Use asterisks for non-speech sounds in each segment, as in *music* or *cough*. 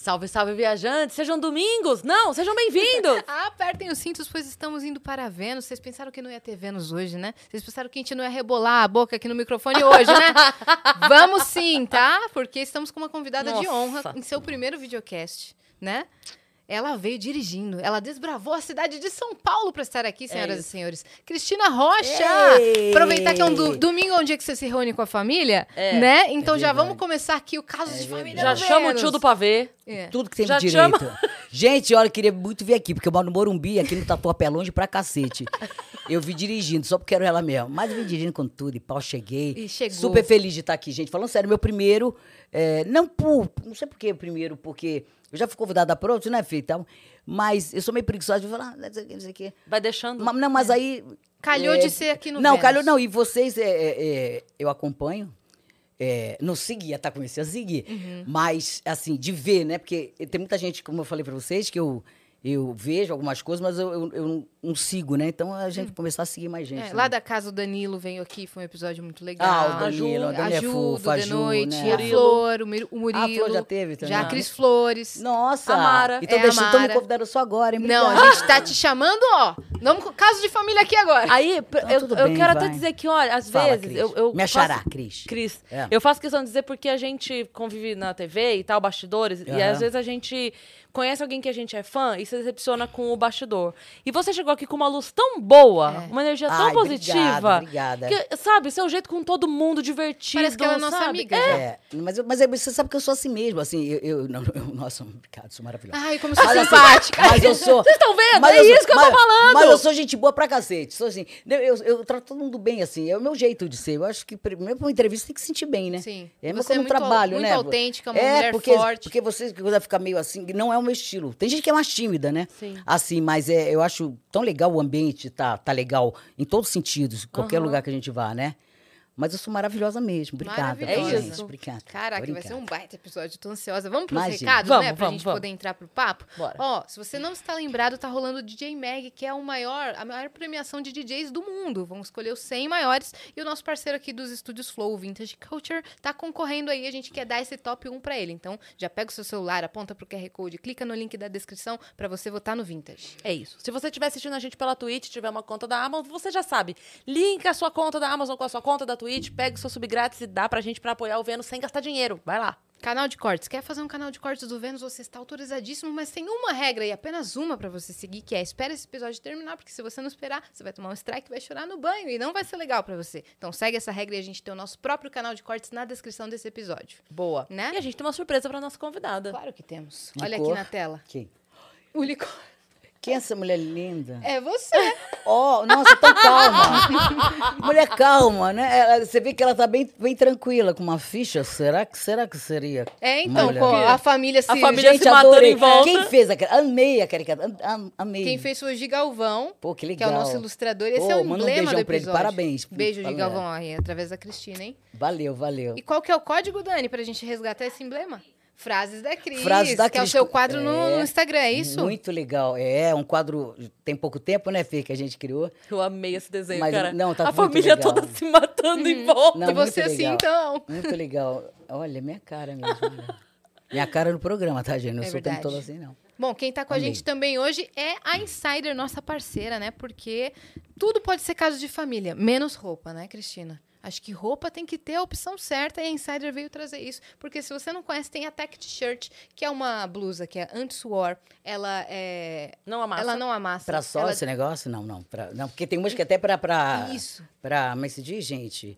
Salve, salve, viajantes! Sejam domingos! Não, sejam bem-vindos! *laughs* Apertem os cintos, pois estamos indo para Vênus. Vocês pensaram que não ia ter Vênus hoje, né? Vocês pensaram que a gente não ia rebolar a boca aqui no microfone hoje, né? *laughs* Vamos sim, tá? Porque estamos com uma convidada de Nossa. honra em seu primeiro videocast, né? Ela veio dirigindo, ela desbravou a cidade de São Paulo para estar aqui, senhoras É e senhores. Cristina Rocha! Ei! Aproveitar que é um do- domingo, um dia que você se reúne com a família, É. né? Então É já vamos começar aqui o caso de família. Já chama o tio do pavê. É. Tudo que tem Já direito. chama- Gente, olha, eu queria muito vir aqui, porque eu moro no Morumbi, aqui no Tatuapé, é longe pra cacete. Eu vi dirigindo, só porque era ela mesmo. Mas eu vim dirigindo com tudo e pau, cheguei. E chegou. Super feliz de estar aqui, gente. Falando sério, meu primeiro, é, não por, não sei por que primeiro, porque eu já fui convidada para outros, né, filho? Então, mas eu sou meio preguiçosa de falar, ah, não sei o que, não sei o que. Vai deixando. Ma- Não, mas aí... Calhou é, de ser aqui no Não, Vênus. calhou não. E vocês, é, é, é, eu acompanho. É, não seguia, tá? Comecei a seguir. Uhum. Mas, assim, de ver, né? Porque tem muita gente, como eu falei pra vocês, que eu, eu vejo algumas coisas, mas eu, eu, eu não, não sigo, né? Então a gente começar a seguir mais gente. É, né? lá da casa o Danilo veio aqui, foi um episódio muito legal. Ah, o A Danilo, Ju, o Danilo é a Ju, fofo, do a De Ju, Noite, né? a. Flor, o, o Murilo. Ah, a Flor já teve também. Já a Ah. Cris Flores. Nossa! Amara. Então É, deixa, então me convidaram só agora, hein? Não, a gente tá te chamando, ó. Vamos com caso de família aqui agora. Aí, Então, eu, eu bem, quero até vai. dizer que, olha, às Fala, vezes Cris. eu, eu Me faço- achará, Cris. Cris, É. eu faço questão de dizer porque a gente convive na TV e tal, bastidores, e às vezes a gente conhece alguém que a gente é fã e se decepciona com o bastidor. E você chegou aqui com uma luz tão boa, É. uma energia tão Ai, positiva. Obrigada, obrigada. que, sabe, seu jeito com todo mundo, divertido. Parece que ela é nossa sabe? amiga. É. É, mas, eu- mas é- você sabe que eu sou assim mesmo, assim, eu, eu- não, eu- nossa, obrigado, sou maravilhosa. Ai, como sou Mas, assim, simpática. mas eu sou. *laughs* Vocês estão vendo? mas é eu sou- isso que eu tô mas- falando. Mas eu sou gente boa pra cacete. Sou assim. Eu, eu, eu trato todo mundo bem, assim. É o meu jeito de ser. Eu acho que primeiro pra uma entrevista tem que se sentir bem, né? Sim. É Você você é no muito- trabalho, muito né? autêntica, uma é, mulher porque, forte. Porque você que quiser ficar meio assim, não é o meu estilo. Tem gente que é mais tímida, né? Sim. Assim, mas é, eu acho tão legal o ambiente, tá, tá legal em todos os sentidos, qualquer Aham. lugar que a gente vá, né? Mas eu sou maravilhosa mesmo. Obrigada. É isso. Obrigada. Caraca, vai Obrigada. ser um baita episódio, tô ansiosa. Vamos pros Imagina. recados, Vamos, né? Pra vamos, gente vamos. poder entrar pro papo. Bora. Ó, se você não está lembrado, tá rolando o DJ Mag, que é o maior, a maior premiação de DJs do mundo. Vamos escolher os 100 maiores. E o nosso parceiro aqui dos estúdios Flow, o Vintage Culture, tá concorrendo aí. A gente quer dar esse top 1 pra ele. Então, já pega o seu celular, aponta pro QR Code, clica no link da descrição pra você votar no Vintage. É isso. Se você estiver assistindo a gente pela Twitch, tiver uma conta da Amazon, você já sabe. Linka a sua conta da Amazon com a sua conta da Twitch, pega o seu sub grátis e dá pra gente pra apoiar o Vênus sem gastar dinheiro. Vai lá. Canal de cortes. Quer fazer um canal de cortes do Vênus? Você está autorizadíssimo, mas tem uma regra e apenas uma pra você seguir, que é espera esse episódio terminar, porque se você não esperar, você vai tomar um strike e vai chorar no banho e não vai ser legal pra você. Então segue essa regra e a gente tem o nosso próprio canal de cortes na descrição desse episódio. Boa. Né? E a gente tem uma surpresa pra nossa convidada. Claro que temos. Licor. Olha aqui na tela. Quem? O licor. Quem é essa mulher linda? É você. Oh, nossa, tão calma. Mulher calma, né? Ela- você vê que ela tá bem, bem tranquila com uma ficha. Será que, será que seria? É, então, pô, a família se... A família Gente, se matando adorei. em volta. Quem fez aquela? Amei a caricatura. am- am- Amei. Quem fez foi o Gigalvão, Pô, que que é o legal. nosso ilustrador. Esse Pô, é o manda um emblema beijão do pra ele. episódio. Parabéns. Beijo, Valeu. Gigalvão, aí, através da Cristina, hein? Valeu, valeu. E qual que é o código, Dani, pra gente resgatar esse emblema? Frases da Cris. Frases da que é o Cris. seu quadro no, É, no Instagram, é isso? Muito legal. É um quadro. Tem pouco tempo, né, Fê, que a gente criou. Eu amei esse desenho, Mas, cara. não, tá a família legal. toda se matando em volta. Não, e você assim, legal. então. Muito legal. Olha, minha cara mesmo. olha. minha cara no programa, tá, gente? Não É sou verdade. tão todo assim, não. Bom, quem tá com a gente também hoje é a Insider, nossa parceira, né? Porque tudo pode ser caso de família, menos roupa, né, Cristina? Acho que roupa tem que ter a opção certa e a Insider veio trazer isso. Porque se você não conhece, tem a Tech T-shirt, que é uma blusa que é anti-suor. Ela é. Não amassa. Ela não amassa. Pra só ela... esse negócio? Não, não. Pra, não, porque tem umas que até pra. pra Isso. Pra, mas se diz, gente.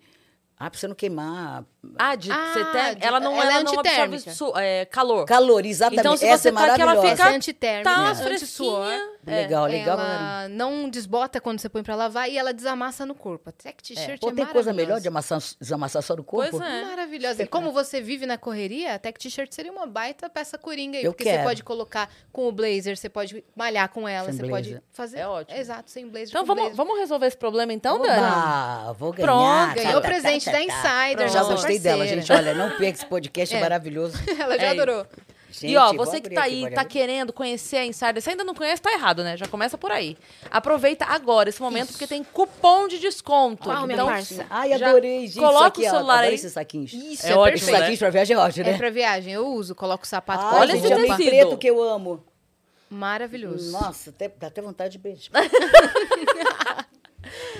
Ah, pra você não queimar. Ah, de, Ah, você tem- de- ela não, ela é ela não absorve su- é, calor. Calor, exatamente. Então, se Essa você é tá que ela maravilhosa. fica- Essa é antitérmica, tá anti-suor. fresquinha. Legal, legal. Ela não desbota quando você põe pra lavar e ela desamassa no corpo. A Tech T-shirt é, Pô, tem coisa melhor de maravilhosa. amassar, desamassar só do corpo? Pois é. Maravilhosa. E como você vive na correria, a Tech T-shirt seria uma baita peça coringa aí. Eu porque você quero. pode colocar com o blazer, você pode malhar com ela, Sem você blazer. pode fazer. É ótimo. Exato, sem blazer. Então vamos, blazer. vamos resolver esse problema então, Dani? Oba, vou ganhar. Pronto, Ganhou presente tá, da tá. Insider, Já gostei dela, gente. Olha, não perca esse podcast É. *laughs* maravilhoso. *laughs* Ela já É isso. adorou. Gente, e ó, você que tá aqui, aí, pode tá querendo conhecer a Insider, se ainda não conhece, tá errado, né? Já começa por aí. Aproveita agora esse momento, porque tem cupom de desconto. Minha então, parça? Ai, adorei, gente. coloca isso aqui, o ó, celular adoro aí. esses saquinhos. Isso, É é, ótimo, Esses saquinhos pra viagem é ótimo, É né? pra viagem, eu uso, coloco o sapato Ai, Olha gente, esse tecido. preto que eu amo. Maravilhoso. Nossa, até, dá até vontade de beijar. *laughs*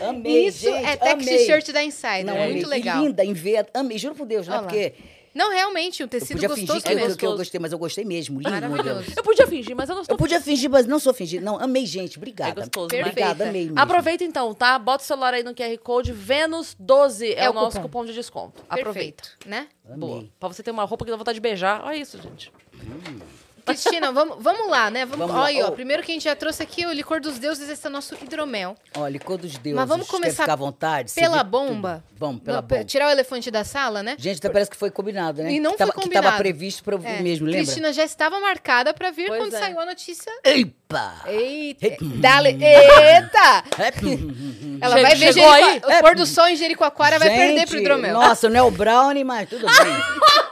amei, Isso gente, é tech t-shirt da Insider, Não, é amei. muito E legal. linda, em ver, amei, juro por Deus, né? Porque Não, realmente, um eu tecido podia fingir gostoso que eu, mesmo. que eu gostei, mas eu gostei mesmo. Lindo, Maravilhoso. eu podia fingir, mas eu não estou Eu podia fingir, mas não sou fingir. Não, amei, gente. Obrigada. É gostoso, né? Obrigada, amei mesmo. Aproveita então, tá? Bota o celular aí no QR Code, Vênus12 é, É o o nosso cupom. cupom de desconto. Aproveita. Perfeito, né? Boa. Amei. Pra você ter uma roupa que dá vontade de beijar. Olha isso, gente. Cristina, vamos, vamos lá, né? Vamos, Vamos olha aí, ó. Primeiro que a gente já trouxe aqui o licor dos deuses, esse é o nosso hidromel. Olha, licor dos deuses. Mas vamos começar ficar à vontade? Pela bomba. tudo. Vamos, pela bomba. Tirar o elefante da sala, né? Gente, até parece que foi combinado, né? E não que tava, foi Que tava combinado. previsto pra eu vir É, mesmo, lembra? Cristina já estava marcada pra vir Pois quando é. saiu a notícia. Epa! Eita! Eita. Dale, *laughs* eita! *laughs* Ela vai ver Jerico- aí? o pôr do sol em Jericoacoara vai perder pro hidromel. Nossa, não é o Brownie, mas tudo bem. *laughs*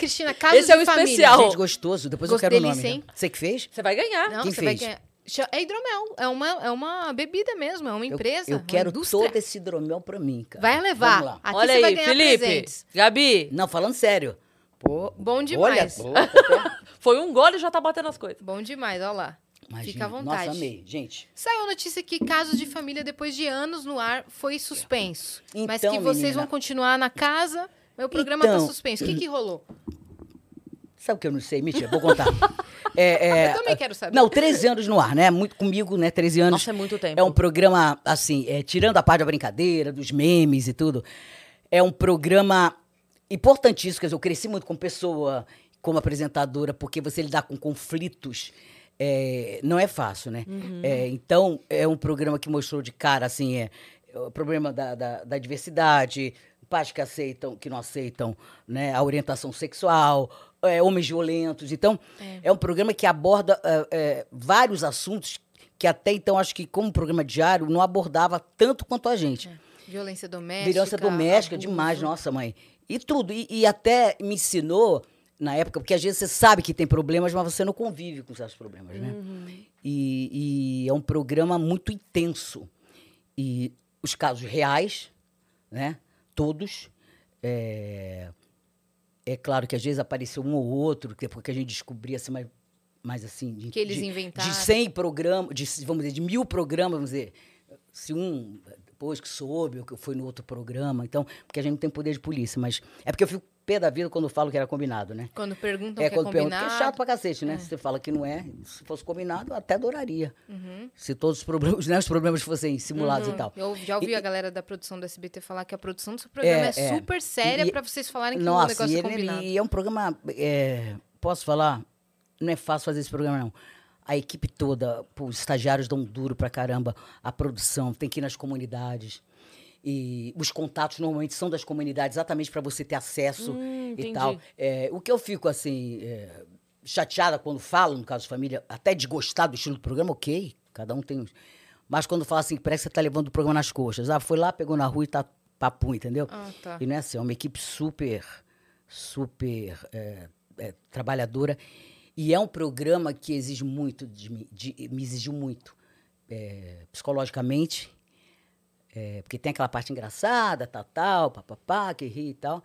Cristina, casos Esse é o família. especial. Gente, gostoso. Depois Gosto eu quero o nome. hein? né? Você que fez? Você vai ganhar. Não, Quem você vai fez? ganhar. Cha- É hidromel, é uma, é uma bebida mesmo, é uma Eu- empresa, Eu, uma quero indústria. todo esse hidromel pra mim, cara. Vai levar. Vamos lá. Aqui Olha você vai aí, ganhar Felipe. presentes. Gabi, Não, falando sério. Pô, Bom demais. Olha, pô, *laughs* foi um gole e já tá batendo as coisas. Bom demais, olha lá. Imagina. Fica à vontade. Nossa, amei. Gente, Saiu a notícia que casos de família depois de anos no ar foi suspenso. mas que Então, vocês menina. vão continuar na casa, o programa tá Então. suspenso. O que que rolou? sabe o que eu não sei? Mentira, vou contar. É, é, *laughs* Eu também quero saber. Não, 13 anos no ar, né? Muito comigo, né? 13 anos. Nossa, é muito tempo. É um programa, assim, é, tirando a parte da brincadeira, dos memes e tudo, é um programa importantíssimo. Quer dizer, eu cresci muito como pessoa, como apresentadora, porque você lidar com conflitos é, não é fácil, né? É, então, é um programa que mostrou de cara, assim, é, o problema da, da, da diversidade, pais que aceitam, que não aceitam né, a orientação sexual, é, homens violentos. Então, é, um programa que aborda é, é, vários assuntos que até então, acho que como programa diário, não abordava tanto quanto a gente. Violência doméstica. Violência doméstica, abuso. demais, nossa mãe. E tudo. E, e até me ensinou, na época, porque às vezes você sabe que tem problemas, mas você não convive com esses problemas, né? E, e é um programa muito intenso. E os casos reais, né? Todos. É, é claro que às vezes apareceu um ou outro, que depois que a gente descobria assim, mais, mais assim. De, Que eles de, inventaram. De 100 programas, de, vamos dizer, de mil programas, vamos dizer. Se um, depois que soube, ou que foi no outro programa. Então, porque a gente não tem poder de polícia, mas. É porque eu fico pé da vida quando falo que era combinado, né? Quando perguntam É, que é quando pergunta, combinado. é chato pra cacete, né? Se você fala que não é, se fosse combinado, eu até adoraria. Uhum. Se todos os problemas, *laughs* né, os problemas fossem simulados e tal. Eu já ouvi E- a galera da produção do SBT falar que a produção do seu programa é, É, é. super séria pra vocês falarem que Nossa, negócio e, é ele- combinado. e é um programa. é, posso falar? Não é fácil fazer esse programa, não. A equipe toda, os estagiários dão duro pra caramba. A produção tem que ir nas comunidades. E os contatos normalmente são das comunidades, exatamente para você ter acesso Hum, e entendi. tal. É, o que eu fico assim, é, chateada quando falo, no caso de família, até de gostar do estilo do programa, ok, cada um tem. Mas quando fala assim, parece que você tá levando o programa nas coxas. Ah, foi lá, pegou na rua e tá papo, entendeu? Ah, tá. E não é assim, é uma equipe super, super é, é, trabalhadora. E é um programa que exige muito, de mim, de- me exigiu muito, é, psicologicamente, é, porque tem aquela parte engraçada, tal, tal, papapá, que ri e tal.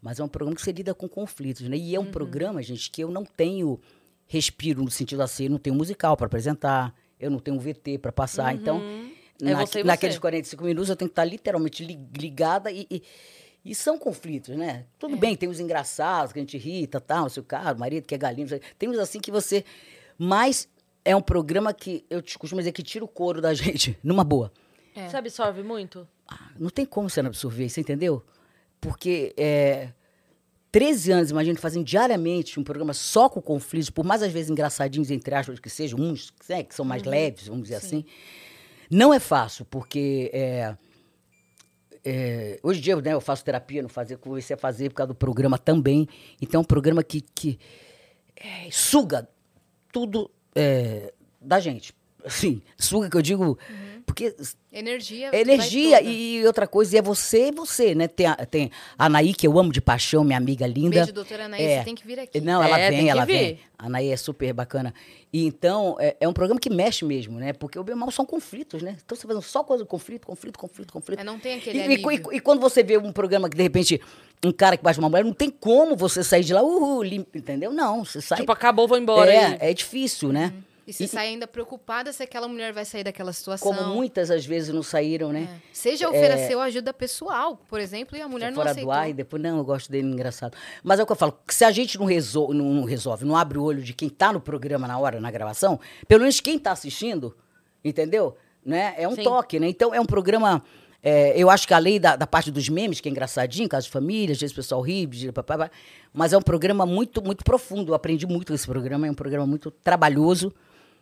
Mas é um programa que você lida com conflitos, né? E é um programa, gente, que eu não tenho respiro no sentido assim, eu não tenho musical para apresentar, eu não tenho um VT para passar. Então, É na- você naqueles você. 45 minutos eu tenho que estar literalmente li- ligada e, e, e são conflitos, né? Tudo bem, tem os engraçados que a gente irrita, tal, seu cara, o marido que é galinho, tem uns assim que você... Mas é um programa que eu te costumo dizer que tira o couro da *laughs* gente, numa boa. É. Você absorve muito? Ah, Não tem como você não absorver, você entendeu? Porque é, 13 anos, imagina, fazendo diariamente um programa só com conflitos, por mais às vezes engraçadinhos, entre aspas, que sejam, uns né, que são mais leves, vamos dizer assim. Não é fácil, porque é, é, hoje em dia né, eu faço terapia, não fazia, comecei a fazer por causa do programa também. Então é um programa que, que é, suga tudo é, da gente. Assim, suga que eu digo. Porque Energia. é energia e outra coisa, e é você e você, né? Tem a, tem a Anaí, que eu amo de paixão, minha amiga linda. Beijo, doutora Anaí, É. você tem que vir aqui. Não, ela É, vem, ela vir. vem. A Anaí é super bacana. E então, é, é um programa que mexe mesmo, né? Porque o bem mal são conflitos, né? Então você fazendo só coisa conflito, conflito, conflito, conflito. É, não tem aquele E, e- e- e quando você vê um programa que, de repente, um cara que bate uma mulher, não tem como você sair de lá, uhul, limpo, entendeu? Não, você sai. Tipo, acabou, vou embora. é, aí. é difícil, né? E você sai ainda preocupada se aquela mulher vai sair daquela situação. Como muitas às vezes não saíram, né? É. Seja ofereceu ajuda pessoal, por exemplo, e a mulher não fora aceitou. do ar e depois, não, eu gosto dele, engraçado. Mas é o que eu falo, que se a gente não, resol- não- não resolve, não abre o olho de quem tá no programa na hora, na gravação, pelo menos quem tá assistindo, entendeu? Né? É um Sim. toque, né? Então é um programa. é, eu acho que além da, da parte dos memes, que é engraçadinho, caso de família, às vezes o pessoal ri, mas é um programa muito, muito profundo. Eu aprendi muito com esse programa, é um programa muito trabalhoso,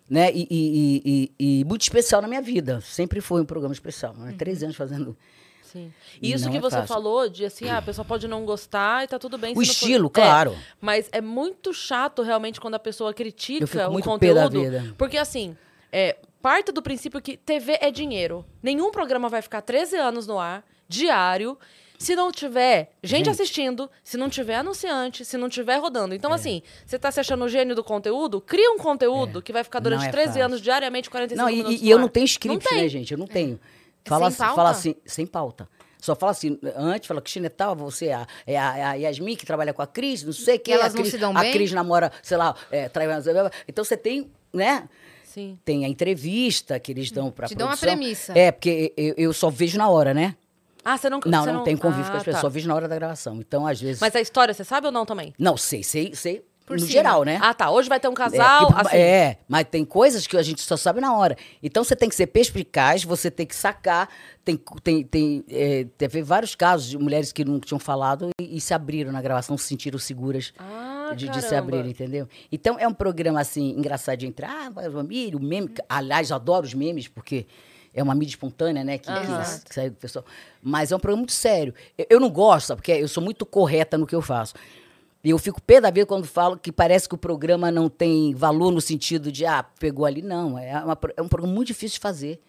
né? E, e- e- e- muito especial na minha vida. Sempre foi um programa especial. Né? Três anos fazendo. Sim. E isso não que é você fácil. falou de assim, ah, a pessoa pode não gostar e tá tudo bem. O não for- estilo, É, claro. mas é muito chato realmente quando a pessoa critica o conteúdo. Porque assim, é, parte do princípio que TV é dinheiro. Nenhum programa vai ficar 13 anos no ar, diário. Se não tiver gente, Gente. assistindo, se não tiver anunciante, se não tiver rodando. Então, assim, você tá se achando o gênio do conteúdo? Cria um conteúdo que vai ficar durante Não é 13 fácil. anos, diariamente, 45 Não, e- minutos e, no eu não tenho script, tem. né, gente? Eu não tenho. É Fala, sem assim- pauta? fala assim, sem pauta. Só fala assim, antes fala, Cristina é tal, você é a, é a, é a Yasmin que trabalha com a Cris, não sei o que. elas a não Cris, se dão a bem? Cris namora, sei lá, é, trai- Então você tem, né? Sim. Tem a entrevista que eles dão pra Te dão uma premissa. É, porque eu, eu só vejo na hora, né? Ah, você não Não, você não, tem convívio com as Ah, pessoas, tá. só vejo na hora da gravação. Então, às vezes... Mas a história, você sabe ou não também? Não, sei, sei, sei, Por no cima. geral, né? Ah, tá. Hoje vai ter um É, casal, porque- assim. é, mas tem coisas que a gente só sabe na hora. Então você tem que ser perspicaz, você tem que sacar. Tem, tem, tem é, teve vários casos de mulheres que não tinham falado e, e se abriram na gravação, se sentiram seguras Ah, de, de se abrir, entendeu? Então é um programa assim, engraçadinho entre ah, vai o meme. Aliás, eu adoro os memes, porque é uma mídia espontânea, né? Que, que- Aham. que sai do pessoal. Mas é um programa muito sério. Eu, eu não gosto, sabe? Porque eu sou muito correta no que eu faço. E eu fico pé da vida quando falo que parece que o programa não tem valor no sentido de, ah, pegou ali. Não, é, uma é um programa muito difícil de fazer.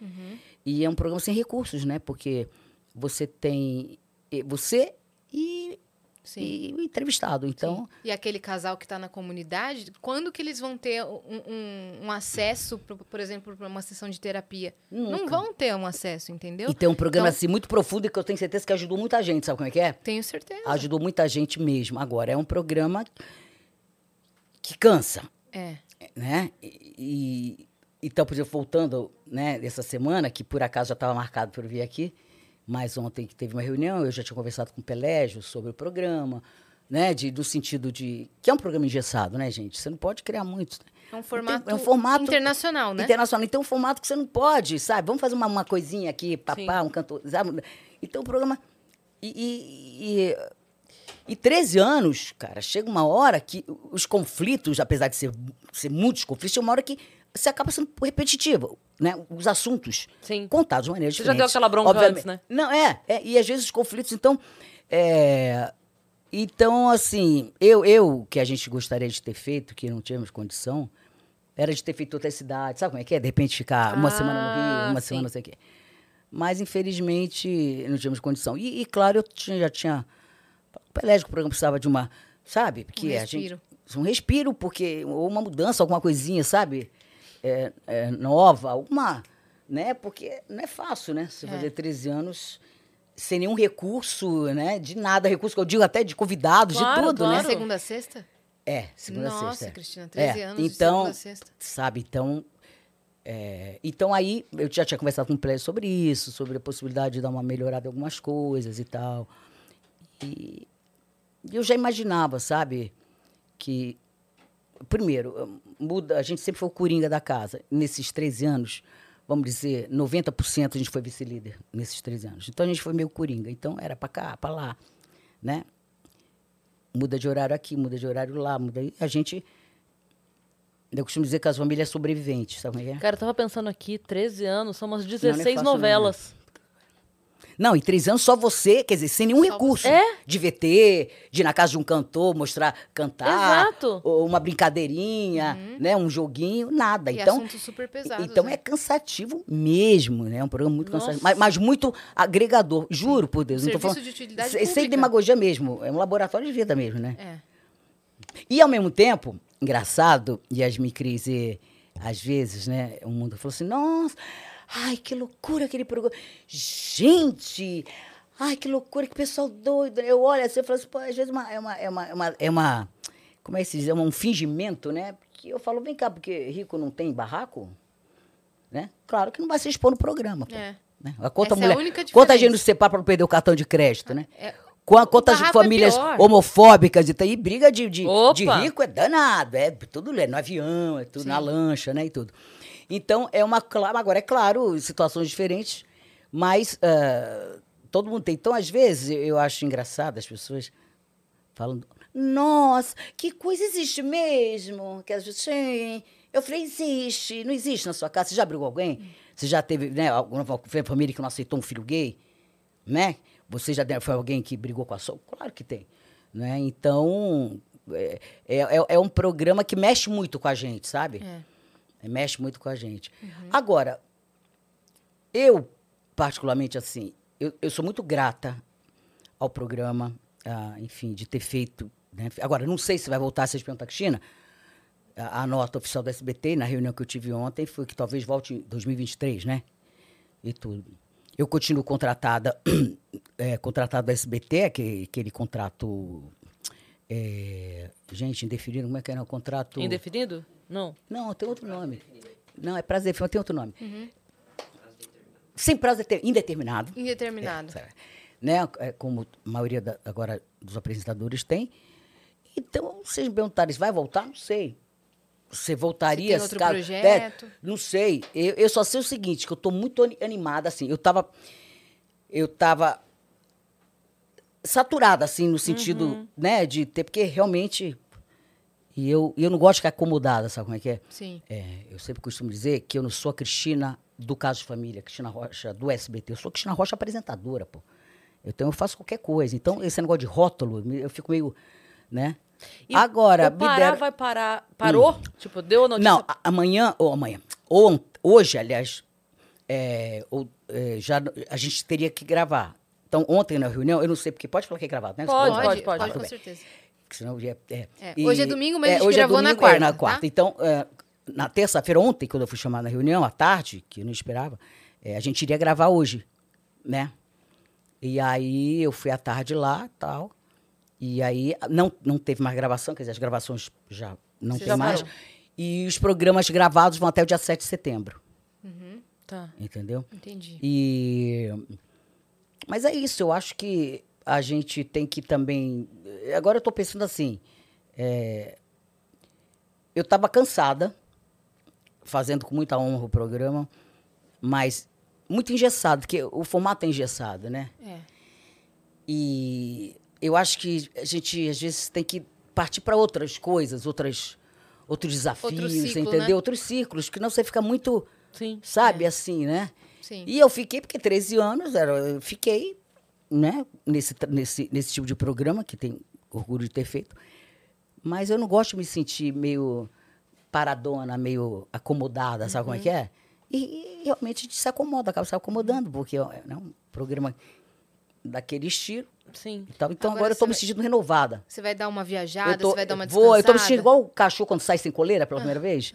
E é um programa sem recursos, né? Porque você tem eh, você e, Sim. e o entrevistado. Então, E aquele casal que está na comunidade, quando que eles vão ter um, um- um acesso, por, por exemplo, para uma sessão de terapia? Não Nunca. vão ter um acesso, entendeu? e tem um programa Então- assim muito profundo que eu tenho certeza que ajudou muita gente, sabe como é que é? Tenho certeza. Ajudou muita gente mesmo. Agora, é um programa que cansa. É. né? E, e- então, por exemplo, voltando, né, dessa semana, que por acaso já estava marcado para eu vir aqui, mas ontem que teve uma reunião, eu já tinha conversado com o Pelégio sobre o programa, né, de, do sentido de que é um programa engessado, né, gente? Você não pode criar muito. É um formato, é um formato internacional, né? Internacional. Então, é um formato que você não pode, sabe? Vamos fazer uma, uma coisinha aqui, papá, um cantor, sabe? Então, o programa... E, e, e, e 13 anos, cara, chega uma hora que os conflitos, apesar de ser, ser muitos conflitos, chega uma hora que você acaba sendo repetitivo, né? Os assuntos Sim. contados de maneira Você diferente. já deu aquela bronca antes, né? Não, é, é. E às vezes os conflitos, então... é, então, assim, eu, eu, que a gente gostaria de ter feito, que não tínhamos condição, era de ter feito outra cidade. Sabe como é que é? De repente ficar uma Ah, semana no Rio, uma sim. semana não sei o quê. Mas, infelizmente, não tínhamos condição. E, e, claro, eu tinha- já tinha... O Pelé, que o programa precisava de uma... Sabe? Porque gente... respiro. Um respiro, porque... Ou uma mudança, alguma coisinha, sabe? É, é, nova, alguma... Né? Porque não é fácil, né? Você É. fazer 13 anos sem nenhum recurso, né? De nada. Recurso que eu digo até de convidados, Claro, de tudo, claro. né? É segunda a sexta? É, segunda a Nossa, sexta. é. Cristina, 13 É, anos de então, segunda a sexta. Sabe, então... é, então aí, eu já tinha conversado com o Pelé sobre isso, sobre a possibilidade de dar uma melhorada em algumas coisas e tal. E eu já imaginava, sabe, que... Primeiro, muda, a gente sempre foi o coringa da casa. Nesses 13 anos, vamos dizer, 90% a gente foi vice-líder nesses 13 anos. Então a gente foi meio coringa. Então era para cá, para lá, né? Muda de horário aqui, muda de horário lá, muda. A gente eu costumo dizer que as famílias sobreviventes, sabe como é é? Cara, eu tava pensando aqui, 13 anos, são umas Não, não é 16 não, novelas. Não, em três anos só você, quer dizer, sem nenhum Só recurso. É? De VT, de ir na casa de um cantor, mostrar, cantar. Exato. Ou uma brincadeirinha, né? Um joguinho, nada. E então, assuntos super pesados. então né? é cansativo mesmo, né? É um programa muito Nossa. cansativo. Mas, mas muito agregador, juro por Deus. não tô Serviço falando, de utilidade sem, sem pública. demagogia mesmo. É um laboratório de vida mesmo, né? É. E ao mesmo tempo, engraçado, Yasmin Cris, às vezes, né, o mundo falou assim, nossa, ai, que loucura aquele programa. Gente, ai, que loucura, que pessoal doido. Eu olho assim, eu falo assim, pô, às vezes uma, é, uma, é, uma, é, uma, é uma, como é que se diz, é um fingimento, né? Porque eu falo, vem cá, porque rico não tem barraco, né? Claro que não vai se expor no programa, pô. É. Né? Quanta, Essa é a mulher, única quanta gente não se separa para não perder o cartão de crédito, né? É, Qua- Quantas é famílias pior. homofóbicas e tal. E briga de, de, de rico é danado. É tudo é no avião, é tudo na lancha, né? E tudo. Então, é uma. Agora, é claro, situações diferentes, mas ah, todo mundo tem. Então, às vezes, eu- acho engraçado as pessoas falando. Nossa, que coisa existe mesmo? Que vezes, sim. Eu falei, existe. Não existe na sua casa. Você já brigou alguém? Você já teve, né, alguma família que não aceitou um filho gay? Né? Você já foi alguém que brigou com a sua? Claro que tem. Né? Então, é, é- é um programa que mexe muito com a gente, sabe? é. É, Mexe muito com a gente. Agora, eu, particularmente, assim, eu, eu sou muito grata ao programa, ah, enfim, de ter feito. né? Agora, não sei se vai voltar a ser pergunta Cristina. A, a nota oficial da SBT, na reunião que eu tive ontem, foi que talvez volte em 2023, né? E tudo. Eu continuo contratada, *clears throat* é, contratada da SBT, aquele, aquele contrato. é, gente, indefinido, como é que é? O contrato. Indefinido? Não. Não, tem outro nome. Não, é prazer, mas tem outro nome. Sem prazo deter- indeterminado. Indeterminado. É, né? É, como a maioria da- agora dos apresentadores tem. Então, vocês me perguntarem, vai voltar? Não sei. Você voltaria? Se tem se outro caso- projeto? É, não sei. Eu, eu só sei o seguinte, que eu estou muito ani- animada, assim. Eu estava eu tava saturada, assim, no sentido, Uhum. né, de ter... Porque realmente... E eu, eu não gosto de ficar acomodada, sabe como é que é? Sim. É, eu sempre costumo dizer que eu não sou a Cristina do Caso de Família, Cristina Rocha do SBT. Eu sou a Cristina Rocha apresentadora, pô. Então eu faço qualquer coisa. Então esse negócio de rótulo, eu fico meio, né? E Agora, o deram- vai parar. Parou? Tipo, deu a notícia? Não, a- amanhã, ou amanhã, ou hoje, aliás, é, ou, é, já a gente teria que gravar. Então, ontem na reunião, eu não sei porque, pode falar que é gravado, né? Pode, pode, pode. Ah, tudo com certeza. Porque senão já é, É, hoje é domingo, mas a gente hoje gravou na domingo, quarta, É, na tá? quarta. Então, é, na terça-feira, ontem, quando eu fui chamada na reunião, à tarde, que eu não esperava, é, a gente iria gravar hoje, né? E aí eu fui à tarde lá tal. E aí não, não teve mais gravação, quer dizer, as gravações já não Você tem já mais. parou. E os programas gravados vão até o dia 7 de setembro, Tá. entendeu? Entendi. E mas é isso, eu acho que a gente tem que também. Agora eu estou pensando assim. é, Eu estava cansada, fazendo com muita honra o programa, mas muito engessado, porque o formato é engessado, né? É. E eu acho que a gente, às vezes, tem que partir para outras coisas, outras, outros desafios, ciclo, entendeu? né? Outros ciclos, que não você fica muito, Sim. sabe, assim, né? Sim. E eu fiquei, porque 13 anos, era, eu fiquei, né, nesse, nesse, nesse tipo de programa, que tem orgulho de ter feito. Mas eu não gosto de me sentir meio paradona, meio acomodada, sabe como é que é? E, e realmente a gente se acomoda, acaba se acomodando, porque é um programa daquele estilo Sim. e tal. Então Agora agora, eu estou me vai- sentindo renovada. Você vai dar uma viajada, tô, você vai dar uma vou, descansada. eu tô me sentindo igual o cachorro quando sai sem coleira pela primeira vez.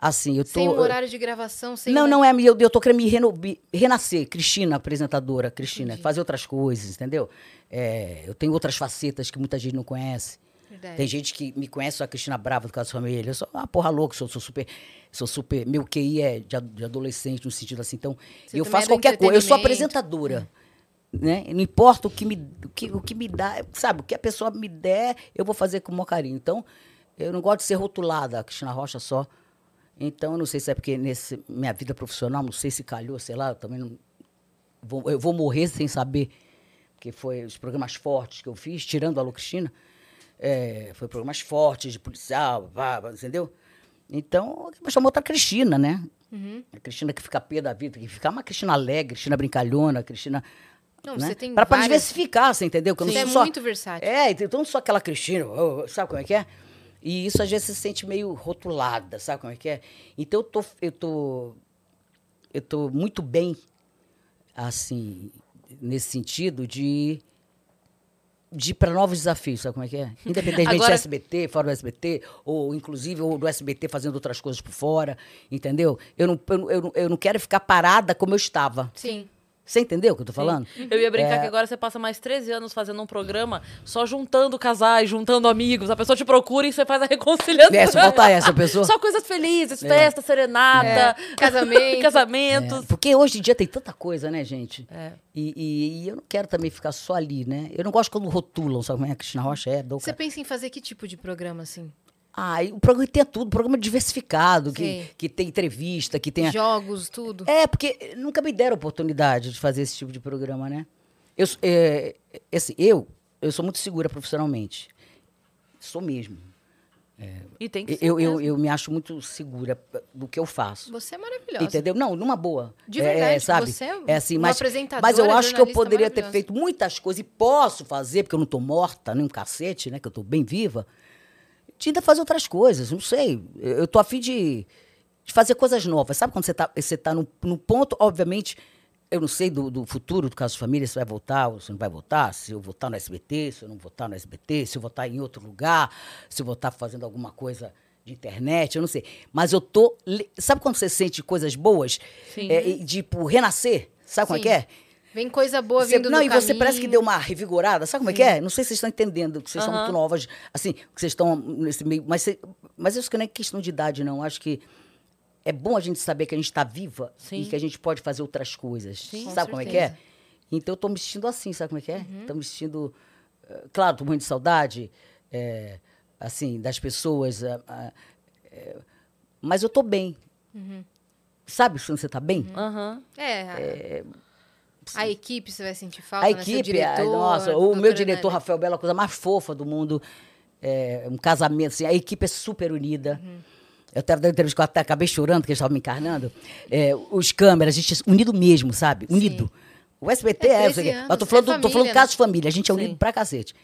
Assim, eu tô... Sem um horário de gravação, sem não, não é eu, eu tô querendo me reno- renascer, Cristina, apresentadora, Cristina, fazer outras coisas, entendeu? É, eu tenho outras facetas que muita gente não conhece. Verdade. Tem gente que me conhece só a Cristina Brava do Caso Família. Eu sou uma porra louca, sou, sou super. Sou super. Meu QI é de, de adolescente, no sentido assim. Então, Você eu faço é qualquer coisa. Eu sou apresentadora. Né? Não importa o que, me, o, que, o que me dá, sabe? O que a pessoa me der, eu vou fazer com o maior carinho. Então, eu não gosto de ser rotulada, a Cristina Rocha só. Então, eu não sei se é porque nesse minha vida profissional, não sei se calhou, sei lá, eu também não. Vou, eu vou morrer sem saber, porque foi os programas fortes que eu fiz, tirando a Lu Cristina, é, foi programas fortes de policial, entendeu? Então, me chamou outra Cristina, né? A Cristina que fica pé da vida, que fica uma Cristina alegre, Cristina brincalhona, Cristina Não, né? você tem Pra, pra várias- diversificar, você entendeu? Que eu não Você é sou só- muito versátil. É, então não sou aquela Cristina, sabe como é que é? E isso às vezes se sente meio rotulada, sabe como é que é? Então eu tô, eu tô, eu tô muito bem, assim, nesse sentido de de ir para novos desafios, sabe como é que é? Independentemente Agora- do SBT, fora do SBT, ou inclusive ou do SBT fazendo outras coisas por fora, entendeu? Eu não, eu, eu, eu não quero ficar parada como eu estava. Sim. Você entendeu o que eu tô falando? Eu ia brincar É. que agora você passa mais 13 anos fazendo um programa só juntando casais, juntando amigos. A pessoa te procura e você faz a reconciliação. É, se voltar essa pessoa. *laughs* Só coisas felizes, festa, serenata, Casamento. *laughs* casamentos. É, porque hoje em dia tem tanta coisa, né, gente? É. E, e- e eu não quero também ficar só ali, né? Eu não gosto quando rotulam, sabe como é? Cristina Rocha é, Douca. Você pensa em fazer que tipo de programa, assim? Ah, o programa tem tudo, programa diversificado, que, que tem entrevista, que tem... Jogos, tudo? É, porque nunca me deram oportunidade de fazer esse tipo de programa, né? Eu, s- é, esse, eu, eu sou muito segura profissionalmente. Sou mesmo. E tem que ser Eu, eu, eu me acho muito segura do que eu faço. Você é maravilhosa. Entendeu? Não, numa boa. De É, verdade, sabe? você é é assim, mas, apresentadora, mas eu acho que eu poderia ter feito muitas coisas e posso fazer, porque eu não tô morta, nem um cacete, né? Que eu tô bem viva. De ainda fazer outras coisas, não sei. Eu, tô afim de, de fazer coisas novas. Sabe quando você tá, você tá num, num ponto, obviamente, eu não sei do, do futuro do caso de família, se vai voltar ou se não vai voltar, se eu votar no SBT, se eu não votar no SBT, se eu votar em outro lugar, se eu votar fazendo alguma coisa de internet, eu não sei. Mas eu tô. Sabe quando você sente coisas boas? Sim. É, e, tipo, renascer? Sabe como é Sim. que é? Vem coisa boa Você- vindo não, do e você parece que caminho. deu uma revigorada. Sabe como é que é? Não sei se vocês estão entendendo, que vocês estão Aham. muito novas, assim, que vocês estão nesse meio. Mas, cê- mas isso que não é questão de idade, não. Acho que é bom a gente saber que a gente está viva Sim. e que a gente pode fazer outras coisas. Sim. Com sabe como é que é? Então eu tô me sentindo assim, sabe como é que é? Uhum. Tô me sentindo. eh, Claro, tô muito de saudade, eh, assim, das pessoas. ah, eh, mas eu tô bem. Uhum. Sabe quando você tá bem? Aham. É, a, a equipe você vai sentir falta, A né? Equipe, a- diretor, nossa, o meu diretor. Rafael Bela, a coisa mais fofa do mundo. É, um casamento, assim, a equipe é super unida. Uhum. Eu estava dando entrevista eu até acabei chorando, que eles estavam me encarnando. É, os câmeras, a gente é unido mesmo, sabe? Unido. O SBT É, é, 13 isso aqui. anos, Mas tô falando, é do- tô falando família, do caso né? de família, a gente é Sim. unido pra cacete.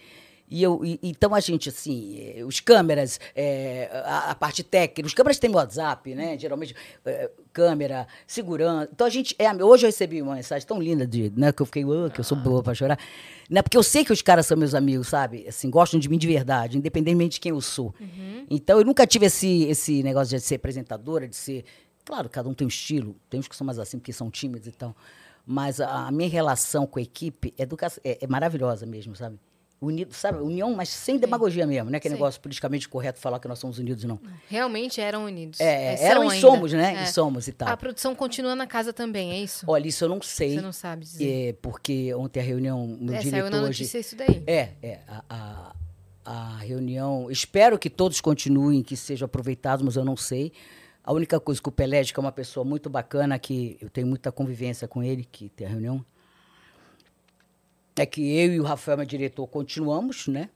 E eu, e- então a gente, assim, eh, os câmeras, eh, a, a parte técnica, os câmeras têm WhatsApp, né? Geralmente, eh, câmera, segurança. Então a gente. É, hoje eu recebi uma mensagem tão linda de, né, que eu fiquei, "Ah, que eu sou boa pra chorar. Né, porque eu sei que os caras são meus amigos, sabe? Assim, gostam de mim de verdade, independentemente de quem eu sou. Então eu nunca tive esse, esse negócio de ser apresentadora, de ser. Claro, cada um tem um estilo, tem uns que são mais assim, porque são tímidos e tal. Mas a, a minha relação com a equipe é, do, é, é maravilhosa mesmo, sabe? Unido, sabe? União, mas sem demagogia mesmo, não é aquele Sim. negócio politicamente correto falar que nós somos unidos, não. Realmente eram unidos. É, são eram e ainda. somos, né? É. E somos e tal. A produção continua na casa também, é isso? Olha, isso eu não sei. Você não sabe dizer. É, porque ontem a reunião, no É, diretor saiu na hoje. notícia isso daí. É, é. A, a, a reunião. Espero que todos continuem, que sejam aproveitados, mas eu não sei. A única coisa que o Pelé, que é uma pessoa muito bacana, que eu tenho muita convivência com ele, que tem a reunião, é que eu e o Rafael, meu diretor, continuamos, né?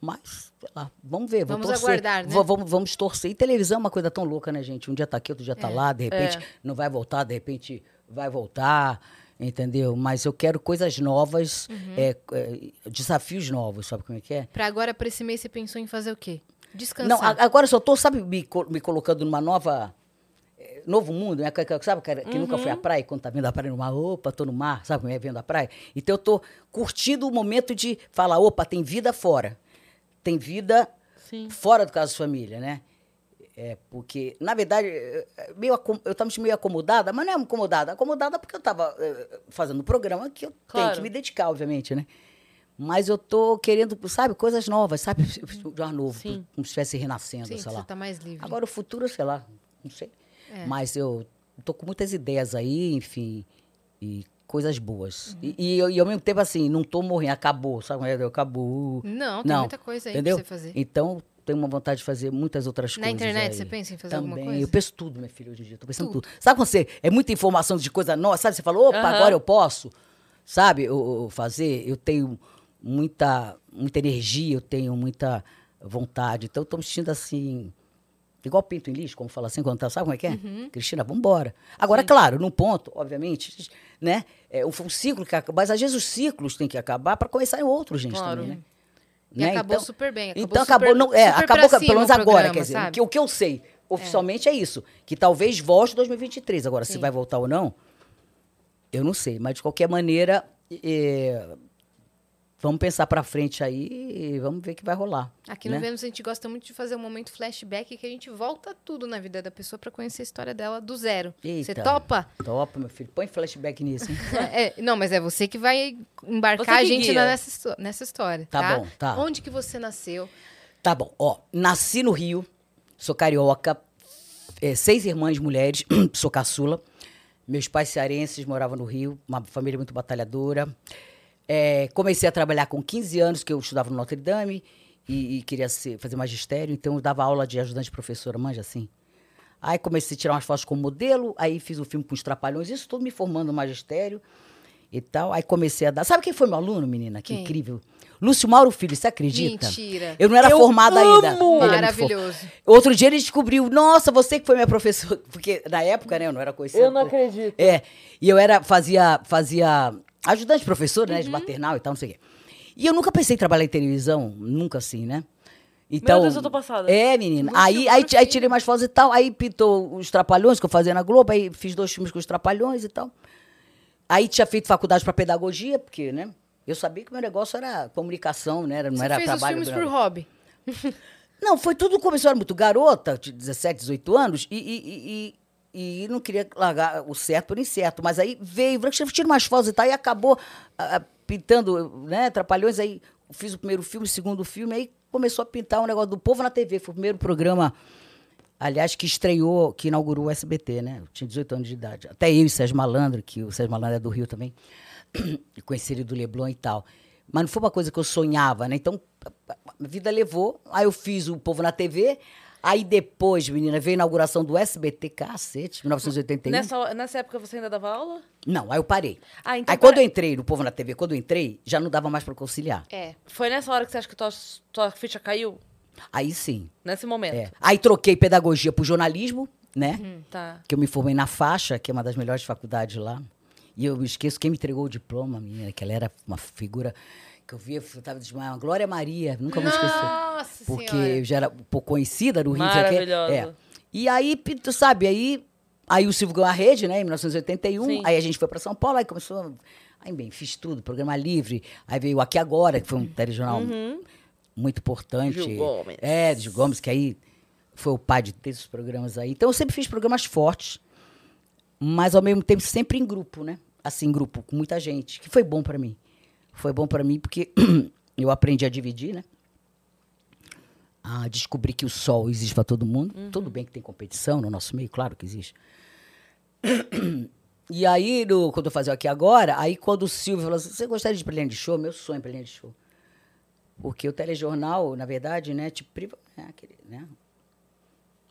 Mas, sei lá, vamos ver, vamos Vamos torcer. aguardar, né? Va- Vamos, vamos torcer. E televisão é uma coisa tão louca, né, gente? Um dia tá aqui, outro dia tá É. lá, de repente não vai voltar, de repente vai voltar, entendeu? Mas eu quero coisas novas, Uhum. é, é, desafios novos, sabe como é que é? Pra agora, pra esse mês, você pensou em fazer o quê? Descansar. Não, agora eu só tô, sabe, me, me colocando numa nova. Eh, Novo mundo, né? Que- que- Sabe, cara, que nunca foi à praia, quando tá vendo a praia no mar, opa, tô no mar, sabe como é vendo a praia? Então eu tô curtindo o momento de falar, opa, tem vida fora. Tem vida Sim. fora do caso de família, né? É, porque, na verdade, eh, eh, meio, eu estava meio acomodada, mas não é acomodada, acomodada porque eu estava fazendo um programa que eu tenho Claro. que me dedicar, obviamente, né? Mas eu tô querendo, sabe, coisas novas, sabe? De *laughs* ar novo, Sim. como se estivesse renascendo, Sim, sei você lá. tá mais livre. Agora o futuro, sei lá, não sei. É. Mas eu tô com muitas ideias aí, enfim, e coisas boas. Uhum. E, e, eu- e ao mesmo tempo, assim, não tô morrendo, acabou, sabe? como é? Acabou. Não, tem muita coisa aí entendeu? pra você fazer. Então, tenho uma vontade de fazer muitas outras Na coisas. internet, aí. você pensa em fazer Também. alguma coisa? Eu penso tudo, minha filha, hoje em dia. Tô pensando tudo. Sabe quando você. É muita informação de coisa nova, sabe? Você fala, opa, Aham. agora eu posso. Sabe? Eu, eu fazer. Eu tenho muita, muita energia, eu tenho muita vontade. Então, eu tô me sentindo assim. Igual pinto em lixo, como fala assim, quando tá, sabe como é que é? Cristina, vambora. Agora, claro, num ponto, obviamente, né? É um, ciclo que acaba, mas às vezes os ciclos têm que acabar para começar em outros, gente, Claro. também, né? E Né? acabou Então- super bem. Acabou então super- acabou, não, é, acabou pelo menos o agora, programa, quer dizer, que, o que eu sei oficialmente é, isso, que talvez volte em 2023. Agora, se Sim. vai voltar ou não, eu não sei, mas de qualquer maneira, é, vamos pensar pra frente aí e vamos ver o que vai rolar. Aqui né? no Vênus a gente gosta muito de fazer um momento flashback que a gente volta tudo na vida da pessoa pra conhecer a história dela do zero. Você Eita. topa? Topa, meu filho, põe flashback nisso, hein? *laughs* É, não, mas é você que vai embarcar Você a que gente na- nessa, nessa história. Tá Tá, bom, tá. Onde que você nasceu? Tá bom, ó, nasci no Rio, sou carioca, é, seis irmãs mulheres, *clears throat* sou caçula. Meus pais cearenses moravam no Rio, uma família muito batalhadora. É, comecei a trabalhar com 15 anos, que eu estudava no Notre Dame e, e queria ser- fazer magistério, então eu dava aula de ajudante professora, manja assim. Aí comecei a tirar umas fotos como modelo, aí fiz o filme com os trapalhões, isso tudo me formando no magistério e tal. Aí comecei a dar. Sabe quem foi meu aluno, menina? Que Quem? incrível. Lúcio Mauro Filho, você acredita? Mentira. Eu não era Eu formada ainda. amo! Ele é muito Maravilhoso. fofo. Outro dia ele descobriu, nossa, você que foi minha professora. Porque na época, né, eu não era conhecida. Eu não acredito. É. E eu era, fazia, fazia ajudante professor, Uhum. né, de maternal e tal, não sei o quê. E eu nunca pensei em trabalhar em televisão, nunca assim, né? Então, Deus, eu tô passada. É, menina. Aí, aí, aí tirei mais fotos e tal. Aí pintou os Trapalhões, que eu fazia na Globo. Aí fiz dois filmes com os Trapalhões e tal. Aí tinha feito faculdade para pedagogia, porque, né? Eu sabia que meu negócio era comunicação, né? Não Você era fez os trabalho. filmes não. por hobby. Não, foi tudo começou, eu era muito garota, de 17, 18 anos, e, e, e- e- não queria largar o certo por incerto. Mas aí veio, tira umas fotos e tal, e acabou ah, ah, pintando, né, Trapalhões, aí fiz o primeiro filme, o segundo filme, aí começou a pintar um negócio do Povo na TV, foi o primeiro programa, aliás, que estreou, que inaugurou o SBT, né? Eu tinha 18 anos de idade. Até eu e o Sérgio Malandro, que o Sérgio Malandro é do Rio também, *clears throat* e conheci ele do Leblon e tal. Mas não foi uma coisa que eu sonhava, né? Então, a vida levou. Aí eu fiz o Povo na TV. Aí depois, menina, veio a inauguração do SBT, cacete, 1981. Nessa, nessa época você ainda dava aula? Não, aí eu parei. Ah, então aí quando pera- eu entrei no Povo na TV, quando eu entrei, já não dava mais para conciliar. É. Foi nessa hora que você acha que tua, tua ficha caiu? Aí sim. Nesse momento. É. Aí troquei pedagogia por jornalismo, né? Tá. Que eu me formei na faixa, que é uma das melhores faculdades lá. E eu esqueço quem me entregou o diploma, menina, que ela era uma figura que eu via, eu tava desmaiando. Glória Maria, nunca vou esquecer. Nossa Porque senhora. eu já era um pouco conhecida no Rio. Maravilhosa. É. E aí, tu sabe, aí, aí o Silvio ganhou a rede, né, em 1981. Sim. Aí a gente foi para São Paulo, aí começou. Aí, bem, fiz tudo, programa livre. Aí veio Aqui Agora, que foi um telejornal muito importante. Gil Gomes. É, Gil Gomes, que aí foi o pai de ter esses programas aí. Então eu sempre fiz programas fortes, mas ao mesmo tempo sempre em grupo, né? Assim, em grupo, com muita gente, que foi bom para mim. Foi bom para mim porque *clears throat* eu aprendi a dividir, né? A descobrir que o sol existe para todo mundo. Tudo bem que tem competição no nosso meio, claro que existe. *clears throat* E aí, no- quando eu fazia aqui agora, aí quando o Silvio falou assim, você gostaria de linha de show? Meu sonho é linha de show. Porque o telejornal, na verdade, né, te priva, né, aquele, né?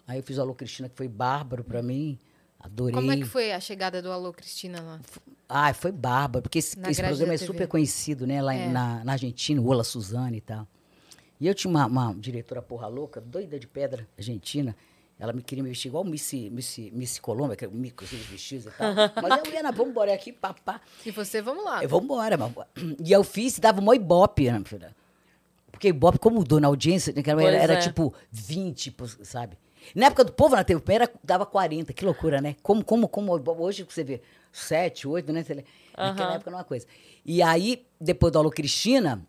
Aí eu fiz o Alô Cristina, que foi bárbaro pra mim. Adorei. Como é que foi a chegada do Alô Cristina lá? Ah, foi bárbaro, porque esse, esse programa é super conhecido, né? Lá É. na, na Argentina, o Ola Suzane e tal. E eu tinha uma, uma diretora porra louca, doida de pedra, argentina. Ela me queria me vestir igual Missy, Missy, Missy Colômbia, que é o mico, aqueles vestidos e tal. *laughs* Mas eu vamos embora aqui, papá. E você, vamos lá. Eu vou embora. E eu fiz dava mó ibope, né, filha? Porque ibope, como mudou na audiência, naquela Pois era, era é. tipo 20, pô, sabe? Na época do povo na TV, era, dava 40, que loucura, né? Como, como, como hoje você vê 7, 8, né? Naquela Aham. época era uma coisa. E aí, depois do Alô Cristina,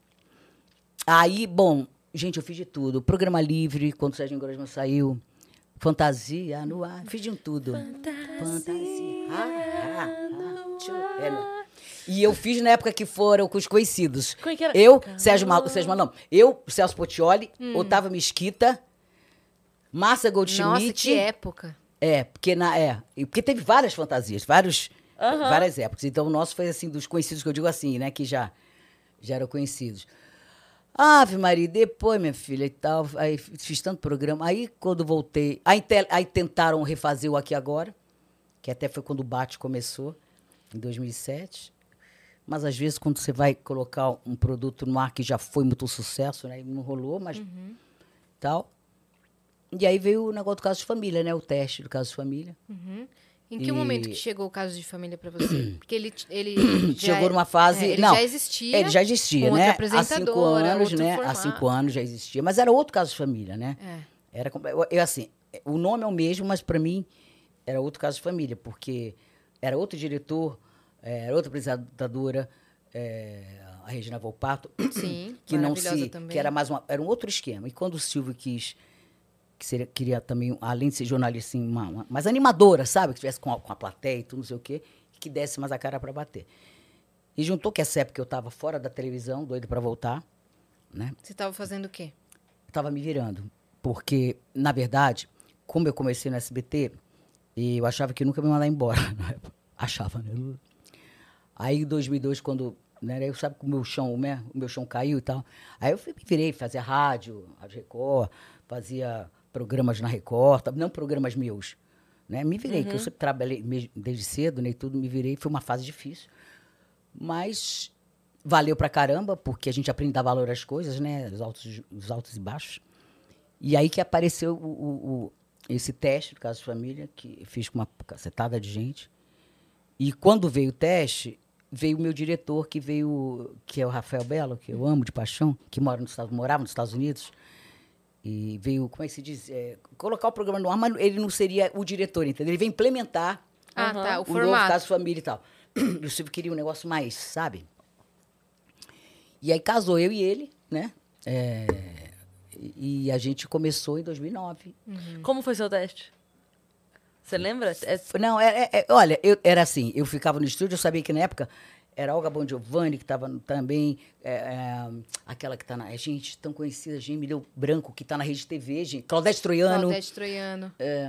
aí, bom, gente, eu fiz de tudo. Programa livre, quando o Sérgio Grosman saiu. Fantasia no ar, fiz de um tudo. Fantasia. Ah, ah, ah, tchu. É, não. E eu fiz na época que foram com os conhecidos. Como é que era? Eu, Sérgio Mal, Sérgio Mal, não. Eu, Celso Pottioli, Hum. Otávio Mesquita, Márcia Goldschmidt. Nossa, que época. É, porque na é, porque teve várias fantasias, vários Aham. várias épocas. Então o nosso foi assim dos conhecidos que eu digo assim, né, que já já eram conhecidos. Ave Maria, depois, minha filha, e tal, aí fiz tanto programa. Aí, quando voltei, aí, te- aí tentaram refazer o Aqui Agora, que até foi quando o Bate começou, em 2007. Mas, às vezes, quando você vai colocar um produto no ar que já foi muito sucesso, né, não rolou, mas tal. E aí veio o negócio do caso de família, né? O teste do caso de família. Em que E- momento que chegou o caso de família pra você? *clears throat* Porque ele, ele *clears throat* Chegou é- numa fase. é, ele não, já existia. Ele já existia, né? Há cinco anos, né? Há formato. cinco anos já existia. Mas era outro caso de família, né? É. Era, eu, assim, o nome é o mesmo, mas para mim era outro caso de família, porque era outro diretor, eh, era outra apresentadora, eh, a Regina Volpato, Sim, que não se, também. que era mais uma, era um outro esquema. E quando o Silvio quis que seria, queria também, além de ser jornalista, assim, uma, uma- mais animadora, sabe? Que tivesse com a, com a plateia e tudo, não sei o quê, e que desse mais a cara para bater. E juntou que essa época eu estava fora da televisão, doido para voltar, né? Você estava fazendo o quê? estava me virando. Porque, na verdade, como eu comecei no SBT, e eu achava que nunca me mandar embora. *laughs* achava, né? Aí, em 2002, quando... Né, eu sabe que o meu chão, né, o meu chão caiu e tal. Aí eu fui- me virei, fazia rádio, Rádio Record, fazia programas na Record, tá- não programas meus. Né? Me virei, que eu sempre trabalhei desde cedo, né, e tudo, me virei. Foi uma fase difícil. Mas valeu pra caramba, porque a gente aprende a dar valor às coisas, né? Os altos, os altos e baixos. E aí que apareceu o, o- o- esse teste do caso de família, que fiz com uma cacetada de gente. E quando veio o teste, veio o meu diretor, que veio, que é o Rafael Belo, que eu amo de paixão, que mora nos Estados, morava nos Estados Unidos. E veio, como é que se diz? É, colocar o programa no ar, mas ele não seria o diretor, entendeu? Ele veio implementar Ah, tá, o o novo formato. caso de família e tal. *clears throat* E o Silvio queria um negócio mais, sabe? E aí casou eu e ele, né? É, e a gente começou em 2009. Como foi seu teste? Você lembra? É- Não, é, é- é- olha, eu, era assim, eu ficava no estúdio, eu sabia que na época era Olga Bon Giovanni, que estava também, é, é, aquela que está na... Gente, tão conhecida, gente, deu branco, que está na Rede TV, gente. Claudete Troiano. Claudete Troiano. é,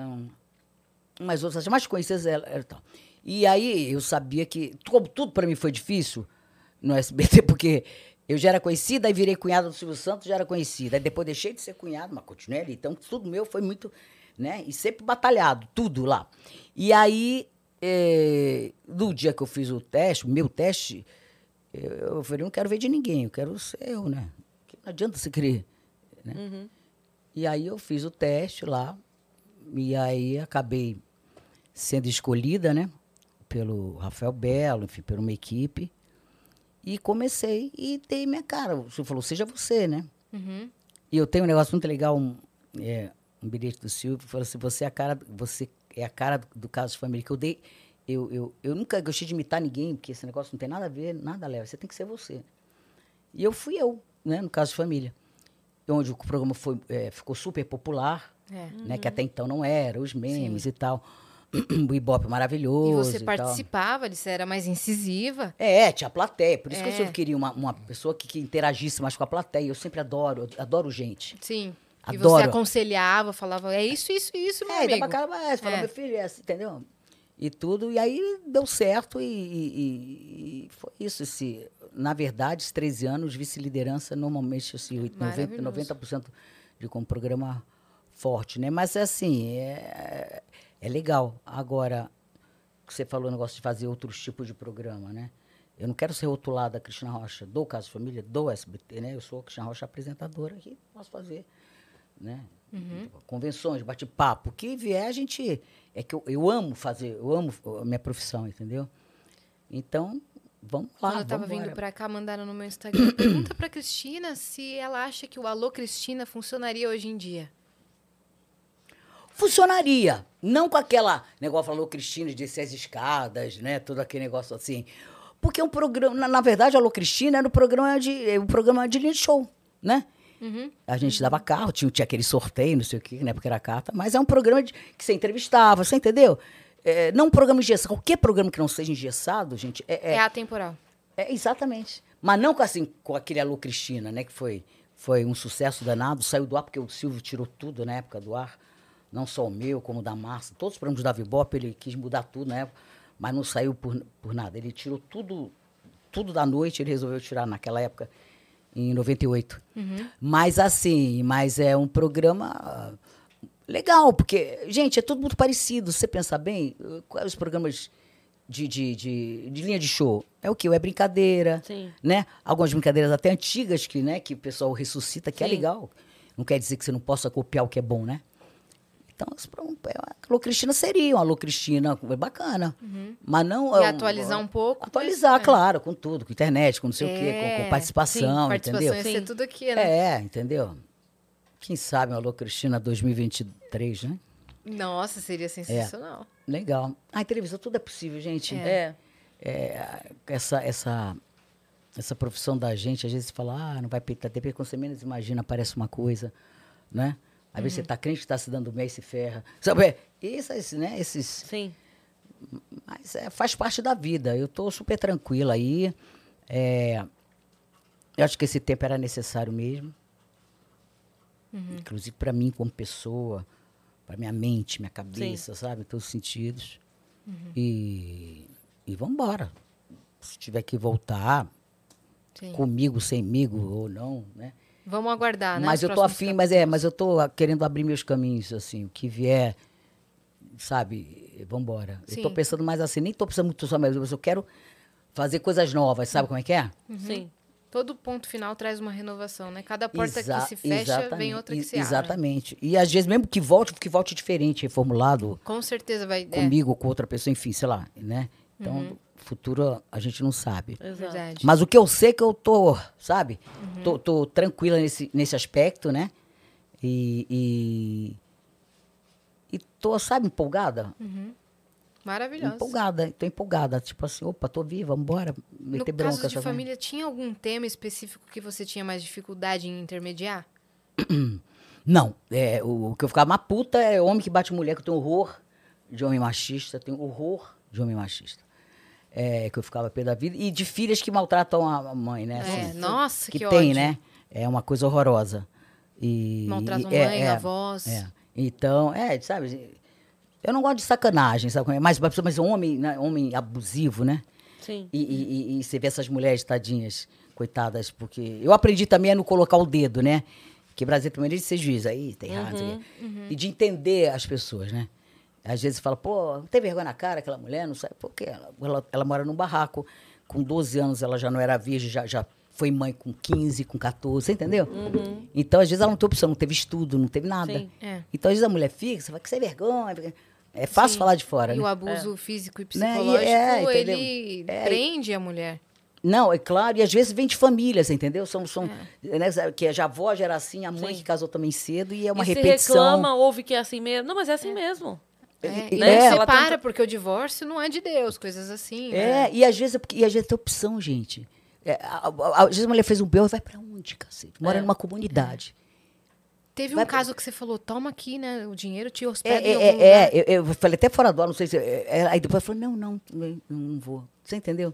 umas outras, as mais conhecidas era, era tal. E aí eu sabia que, como tudo para mim foi difícil no SBT, *laughs* porque eu já era conhecida, aí virei cunhada do Silvio Santos, já era conhecida. Aí depois deixei de ser cunhada, mas continuei ali. Então tudo meu foi muito, né? E sempre batalhado, tudo lá. E aí, eh, no dia que eu fiz o teste, o meu teste, eu, falei, não quero ver de ninguém, eu quero ser eu, né? Não adianta você querer, né? E aí eu fiz o teste lá, e aí acabei sendo escolhida, né? Pelo Rafael Belo, enfim, por uma equipe. E comecei e dei minha cara. O senhor falou, seja você, né? Uhum. E eu tenho um negócio muito legal, um, é, um bilhete do Silvio, falou assim, você é a cara, você é a cara do, do caso de família que eu dei. Eu, eu, eu nunca gostei de imitar ninguém, porque esse negócio não tem nada a ver, nada leva. Você tem que ser você. E eu fui eu, né, no caso de família. Onde o programa foi, é, ficou super popular, É. né, que até então não era, os memes e tal. *clears throat* o Ibope E maravilhoso. você e tal. participava, você era mais incisiva. É, tinha plateia. Por isso que É. eu sempre queria uma, uma pessoa que, que interagisse mais com a plateia. Eu sempre adoro, adoro gente. Sim. E Adoro. você aconselhava, falava, é isso, isso, isso, meu É, e amigo. dava cara, mas falava, É. meu filho, é assim, entendeu? E tudo, e aí deu certo e, e- e foi isso. Esse, na verdade, esses 13 anos, vice-liderança, normalmente, assim, 90%, Maravilhoso. 90% de como programa forte, né? Mas, assim, é, é legal. Agora, você falou o negócio de fazer outros tipos de programa, né? Eu não quero ser rotulada Cristina Rocha do Caso Família, do SBT, né? Eu sou a Cristina Rocha apresentadora que posso fazer, né? Convenções, bate-papo, o que vier a gente... É que eu, eu amo fazer, eu amo a minha profissão, entendeu? Então, vamos lá, Quando eu tava vindo pra cá, mandaram no meu Instagram. *coughs* Pergunta pra Cristina se ela acha que o Alô Cristina funcionaria hoje em dia. Funcionaria. Não com aquela negócio, falou Cristina, de as escadas, né? Todo aquele negócio assim. Porque é um programa. Na, na verdade, Alô Cristina era um programa de, um programa de show, né? Uhum. A gente dava carro, tinha, tinha aquele sorteio, não sei o que, né? Porque era carta. Mas é um programa de- que você entrevistava, você entendeu? É, não um programa engessado. Qualquer programa que não seja engessado, gente, é, É, atemporal. é, exatamente. Mas não com, assim, com aquele Alô Cristina, né? Que foi, foi um sucesso danado. Saiu do ar porque o Silvio tirou tudo na época do ar. Não só o meu, como o da Márcia. Todos os programas da Vibop, ele quis mudar tudo na época. Mas não saiu por, por nada. Ele tirou tudo, tudo da noite, ele resolveu tirar naquela época, em 98. Mas assim, mas é um programa ah, legal, porque, gente, é tudo muito parecido. Se você pensar bem, quais os programas de, de, de, de linha de show? É o quê? É brincadeira, Sim. né? Algumas brincadeiras até antigas que, né, que o pessoal ressuscita, que é Sim. legal. Não quer dizer que você não possa copiar o que é bom, né? Então, é, a Alô Cristina seria uma Alô Cristina bacana. Mas não. E é atualizar um pouco. Atualizar, é. claro, com tudo, com internet, com não sei o quê, com, É, com participação, Participação entendeu? ia ser Sim. tudo aqui, né? É, entendeu? Quem sabe um Alô Cristina 2023, né? Nossa, seria sensacional. Legal. Ah, em televisão tudo é possível, gente. É. É, essa, essa, essa profissão da gente, às vezes fala, ah, não vai quando você menos imagina, aparece uma coisa, né? Às vezes você tá crente que tá se dando bem e se ferra. Sabe? é, Esses, né? Esses, Sim. mas é, faz parte da vida. Eu tô super tranquila aí. É, eu acho que esse tempo era necessário mesmo. Inclusive para mim como pessoa, para minha mente, minha cabeça, sabe? Em todos os sentidos. E, e vamos embora. Se tiver que voltar, Sim. comigo, semigo ou não, né? Vamos aguardar, né? Mas eu tô afim, mas é, mas eu tô querendo abrir meus caminhos, assim, o que vier, sabe, vambora. Eu tô Sim. pensando mais assim, nem tô pensando muito só mais, mas eu quero fazer coisas novas, sabe como é que é? Sim. Todo ponto final traz uma renovação, né? Cada porta Exa- que se fecha, vem outra que se abre. Exatamente. E às vezes, mesmo que volte, que volte diferente, reformulado, Com certeza vai. É, comigo ou com outra pessoa, enfim, sei lá, né? Então, Uhum. Futuro a gente não sabe. Exato. verdade. Mas o que eu sei é que eu tô, sabe? Uhum. Tô, tô tranquila nesse, nesse aspecto, né? E, e. e tô, sabe, empolgada? Maravilhosa. Empolgada, tô empolgada. Tipo assim, opa, tô viva, vambora No meter caso bronca. de família, tinha algum tema específico que você tinha mais dificuldade em intermediar? *clears throat* Não, é, o, o que eu ficava uma puta é homem que bate mulher, que eu tenho horror de homem machista, tenho horror de homem machista. É, que eu ficava pé da vida. E de filhas que maltratam a mãe, né? É, assim, nossa, que tem, ódio. né? É uma coisa horrorosa. E, Maltratam e- é, mãe, é, avós. É. Então, é, sabe? Eu não gosto de sacanagem, sabe? é? Mas, mas homem, né, homem abusivo, né? Sim. E, e- e- e você vê essas mulheres tadinhas, coitadas, porque. Eu aprendi também a não colocar o dedo, né? Que Brasil também é de ser juiz, aí tem errado. não sei o quê. Uhum. E de entender as pessoas, né? Às vezes fala, pô, não tem vergonha na cara aquela mulher, não sabe por quê? Ela, ela, ela mora num barraco, com 12 anos ela já não era virgem, já, já foi mãe com 15, com 14, você entendeu? Então, às vezes ela não tem opção, não teve estudo, não teve nada. Sim. É. Então, às vezes a mulher fica, você fala que você é vergonha. É fácil Sim. falar de fora, E né? o abuso físico e Né, e psicológico, é, ele É, prende a mulher. Não, é claro, e às vezes vem de famílias, entendeu? São, são, né, sabe, que já a avó já era assim, a mãe Sim. que casou também cedo, e é uma e se repetição. reclama, ouve que é assim mesmo. Não, mas é assim mesmo. É, é, não ela separa, tenta- porque o divórcio não é de Deus, coisas assim. É, né? e às vezes, é e às vezes tem opção, gente. É, a- a- às vezes a mulher fez um belo, vai pra onde, cacete? Mora É. numa comunidade. Teve um Vai pra- caso que você falou, toma aqui, né? O dinheiro te É, hospeda é, é, lugar. é, eu, eu falei até fora do ar, não sei se. é, é, aí depois falou, não, não, não, não vou. Você entendeu?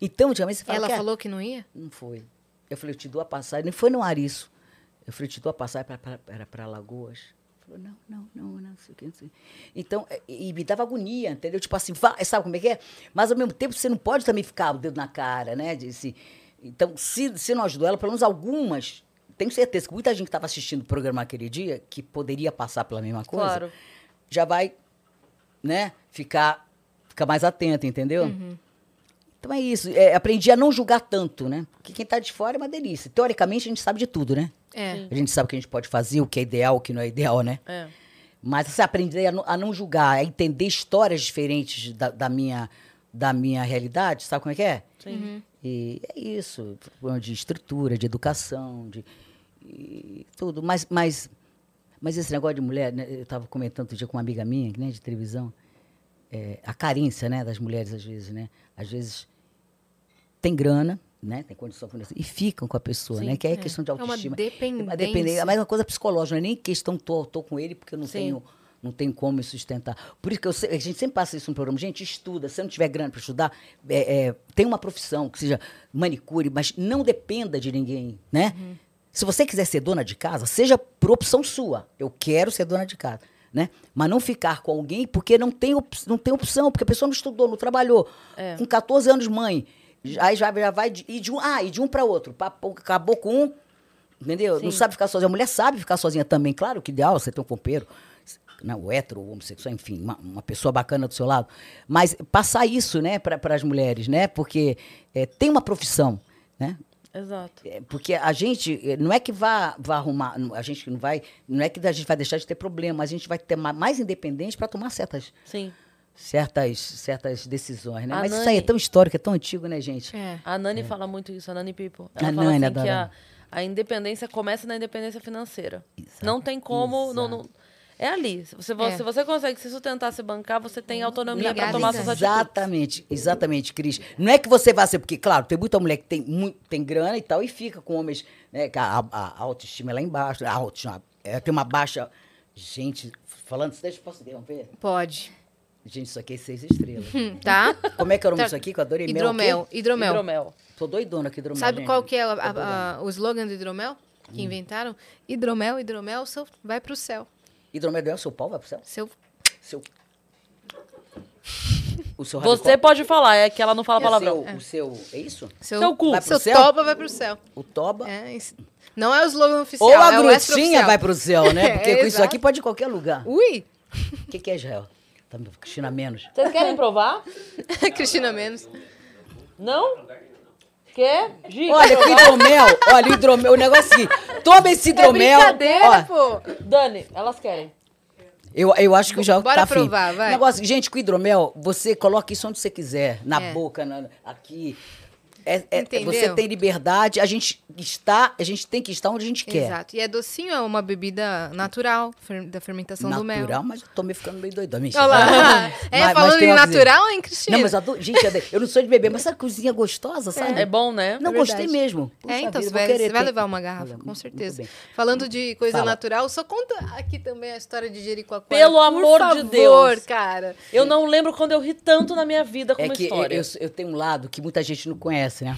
Então, antigamente você fala. Ela "Quer?" falou que não ia? Não foi. Eu falei, eu te dou a passagem. Nem foi no ar isso. Eu falei, eu te dou a passagem para para Lagoas. Falou, não, não, não, não, sei o que, não sei. Então, é, e, e me dava agonia, entendeu? Tipo assim, sabe como é que é? Mas ao mesmo tempo você não pode também ficar o dedo na cara, né? De, se, então, se, se não ajudou ela, pelo menos algumas, tenho certeza que muita gente que estava assistindo o programa aquele dia, que poderia passar pela mesma coisa, Claro. já vai, né, ficar, ficar mais atenta, entendeu? Uhum. Então é isso. É, aprendi a não julgar tanto, né? Porque quem tá de fora é uma delícia. Teoricamente, a gente sabe de tudo, né? É. A gente sabe o que a gente pode fazer, o que é ideal, o que não é ideal, né? É. Mas você aprender a não, a não julgar, a entender histórias diferentes da, da minha, da minha realidade, sabe como é que é? Sim. E é isso, problema de estrutura, de educação, de tudo. Mas, mas, mas esse negócio de mulher, né, eu estava comentando outro dia com uma amiga minha, né, de televisão, é, a carência, né, das mulheres às vezes, né? Às vezes tem grana, né, tem condição financeira, e ficam com a pessoa, Sim, né? Que é, é. questão de É uma autoestima. dependência. dependência. Mas é uma coisa psicológica, não é nem questão tô, tô com ele porque eu não Sim. tenho não tenho como me sustentar. Por isso que eu a gente sempre passa isso no programa. Gente, estuda. Se não tiver grana para estudar, é, é, tem uma profissão que seja manicure, mas não dependa de ninguém, né? Se você quiser ser dona de casa, seja por opção sua. Eu quero ser dona de casa, né? Mas não ficar com alguém porque não tem, op- não tem opção, porque a pessoa não estudou, não trabalhou. É. Com 14 anos, mãe. Aí já, já vai de, e de um, ah, e de um para outro. Papo- Acabou com um, entendeu? Não Sim. sabe ficar sozinha. A mulher sabe ficar sozinha também. Claro que ideal você ter um companheiro, não, o hétero, o homossexual, enfim, uma, uma pessoa bacana do seu lado. Mas passar isso, né, para as mulheres, né? Porque é, tem uma profissão, né? Exato. É, Porque a gente, eh, não é que vá, vá arrumar, não- a gente não vai, não é que a gente vai deixar de ter problema, a gente vai ter ma- mais independente para tomar certas, Sim. Certas, certas decisões, né? A Mas isso Nani- aí é tão histórico, é tão antigo, né, gente? É. A Nani fala muito isso, a Nani People. Ela A fala Nani, assim que a, a independência começa na independência financeira. Não tem como. Não, não- é ali. Se você, É. se você consegue se sustentar, se bancar, você tem autonomia para tomar suas atitudes. Exatamente, exatamente, Cris. Não é que você vai ser, porque, claro, tem muita mulher que tem, muito, tem grana e tal, e fica com homens, né? Que a, a- a autoestima é lá embaixo. A autoestima é, tem uma baixa. Gente, falando isso, deixa eu posso interromper? Pode. Gente, isso aqui é seis estrelas. Hum, Tá? Como é que é o nome Tá. disso aqui que eu adorei? Hidromel. Hidromel. Hidromel. Tô doidona aqui, hidromel. Sabe gente. qual que é a- a- a- o slogan do hidromel? Que inventaram? Hidromel, hidromel, seu, vai pro céu. Hidromel é o seu pau, vai pro céu? Seu, Seu... *laughs* O seu Você pode falar, é que ela não fala E palavrão. Seu, o seu... É isso? seu, Seu cu. Vai pro seu céu? toba vai pro céu. O toba... É, isso. Não é o slogan oficial, Ou a é grutinha vai pro céu, né? É, *laughs* Porque com isso aqui pode ir em qualquer lugar. Ui! O que, que é Israel? Cristina menos. Vocês querem provar? *laughs* Cristina Menos. Não? Quer? Gi, Olha, provar? hidromel, olha, o hidromel, o negócio é o seguinte, toma esse É hidromel. brincadeira, ó, pô. Dani, elas querem. eu, eu acho que o Jael Bora tá provar, vai. Negócio, gente, com hidromel, você coloca isso onde você quiser, na É. boca, na- aqui. É- é- você tem liberdade, a gente está, a gente tem que estar onde a gente quer. Exato. E é docinho, é uma bebida natural, fer- da fermentação do mel. Natural, mas eu tô me ficando meio doidão. Mentira. Olha lá. *laughs* É, Mas- mas falando tem em natural, hein, Cristina? Não, mas adoro, gente, eu não sou de beber, mas essa cozinha gostosa, sabe? É bom, né? Não É gostei mesmo. Puxa É, então vida, você vai, querer você vai levar uma garrafa, com certeza. Falando de coisa Fala. natural, só conta aqui também a história de Jericoacoara. Pelo por amor de favor, Deus. cara. Eu não lembro quando eu ri tanto na minha vida com É uma que eu, história. eu, eu tenho um lado que muita gente não conhece, né?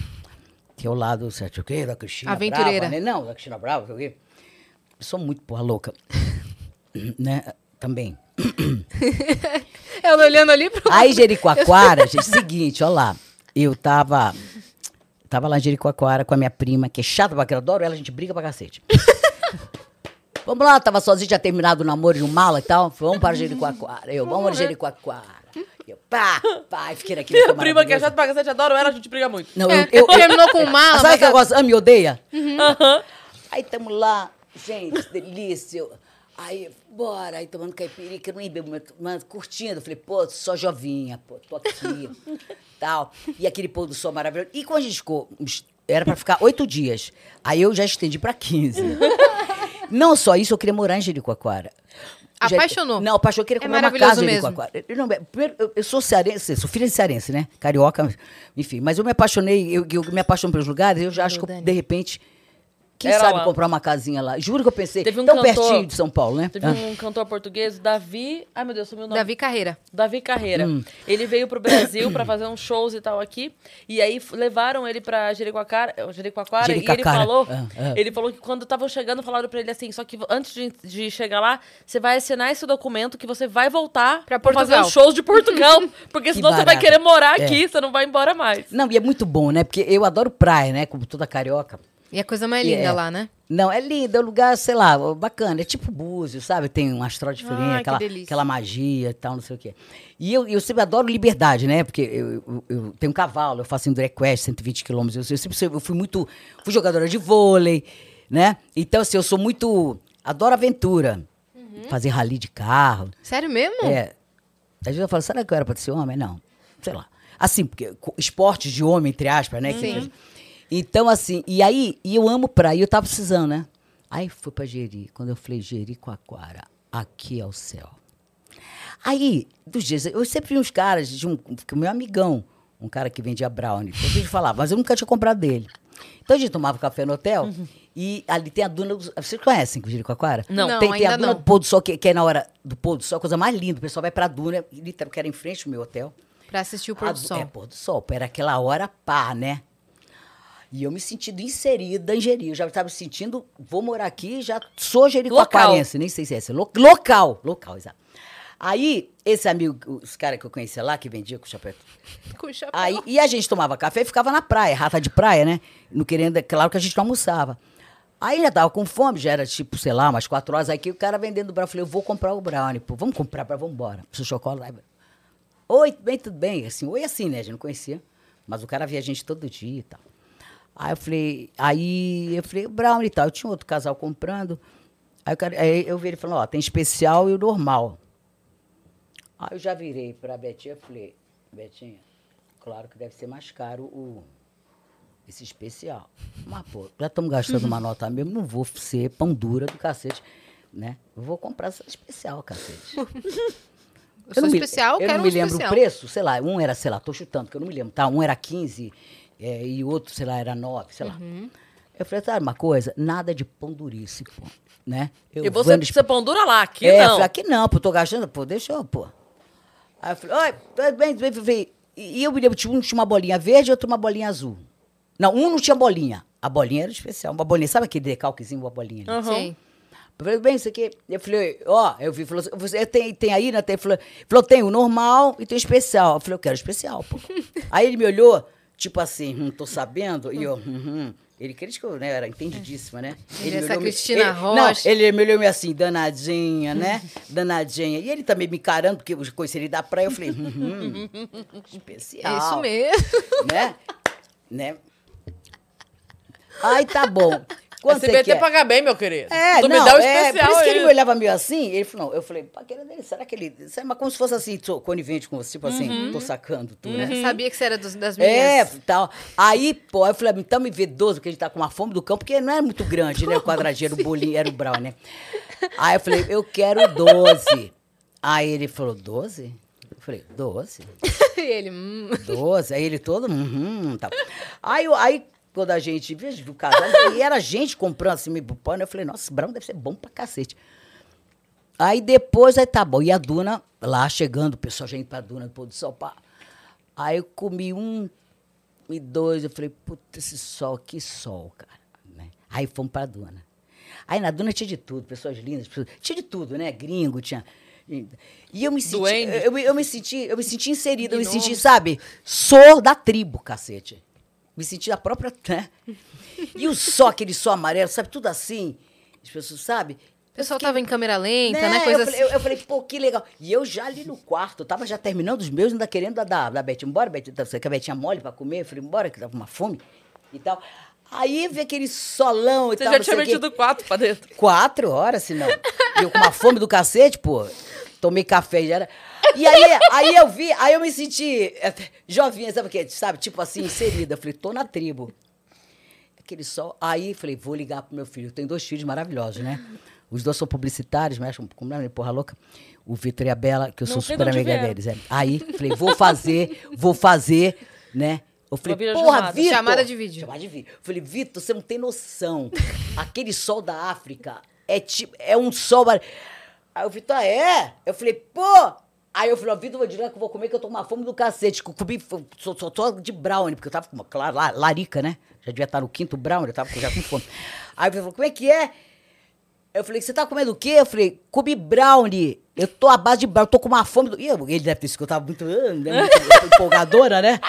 Que é o lado, certo, o quê? Da Cristina Aventureira. Brava, né? Não, da Cristina Brava, o quê? Sou muito porra louca. *coughs* né? Também. *coughs* Ela olhando ali pro... Aí, *laughs* Jericoacoara, gente, seguinte, ó lá. Eu tava... Tava lá em Jericoacoara com a minha prima, que é chata pra que eu adoro ela, a gente briga pra cacete. *laughs* Vamos lá, tava sozinha, tinha terminado o namoro de um mala e tal. Vamos para Jericoacoara. Eu, vamos para Jericoacoara. Eu, pá, pá, e fiquei naquele Minha prima que é chata pra cacete, adoro ela, a gente briga muito. Não, É, eu, eu, terminou com mala, Sabe mas que a- negócio ama e odeia? Aham. Aí tamo lá, gente, delícia. Eu- Aí, bora, aí tomando caipirinha, que eu nem bebo, mas- mas curtindo. Eu falei, pô, sou jovinha, pô, tô aqui, *laughs* tal. E aquele pôr do sol maravilhoso. E quando a gente ficou, era pra ficar oito dias. Aí eu já estendi pra 15. *laughs* Não só isso, eu queria morar em Jericoacoara. Já- Apaixonou? Não, apaixonei, eu queria É comprar uma maravilhoso casa mesmo. Eu, não, primeiro, eu, eu sou cearense, sou filha de cearense, né? Carioca, enfim. Mas eu me apaixonei, eu, eu me apaixono pelos lugares, eu já acho que, eu, de repente, quem Era sabe lá. comprar uma casinha lá. Juro que eu pensei, Teve um tão cantor- pertinho de São Paulo, né? Teve Ah. um cantor português, Davi. Ai, meu Deus, sumiu o nome. Davi Carreira. Davi Carreira. Hum. Ele veio pro Brasil pra fazer uns shows e tal aqui. E aí levaram ele pra Jericoacoara, eh, Jericoacoara e ele falou, Ah, ah. ele falou que quando estavam chegando falaram pra ele assim, só que antes de, de chegar lá, você vai assinar esse documento que você vai voltar Pra pra fazer os shows de Portugal, *laughs* porque Que senão você vai querer morar É. aqui, você não vai embora mais. Não, e é muito bom, né? Porque eu adoro praia, né? Como toda carioca. E a coisa mais linda é. lá, né? Não, é lindo, é um lugar, sei lá, bacana. É tipo Búzios, sabe? Tem um astral diferente, que aquela, aquela magia e tal, não sei o quê. E eu, eu sempre adoro liberdade, né? Porque eu, eu, eu tenho um cavalo, eu faço Endurance Quest, 120 quilômetros. Eu, sempre eu fui muito... Fui jogadora de vôlei, né? Então, assim, eu sou muito... Adoro aventura. Uhum. Fazer rally de carro. Sério mesmo? É. Às vezes eu falo, será que eu era pra ser homem? Não. Sei lá. Assim, porque esportes de homem, entre aspas, né? que- Sim. Então, assim, e aí, e eu amo praia, eu tava precisando, né? Aí fui pra Jeri. Quando eu falei Jericoacoara, aqui é o céu. Aí, dos dias, eu sempre vi uns caras, de um, que o meu amigão, um cara que vendia brownie, eu sempre falava, mas eu nunca tinha comprado dele. Então a gente tomava café no hotel e ali tem a duna. do- Vocês conhecem o Jericoacoara? Não. Não, tem, tem a duna não. do pôr do sol, que, que é na hora do pôr do sol, a coisa mais linda. O pessoal vai pra duna, literal, que era em frente ao meu hotel. Pra assistir o pôr do sol. É, pôr do sol. Era aquela hora pá, né? E eu me sentindo inserida em Jeri. Eu já estava me sentindo, vou morar aqui, já sou jericoacoarense. Nem sei se é esse. Lo- local, local, exato. Aí, esse amigo, os caras que eu conhecia lá, que vendia com chapéu. *laughs* Com chapéu. Aí, e a gente tomava café e ficava na praia, rata de praia, né? Não querendo, claro que a gente não almoçava. Aí já tava com fome, já era tipo, sei lá, umas quatro horas. Aí o cara vendendo o brownie, eu falei, eu vou comprar o brownie, pô, vamos comprar, pra, vamos embora. Seu chocolate. Oi, tudo bem, tudo bem. Assim, oi assim, né? A gente não conhecia. Mas o cara via a gente todo dia e tal. Aí eu falei, aí eu falei, brownie e tal. Eu tinha outro casal comprando. Aí, cara- aí eu vi ele falando, ó, tem especial e o normal. Aí eu já virei pra Betinha e falei, Betinha, claro que deve ser mais caro o, esse especial. Mas, pô, já estamos gastando uma nota mesmo, não vou ser pão dura do cacete, né? Eu vou comprar essa especial, cacete. Eu sou não me- especial, eu quero não me um lembro especial. o preço, sei lá, um era, sei lá, tô chutando, que eu não me lembro, tá? Um era 15 é, e o outro, sei lá, era 9, sei lá. Uhum. Eu falei, sabe uma coisa? Nada de pão pô, né? Eu E você, você pão dura lá, aqui é, eu não. falei, aqui não, pô, tô gastando, pô, deixa eu, pô. Aí eu falei, oi, tudo bem, tudo bem. E eu me lembro, tinha um tinha uma bolinha verde e outro uma bolinha azul. Não, um não tinha bolinha. A bolinha era especial, uma bolinha, sabe aquele decalquezinho, uma bolinha? ali? Aham. Sim. Eu falei, bem, isso aqui. Eu falei, ó, eu vi, falou você tem, tem aí, né? Tem, falou, falou, tem o normal e tem o especial. Eu falei, eu quero especial, pô. *laughs* aí ele me olhou, tipo assim, hum, tô sabendo, e eu, hum, hum. Ele criticou, né? Era entendidíssima, né? Ele, me essa me- Cristina ele- Rocha. Não, ele me olhou meio assim, danadinha, né? *laughs* danadinha. E ele também me encarando, porque eu conheci ele da praia, eu falei, hum, hum, especial. É isso mesmo. Né? né? Aí tá bom. Quanto você SBT quer? paga bem, meu querido. É, tu não, me dá o é, especial por isso que ele aí. me olhava meio assim, ele falou, não, eu falei, paquera dele, será que ele, será, mas como se fosse assim, tô conivente com você, tipo assim, tô sacando tu, né? Eu sabia que você era dos- das É, minhas. tal. Aí, pô, eu falei, então me vê 12, porque a gente tá com uma fome do campo, porque não era muito grande, né? O quadradinho era o bolinho, era o brown, né? Aí eu falei, eu quero 12. Aí ele falou, 12? Eu falei, 12? *laughs* e ele, hum. 12. Aí ele todo, uhum, tal. Aí, eu- aí quando a gente viu o casal, e era gente comprando assim, meio pano, eu falei, nossa, brown deve ser bom pra cacete. Aí depois, aí tá bom. E a Duna, lá chegando, o pessoal já indo pra Duna, do pôr do sol, pá. Aí eu comi um e dois, eu falei, puta, esse sol, que sol, cara. né? Aí fomos pra Duna. Aí na Duna tinha de tudo, pessoas lindas, pessoas- tinha de tudo, né? Gringo, tinha... E eu me senti, eu, me- eu me senti, eu me senti inserida, eu me senti, sabe? Sou da tribo, cacete. Me senti a própria, *laughs* né? E o sol, aquele sol amarelo, sabe? Tudo assim. As pessoas, sabe? O pessoal tava em câmera lenta, né? Né? Coisa eu, falei, eu, eu falei, pô, que legal. E eu já ali no quarto, eu tava já terminando os meus, ainda querendo da, da, da Beth. Bora, Beth, você que a Beth tinha mole pra comer? Eu falei, bora, que tava com uma fome e tal. Aí vi aquele solão e Você tal. já não tinha metido quatro pra dentro. Quatro horas, se não. E eu com uma fome do cacete, pô. Tomei café e já era. E aí, aí eu vi, aí eu me senti eh, jovinha, sabe o quê? Sabe, tipo assim, inserida. Eu falei, tô na tribo. Aquele sol. Aí falei, vou ligar pro meu filho. Eu tenho dois filhos maravilhosos, né? Os dois são publicitários, mexem com como é, porra louca. O Vitor e a Bela, que eu Não sou super amiga vieram. deles. é. Aí falei, vou fazer, vou fazer, né? Eu falei, porra. Vitor. Chamada de vídeo. Chamada de vídeo. Eu falei, Vitor, você não tem noção. Aquele sol da África é tipo, é um sol. Aí o Vitor, ah, é? Eu falei, pô! Aí eu falei, ó, Vitor, vou direto que eu vou comer, que eu tô com uma fome do cacete. comi, só, só, só de brownie, porque eu tava com uma, claro, la- larica, né? Já devia estar no quinto brownie, eu tava já com fome. *laughs* Aí Vitor falou, como é que é? Eu falei, você tá comendo o quê? Eu falei, comi brownie. Eu tô à base de brownie, eu tô com uma fome. Do... Ih, ele deve ter escutado muito, ah, né, muito *laughs* empolgadora, né?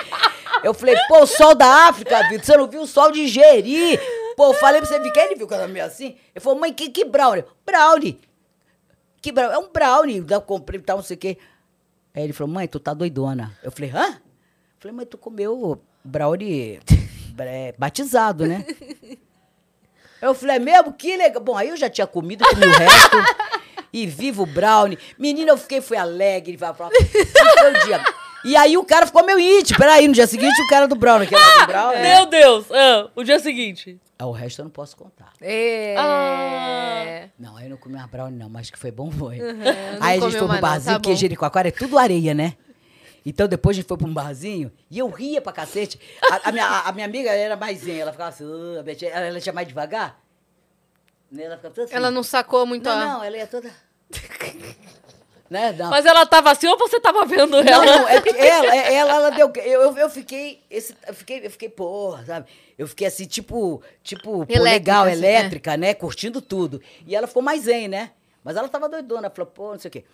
Eu falei, pô, o sol da África, Vitor, você não viu o sol de Jeri? Pô, eu falei pra você ficar, ele viu que eu tava meio assim. Ele falou, mãe, que, que brownie? Brownie. Que brownie? É um brownie. Eu comprei e tal, não sei o quê. Aí ele falou, mãe, tu tá doidona. Eu falei, hã? Eu falei, mãe, tu comeu brownie *laughs* é, batizado, né? Eu falei, é mesmo? Que legal. Bom, aí eu já tinha comido, comi o resto. *laughs* e vivo o brownie. Menina, eu fiquei, fui alegre. Foi o dia. E aí o cara ficou meio íntimo. Peraí, no dia seguinte o cara do brownie, que era do brownie. Meu Deus! Ah, o dia seguinte. Ah, o resto eu não posso contar. É. Ah. Não, aí eu não comi uma brownie, não, mas que foi bom, foi. não aí a gente foi pro não, barzinho, tá porque bom. Jericoacoara é tudo areia, né? Então depois a gente foi pra um barzinho e eu ria pra cacete. A, a minha, a minha amiga era mais ela ficava assim, "Ah, a Beth", ela, ela tinha mais devagar. Né? Ela ficava toda assim. Ela não sacou muito Não, a. não, ela ia toda. *laughs* né? Não. Mas ela tava assim ou você tava vendo ela? não, é porque ela, é- ela, ela deu. Eu, eu, eu fiquei. Esse, eu fiquei, eu fiquei, porra, sabe? Eu fiquei assim, tipo, tipo, pô, Elétrica, legal, assim, elétrica, né? Curtindo tudo. E ela ficou mais zen, né? Mas ela tava doidona, falou, pô, não sei o quê.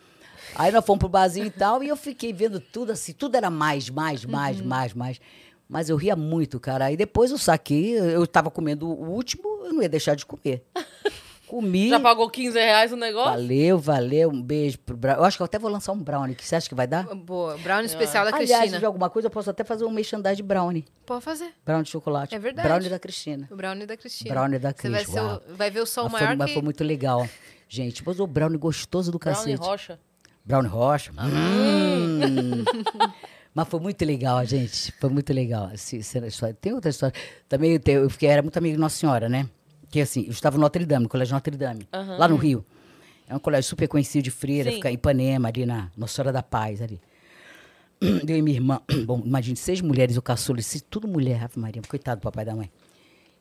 Aí nós fomos pro barzinho e tal, e eu fiquei vendo tudo assim, tudo era mais, mais, mais, mais, mais. Mas eu ria muito, cara. Aí depois eu saquei, eu tava comendo o último, eu não ia deixar de comer. *laughs* Comi. Já pagou 15 reais o negócio? Valeu, valeu. Um beijo pro Brownie. Eu acho que eu até vou lançar um brownie. Que você acha que vai dar? Boa. Brownie especial da Aliás, se Cristina. tiver alguma coisa, eu posso até fazer um merchandising de brownie. Pode fazer. Brownie de chocolate. É verdade. Brownie da Cristina. O brownie da Cristina. Brownie da Você vai, o- vai ver o sol Mas maior foi, mas que... foi muito legal. Gente, mas o brownie gostoso do Brownie cacete. Rocha. Brownie Rocha. Ah. Hum. Mas foi muito legal, gente. Foi muito legal. Essa história. Tem outra história. Também eu, te- eu fiquei, era muito amigo de Nossa Senhora, né? Que assim, eu estava no Notre Dame, no Colégio Notre Dame, lá no Rio. É um colégio super conhecido de freira, Sim. fica em Ipanema, ali na Nossa Senhora da Paz, ali. *clears throat* Eu e minha irmã, *clears throat* bom, imagine, seis mulheres, o caçula, tudo mulher, Ave Maria, coitado do papai da mãe.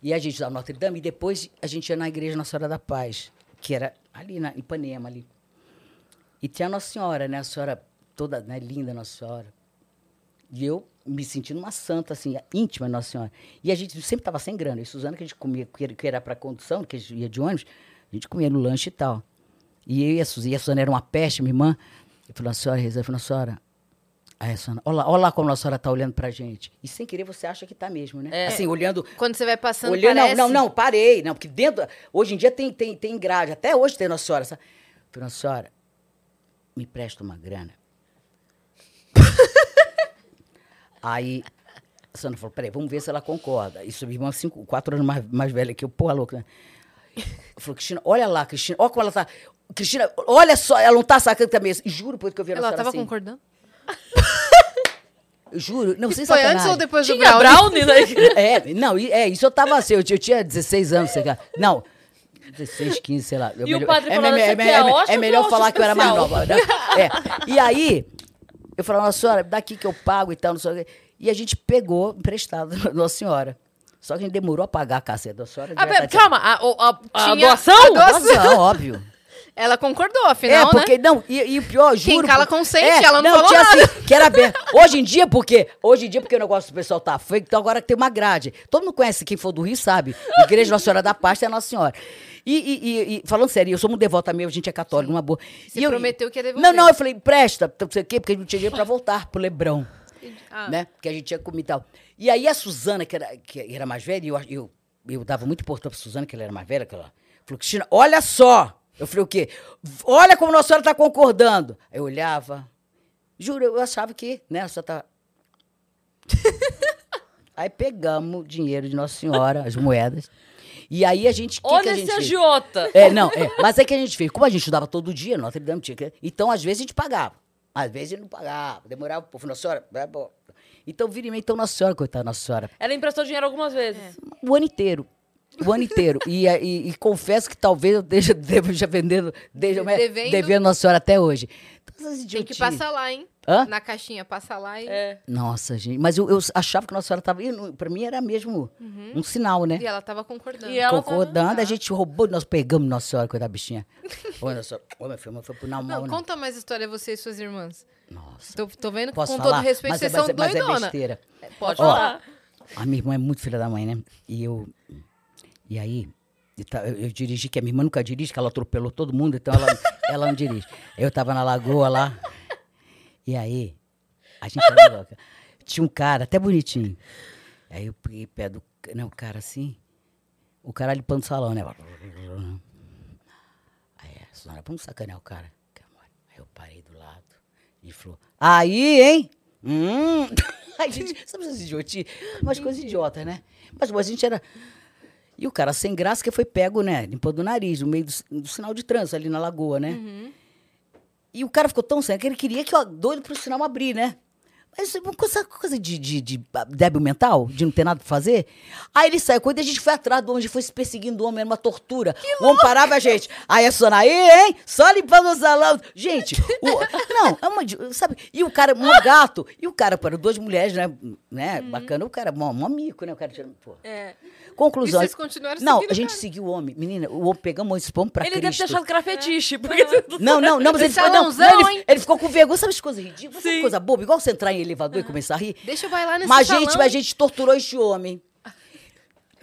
E a gente estava no Notre Dame, e depois a gente ia na igreja Nossa Senhora da Paz, que era ali na Ipanema, ali. E tinha a Nossa Senhora, né? A senhora toda né, linda, Nossa Senhora. E eu me sentindo uma santa, assim, íntima Nossa Senhora. E a gente sempre estava sem grana. E Suzana, que a gente comia, que era- para condução, que a gente ia de ônibus, a gente comia no lanche e tal. E eu e a Suzana, e a Suzana era uma peste, minha irmã. Eu falei, Nossa Senhora, rezando, eu falei, Nossa Senhora. Aí a olha lá, olha lá como a Nossa Senhora está olhando pra gente. E sem querer você acha que tá mesmo, né? Assim, olhando Quando você vai passando, Olhando, parece... não, não, não, parei. Não, porque dentro. Hoje em dia tem, tem, tem grade. Até hoje tem Nossa Senhora. sabe? Falei, Nossa Senhora, me presta uma grana. *laughs* Aí a Sandra falou: peraí, vamos ver se ela concorda. Isso, minha irmã, cinco, quatro anos mais, mais velha que eu, porra louca, né? Falou, Cristina, olha lá, Cristina, olha como ela tá. Cristina, olha só, ela não tá sacando também. E juro por que eu vi Ela Nossa tava assim. concordando? Juro, não, sem Foi antes ou depois do Tinha brownie? igreja. *laughs* É, não, e- é, isso eu tava assim, eu, tinha- eu tinha 16 anos, sei lá. Não, 16, 15, sei lá. E o padre falando, me- "Você me- quer me- hóstia é ou melhor falar que eu era mais especial?" nova. Né? É. E aí, eu falei, Nossa Senhora, daqui que eu pago e tal, não sei o quê. E a gente pegou emprestado *laughs* Nossa Senhora. Só que a gente demorou a pagar a caceta da Senhora. Ah, pera, calma, a, a- a Tinha doação? a doação. Doação, óbvio. *laughs* Ela concordou, É, afinal, porque, né? não, e, o pior, juro. cala por- consente, ela não falou tinha nada. assim, que era aberto. Hoje em dia, porque Hoje em dia, porque o negócio do pessoal tá feio, então agora tem uma grade. Todo mundo conhece, quem for do Rio sabe. Igreja Nossa Senhora da Paz é Nossa Senhora. E, e- e- falando sério, eu sou muito devota mesmo, a gente é católico, numa boa. Você E eu- prometeu que ia devolver. Não, não, eu falei, presta, não sei o quê, porque a gente não tinha dinheiro pra voltar pro Lebrão Ah, né? Porque a gente tinha comido e tal. E aí a Suzana, que era, que era mais velha, e eu, eu, eu dava muito importância pra Suzana, que ela era mais velha, que ela falou, Cristina, olha só! Eu falei, o quê? Olha como Nossa Senhora tá concordando. Aí eu olhava, juro, eu achava que, né, a senhora tá... *laughs* aí pegamos o dinheiro de Nossa Senhora, as moedas, e aí a gente... que Olha esse agiota. É, não, é. Mas é que a gente fez. Como a gente estudava todo dia, Notre Dame tinha que. Então, às vezes, a gente pagava. Às vezes, não pagava. Demorava pouco. Nossa Senhora. é. Então, vira e meia, então, Nossa Senhora, coitada, Nossa Senhora. Ela emprestou dinheiro algumas vezes. O ano inteiro. O ano inteiro. E, e- e confesso que talvez eu esteja *laughs* né, Devendo. devendo Nossa Senhora até hoje. Então, Tem que passar lá, hein? Hã? Na caixinha, passa lá e... É. Nossa, gente. Mas eu, eu achava que Nossa Senhora estava. Para mim era mesmo um sinal, né? E ela tava concordando. E ela Concordando, a gente roubou, nós pegamos Nossa Senhora, coitada da bichinha. Ô, Nossa Senhora, ô, meu filho, mas foi por não, Não, não. conta mais história você e suas irmãs. Nossa. Tô, tô vendo que Posso com falar? todo respeito, mas, vocês é, mas, são é- mas é doidona. besteira. Pode Ó, falar. A minha irmã é muito filha da mãe, né? E eu. E aí, tá- eu, eu dirigi, que a minha irmã nunca dirige, que ela atropelou todo mundo, então ela, ela não dirige. Eu tava na lagoa lá. E aí, a gente era louca. Tinha um cara, até bonitinho. Aí eu peguei pé do. Não, o cara assim. O cara limpando o salão, né? Aí a senhora, vamos sacanear o cara. Aí eu parei do lado e falou: Aí, hein? Hum. *laughs* Ai, gente, sabe essas idiotices? Umas coisas idiotas, né? Mas, a gente era. E o cara sem graça que foi pego, né? Limpando o nariz, no meio do, do sinal de trânsito ali na lagoa, né? E o cara ficou tão sério que ele queria que eu doido pro sinal abrir, né? Mas uma coisa, coisa de, de, de débil mental, de não ter nada pra fazer. Aí ele saiu, quando a gente foi atrás do homem, a gente foi se perseguindo o homem, era uma tortura. o homem parava a gente. Aí a Sona, aí, hein? Só limpando o salão. Gente, o- *laughs* não, é uma, sabe? E o cara, um gato, e o cara, para duas mulheres, né? né Bacana, o cara, um, amigo, né? O cara tirando, pô. É. Conclusão. E vocês continuaram Não, a gente cara? seguiu o homem. Menina, o homem pegamos esse pão pra Ele deve ter Cristo. achado que era fetiche. Porque... Não, não, não, mas ele, ficou- não, salãozão, não, ele, ele ficou com vergonha. Sabe as coisas ridículas? Sabe coisa boba? Igual você entrar em elevador e começar a rir. Deixa eu bailar nesse Mas a salão. gente, a gente torturou esse homem.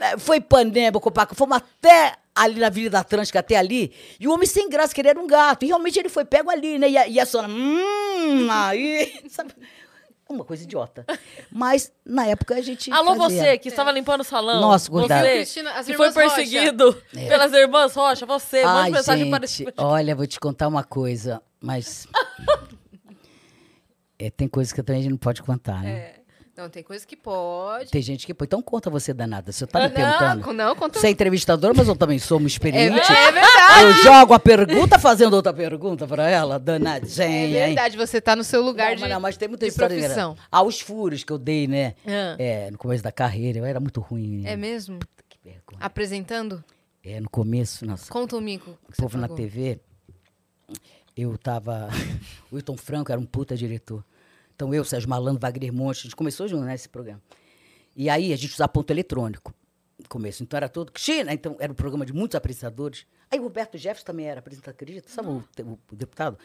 É, Foi Ipanema, Copaca, fomos até ali na Avenida Atlântica, até ali, e o homem sem graça, que ele era um gato. E realmente ele foi pego ali, né? E a, e a Sona, hum, aí, *laughs* sabe? Uma coisa idiota. *laughs* Mas, na época, a gente Alô, fazia. você que estava limpando o salão. Nossa, gordada. Você Cristina, que foi perseguido pelas irmãs Rocha. Você, um Ai, gente, parecida. olha, vou te contar uma coisa, mas... *laughs* É, tem coisas que também a gente não pode contar, né? É. Não, tem coisa que pode. Tem gente que... Pô, então conta você, danada. Você tá me perguntando. Não, não, conta. Você é entrevistadora, mas eu também sou uma experiente. É verdade. Eu jogo a pergunta fazendo outra pergunta pra ela, danadinha, É hein? verdade, você tá no seu lugar Não, de. mas, não, mas tem muita história profissão. engraçada. Ah, os furos que eu dei, né? Ah. É, no começo da carreira, eu era muito ruim. É mesmo? Que vergonha. Apresentando? É, no começo, nossa, Conta o mico. o povo na. TV, eu tava... *laughs* o Wilton Franco era um puta diretor. Então eu, Sérgio Malandro, Wagner Monte, a gente começou junto nesse programa. E aí a gente usava ponto eletrônico no começo. Então era todo... China! Então era um programa de muitos apresentadores. Aí o Roberto Jefferson também era apresentador, acredita? Sabe o, o- deputado?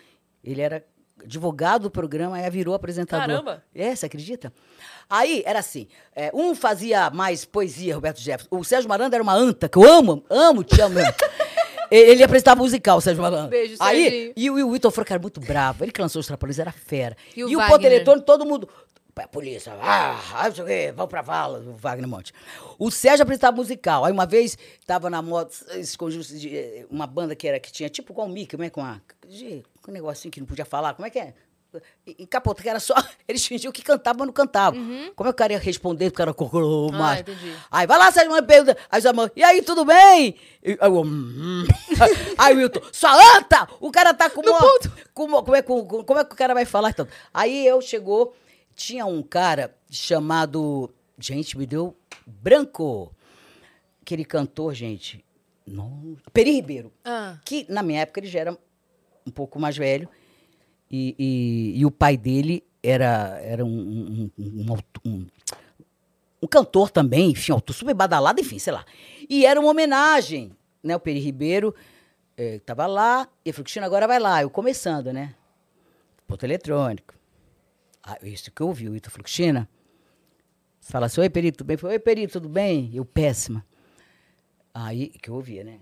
Ele era advogado do programa, aí virou apresentador. Caramba! É, você acredita? Aí era assim: é, um fazia mais poesia, Roberto Jefferson. O Sérgio Malandro era uma anta, que eu amo, amo, te amo. *laughs* Ele apresentava musical, o Sérgio Malandro. Beijo, Aí, Serginho. e o, e o Wilton Franco era muito bravo. Ele que lançou os Trapalhões era fera. E E o o, Wagner? ponto eletrônico, todo mundo. "Pé, Polícia, ah, ah, não sei o quê, vão pra vala, o Wagner Monte. O Sérgio apresentava musical. Aí uma vez tava na moto, esse conjunto de eh, uma banda que era que tinha tipo igual o Mickey, como é com a. Com um negocinho que não podia falar, como é que é? Encapota, que era só. *laughs* Eles fingiam que cantavam, mas não cantavam. Como é que o cara ia responder? O cara corou Ah, mais. entendi. Aí vai lá, Sérgio Malandro, pergunta. Aí sua mãe, e aí, tudo bem? E, aí, eu, hum. *laughs* aí o Wilton, sua anta! O cara tá com uma, com uma- como, é, com- com- como é que o cara vai falar então? Aí eu chegou, tinha um cara chamado. Gente, me deu branco. Aquele cantor, gente. Não, Peri Ribeiro. Ah. Que na minha época ele já era um pouco mais velho. E, e- e o pai dele era, era um, um, um, um cantor também, enfim, autor super badalado, enfim, sei lá. E era uma homenagem, né? O Peri Ribeiro estava lá, e eu falei, Cristina, agora vai lá. Eu começando, né? Ponto eletrônico. Ah, isso que eu ouvi, o Ito falou, Cristina, fala assim, oi, Peri, tudo bem? Eu falei, oi, Peri, tudo bem? Eu, péssima. Aí, que eu ouvia, né?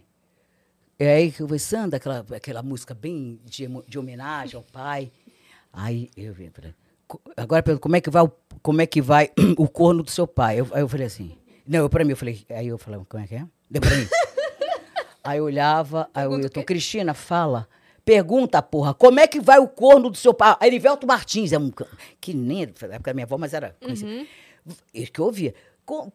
É aí que eu conversando, aquela, aquela música bem de, de homenagem ao pai. Aí eu vi, falei, "Co- agora pergunta, como é que vai, o, como é que vai *clears throat* o corno do seu pai? Eu- aí eu falei assim, não, eu pra mim, eu falei, aí eu falei, como é que é? Deu pra mim. *laughs* aí eu olhava, aí eu, eu tô, Cristina, fala. Pergunta, porra, como é que vai o corno do seu pai? Aí Erivelto Martins, é um, que nem da época da minha avó, mas era. Isso que eu ouvia.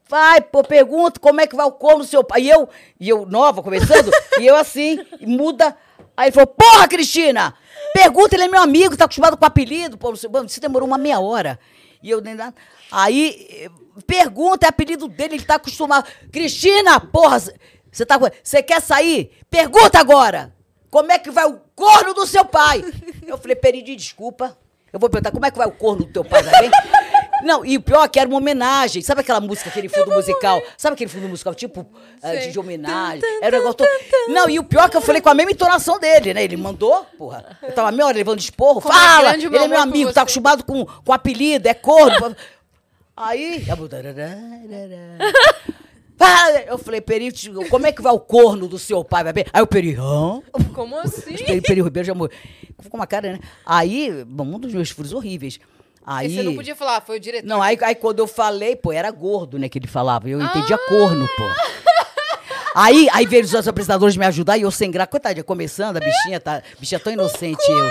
Vai, pô, pergunta como é que vai o corno do seu pai. E eu, e eu nova, começando, *laughs* e eu assim, muda. Aí ele falou, porra, Cristina, pergunta, ele é meu amigo, tá acostumado com apelido, pô, isso demorou uma meia hora. E eu nem nada. Aí, pergunta, é apelido dele, ele tá acostumado. Cristina, porra, você tá Você quer sair? Pergunta agora! Como é que vai o corno do seu pai? Eu falei, Peridi, desculpa. Eu vou perguntar, como é que vai o corno do teu pai, vai bem? Não, e o pior é que era uma homenagem. Sabe aquela música, aquele fundo musical? Sabe aquele fundo musical, tipo, eh, de, Sei. de homenagem? Era um negócio todo... Não, e o pior é que eu falei com a mesma entonação dele, né? Ele mandou, porra. Eu tava meia hora levando esporro. Como é Fala! o Ele é meu amigo, tá acostumado com, com apelido, é corno. Aí... Eu falei, Peri, como é que vai o corno do seu pai? Vai bem? Aí o Peri, hã? Como assim? Peri, Peri Ribeiro já morreu. Ficou uma cara, né? Aí, um dos meus furos horríveis. Aí, você não podia falar, foi o diretor. Não, aí, aí quando eu falei, pô, era gordo, né, que ele falava. Eu entendia corno, pô. Aí, aí veio os apresentadores me ajudar e eu sem graça. Coitadinha, começando, a bichinha tá. Bichinha tão inocente eu.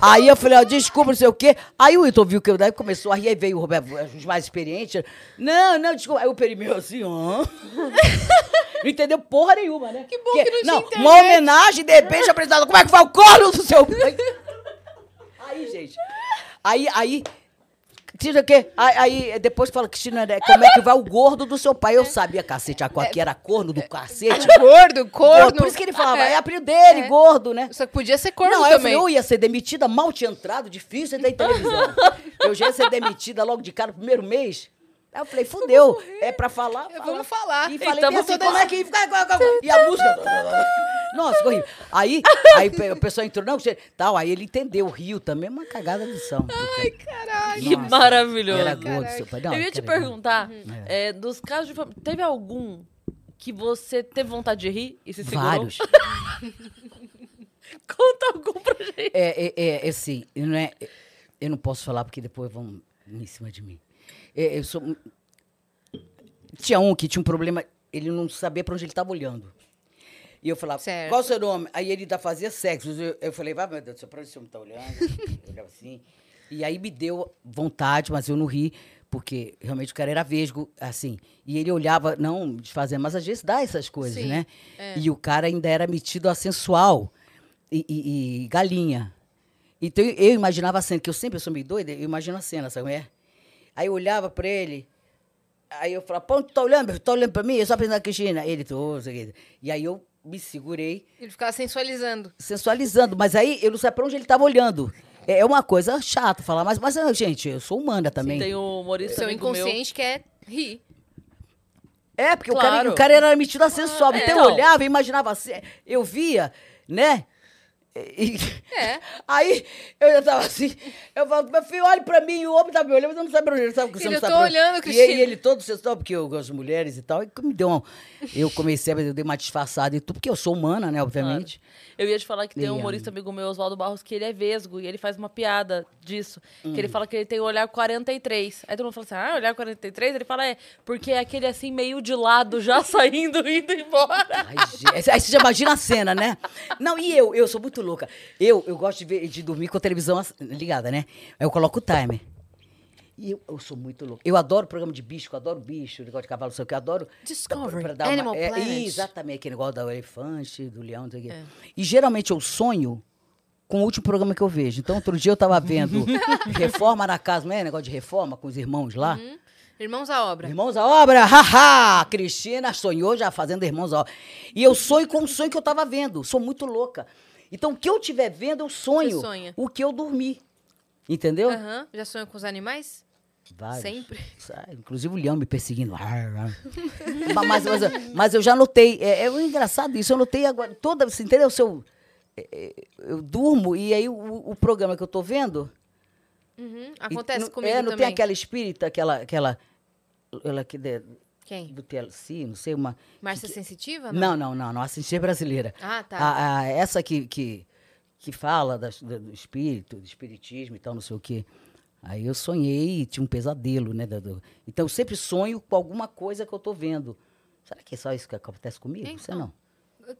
Aí eu falei, ó, desculpa, não sei o quê. Aí o Ito viu que eu daí começou a rir, aí veio o Roberto, os mais experientes. Não, não, desculpa. Aí o Peri meio assim, ó. Não entendeu porra nenhuma, né? Que bom que não tinha Não, uma homenagem, de repente, apresentador, como é que vai o corno do seu. Aí, gente. Aí, aí. Cristina, o quê? Aí, aí, depois fala, Cristina, né, como é que vai o gordo do seu pai? Eu sabia, cacete, a aqui era corno do cacete. *laughs* Gordo, corno. Por isso que ele falava, é, apelido dele, É. gordo, né? Só que podia ser corno não, eu também. falei, eu ia ser demitida, mal tinha entrado, difícil entrar em televisão. *laughs* eu já ia ser demitida logo de cara no primeiro mês. Aí eu falei, fudeu, é pra falar, Eu- fala. vamos falar. E falei, Então assim, como é que... E a música... *laughs* Nossa, ficou horrível. Aí, *laughs* aí o pessoal entrou, não, você... Tal, aí ele entendeu, riu também, uma cagada de som. Ai, caralho. Que maravilhoso. Era gordo, seu pai. Não, eu ia te perguntar, é, dos casos de família, teve algum que você teve vontade de rir e se segurou? Vários. *laughs* Conta algum pra gente. É, é, é, é assim, não é, eu não posso falar porque depois vão. em cima de mim. É, eu sou. Tinha um que tinha um problema, ele não sabia pra onde ele estava olhando. E eu falava, Certo. qual o seu nome? Aí ele ainda fazia sexo. Eu, eu falei, vai, meu Deus do céu, pra onde esse homem tá olhando? *laughs* Eu olhava assim. E aí me deu vontade, mas eu não ri, porque realmente o cara era vesgo, assim. E ele olhava, não desfazendo, mas às vezes dá essas coisas, Sim, né? é. E o cara ainda era metido a sensual e, e- e galinha. Então eu, imaginava a cena, que eu sempre sou meio doida, eu imagino a cena, sabe como é? Aí eu olhava pra ele, aí eu falava, pô, tu tá olhando, meu? tá olhando pra mim? Eu só pensando na Cristina. Ele, tô, o. E aí eu me segurei, Ele ficava sensualizando. sensualizando, mas aí eu não sabia pra onde ele tava olhando. É é uma coisa chata falar, mas, mas gente, eu sou humana também. Tem um humorista Seu amigo meu. inconsciente quer rir. É, porque o, cara, Claro. o cara era metido a sensual. Ah, é, então então. eu olhava e imaginava assim, eu via, né? E- É. *laughs* Aí eu já tava assim, eu falo, meu filho, olhe pra mim, e o homem tá me olhando, mas eu não sabe pra onde ele sabe que você não eu sabe tô olhando, E Cristina. ele, ele todo sensual, porque eu gosto de mulheres e tal, e me deu um, Eu comecei, a eu dei uma disfarçada e tudo, porque eu sou humana, né, obviamente. Eu ia te falar que tem um E, humorista amigo meu, Oswaldo Barros, que ele é vesgo e ele faz uma piada disso. Que Hum. ele fala que ele tem o olhar 43. Aí todo mundo fala assim: ah, olhar 43? Ele fala: é, porque é aquele assim meio de lado, já *laughs* saindo, indo embora. Ai, gente, aí você já imagina a cena, né? Não, e eu, eu sou muito louca. Eu, eu gosto de, ver, de dormir com a televisão ligada, né? Aí eu coloco o timer. E eu, eu sou muito louca. Eu adoro programa de bicho, eu adoro bicho, negócio de cavalo, não sei o que, eu adoro. Discovery, dar Animal é, Planet. Exatamente, aquele negócio do elefante, do leão, não sei o quê. É. E geralmente eu sonho com o último programa que eu vejo. Então, outro dia eu tava vendo *laughs* Reforma na Casa, não é negócio de reforma com os irmãos lá? Uhum. Irmãos à obra. Irmãos à obra, haha! Cristina sonhou já fazendo Irmãos à obra. E eu sonho com o sonho que eu tava vendo. Sou muito louca. Então, o que eu estiver vendo, eu sonho. O que eu dormi. Entendeu? Aham. Já sonhou com os animais? Vários. Sempre. Inclusive o leão me perseguindo. *laughs* mas, mas, mas, eu já notei. É, é engraçado isso. Eu notei agora. Toda, você entendeu? Se eu, é, é, eu durmo e aí o, o programa que eu tô vendo. Uhum. e Acontece não- comigo é, não também. tem aquela espírita, aquela. aquela ela que Quem? do TLC, não sei, uma. Márcia que- Sensitiva? Não, não, não, não. A assistente brasileira. Ah, tá. A- a- essa que, que, que fala das- do, espírito, do espiritismo e tal, não sei o quê. Aí eu sonhei e tinha um pesadelo, né? do- Então eu sempre sonho com alguma coisa que eu tô vendo. Será que é só isso que acontece comigo? Você Então. não.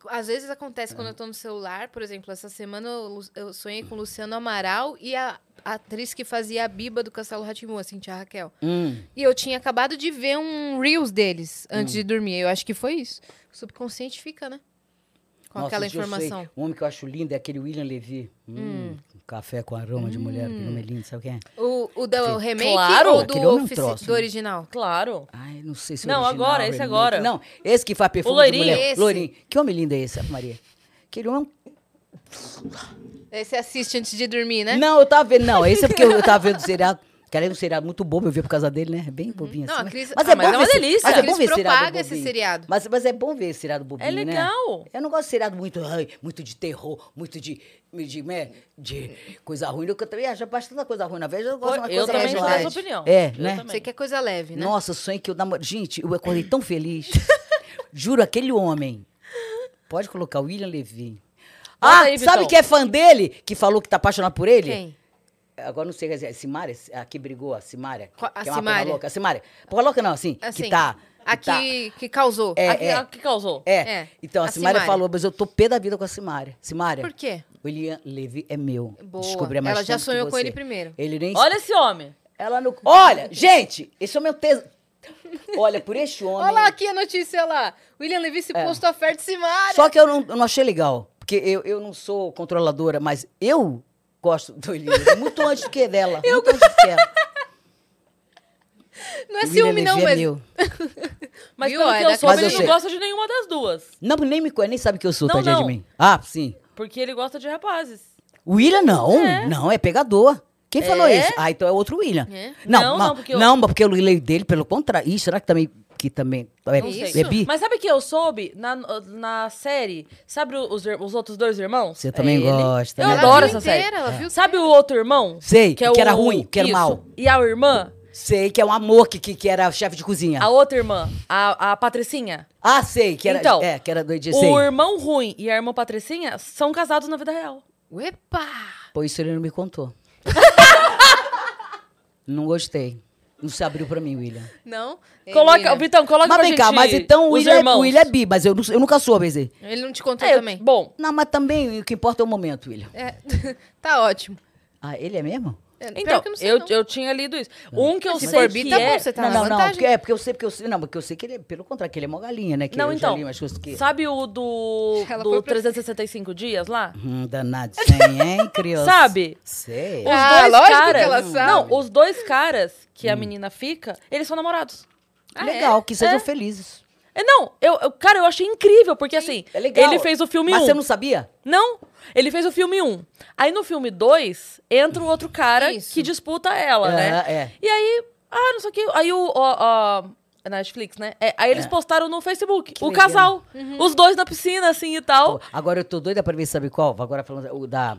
Às vezes acontece É. quando eu tô no celular, por exemplo, essa semana eu, eu sonhei com o Luciano Amaral e a atriz que fazia a Biba do Castelo Ratimu, a Cintia Raquel. Hum. E eu tinha acabado de ver um Reels deles antes Hum. de dormir. Eu acho que foi isso. O subconsciente fica, né? Com Nossa, aquela esse eu sei. informação. Um homem que eu acho lindo é aquele William Levy. Hum, um Café com aroma de mulher, que nome é lindo, sabe quem é? O, o do Aquele- remake Claro, ou do, é um troço, do né? original? Claro. Ai, não sei se é Não, original, agora, esse remake. agora. Não, esse que faz perfume de loirinho? mulher. Esse. Loirinho. Que homem lindo é esse, Maria? Aquele homem você assiste antes de dormir, né? Não, eu tava vendo. Não, esse é porque eu, eu tava vendo o seriado. Que é um seriado muito bobo, eu vi por causa dele, né? É bem bobinho Não, assim. a Cris- mas ah, é mas bom é uma ver delícia. Mas A é bom ver seriado propaga esse bobinho. seriado. Mas, mas é bom ver esse seriado bobinho, É né? legal. Eu não gosto de seriado muito, ai, muito de terror, muito de, de, né, de coisa ruim. Eu também acho bastante coisa ruim na vez. Eu gosto de uma Eu coisa também mais tenho light. essa opinião. É, Eu né? também. Você quer coisa leve, né? Nossa, sonho que eu. Gente, eu acordei tão feliz. *laughs* Juro, aquele homem. Pode colocar o William Levy. Bota Ah, aí, sabe Vitão. que é fã dele? Que falou que tá apaixonado por ele? Quem? Agora não sei, a Simária, a que brigou, a Simária. Qual- a que é uma louca. A Simária. Porra louca não, assim, Assim, que tá... A que tá- que, que causou. É, a, que, a que causou. é. É, Então, a, a Simária, Simária. falou, mas eu tô pé da vida com a Simária. Simária, Por quê? o William Levy é meu. Boa. Descobri mais Ela já que sonhou com ele primeiro. Ele nem... Olha esse homem. Ela não... Olha, gente, esse é o meu teso. Olha, por este *laughs* homem... Olha lá aqui a notícia lá. William Levy se É. postou oferta de Simária. Só que eu não, eu não achei legal. Porque eu, eu não sou controladora, mas eu gosto do William Levy muito antes do que dela. muito antes do que ela. Não é O ciúme, William não, é mas. meu. *laughs* Mas Viu? pelo É que eu da- soube, Mas eu ele não sei. gosta de nenhuma das duas. Não, nem me conhece, nem sabe que eu sou, Não, tadinha de mim. Ah, sim. Porque ele gosta de rapazes. O William não, não, é pegador. Quem falou É? isso? Ah, então é outro William. É? Não, Não, não, não, porque eu- não, mas porque eu leio dele, pelo contrário. Ih, será que também, que também é, é bi? Mas sabe que eu soube na, na série? Sabe os, os outros dois irmãos? Você também É ele. gosta, Eu né? Adoro essa série. inteira, ela viu Sabe o outro irmão? Sei, é que era o- ruim, que era isso. mal. E a irmã? Sei que é um amor que, que, que era chefe de cozinha. A outra irmã? A, a Patricinha? Ah, sei, que era, Então, é, que era do sei. O irmão ruim e a irmã Patricinha são casados na vida real. Uepa! Pô, isso ele não me contou. *laughs* Não gostei. Não se abriu pra mim, William. Não? Coloca, William, Vitão, coloca mas pra vem gente cá, mas então o os William, é, irmãos. o William é bi, mas eu, não- eu nunca soube dizer. Ele não te contou É, também? bom, Não, mas também o que importa é o momento, William. É, *laughs* tá ótimo. Ah, ele é mesmo? É, então, que eu não sei, eu, não. eu tinha lido isso. Um que eu se sei que tá é... bom, você tá não, não, não, vantagem. porque, é porque eu sei, porque eu sei, não, porque eu sei que ele, é- pelo contrário, que ele é mó galinha, né? Que Não, então, que... sabe o do, *laughs* Ela do foi pra- 365 dias lá? Hum, danado, sem, hein, *laughs* criança? Sabe? Sei. Os Ah, dois lógico que caras... ela sabe. Não, os dois caras que a menina fica, eles são namorados. Ah, Legal, que sejam É. felizes. É, não, eu, eu- cara, eu achei incrível, porque assim, É legal. ele fez o filme Mas 1. você não sabia? Não, ele fez o filme 1. Aí no filme 2, entra um outro cara Isso. que disputa ela, É, né? é. E aí, ah, não sei o que. Aí o. ó, ó, é na Netflix, né? É, aí eles É. postaram no Facebook. Que o legal. casal. Os dois na piscina, assim e tal. Pô, agora eu tô doida pra ver, sabe qual? Agora falando o da,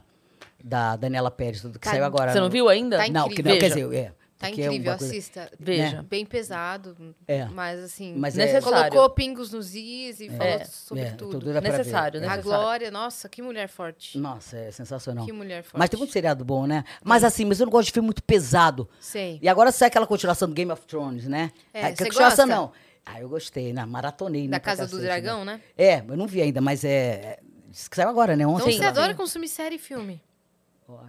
da Daniela Pérez, tudo que Tá- saiu agora. Você não no- viu ainda? Tá Não, que não, quer dizer, é. Tá é incrível, coisa- assista. Veja. Bem pesado, É. mas assim... Mas é- Necessário. Colocou pingos nos is e falou É. sobre É, tudo. ver. Necessário, né? A. Glória, nossa, que mulher forte. Nossa, é sensacional. Que mulher forte. Mas tem muito seriado bom, né? Mas assim, mas eu não gosto de filme muito pesado. Sei. E agora sai aquela continuação do Game of Thrones, né? É, que você continuação gosta? não. Ah, eu gostei, né? Maratonei, né? Da pra Casa do Dragão, né? É, eu não vi ainda, mas é. é- diz que saiu agora, né? Então Ontem. você sei lá. adora consumir série e filme.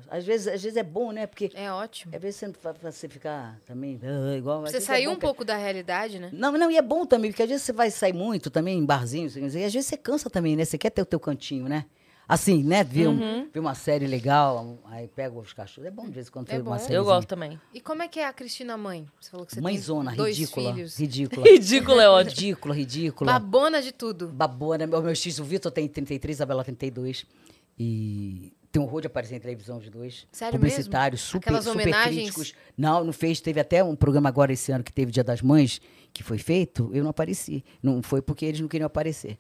Às vezes, às vezes é bom, né? Porque É ótimo. às vezes você, você ficar também ah, igual. Você vezes é um que- pouco da realidade, né? Não, não, e é bom também, porque às vezes você vai sair muito também em barzinhos, e às vezes você cansa também, né? Você quer ter o teu cantinho, né? Assim, né? Ver, um- ver uma série legal, aí pega os cachorros. É bom de vez em quando É uma série. Eu gosto também. E como é que é a Cristina mãe? Você falou que você Mãezona, tem dois ridícula. filhos. Ridícula. *laughs* Ridículo é ótimo. ridícula, ridícula. Babona de tudo. Babona. Meu, meu X, o Vitor tem 33, a Isabela 32. E tem horror de aparecer em televisão os dois. Sério Publicitários, mesmo? super, Aquelas super homenagens? críticos. Não, não fez. Teve até um programa agora esse ano que teve Dia das Mães, que foi feito, eu não apareci. Não foi porque eles não queriam aparecer.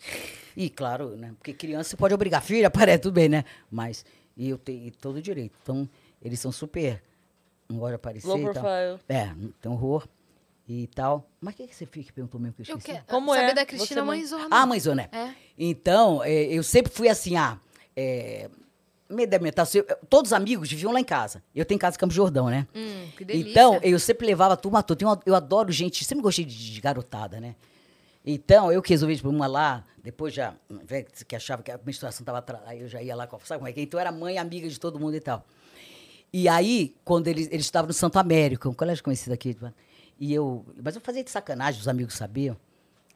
E, claro, né? Porque criança você pode obrigar, filha, *laughs* aparece, tudo bem, né? Mas e eu tenho todo o direito. Então, eles são super. Não gosto de aparecer. Low e tal. profile. É, tem horror e tal. Mas o que, que você fica? Perguntou mesmo que eu Eu esqueci. quero Como saber é? da Cristina mãe? mãezona. Ah, mãezona. É. Então, é, eu sempre fui assim, ah, é, meio da metade, eu- todos os amigos viviam lá em casa. Eu tenho casa em Campos de Jordão, né? Hum, que delícia. Então, eu sempre levava a turma toda. Uma- Eu adoro gente, sempre gostei de, de garotada, né? Então, eu que resolvi tipo, uma lá, depois já, né, que achava que a menstruação estava atrás, aí eu já ia lá, sabe como é que é? Então, eu era mãe, amiga de todo mundo e tal. E aí, quando eles, eles estavam no Santo América, um colégio conhecido aqui, tipo, e eu, mas eu fazia de sacanagem, os amigos sabiam.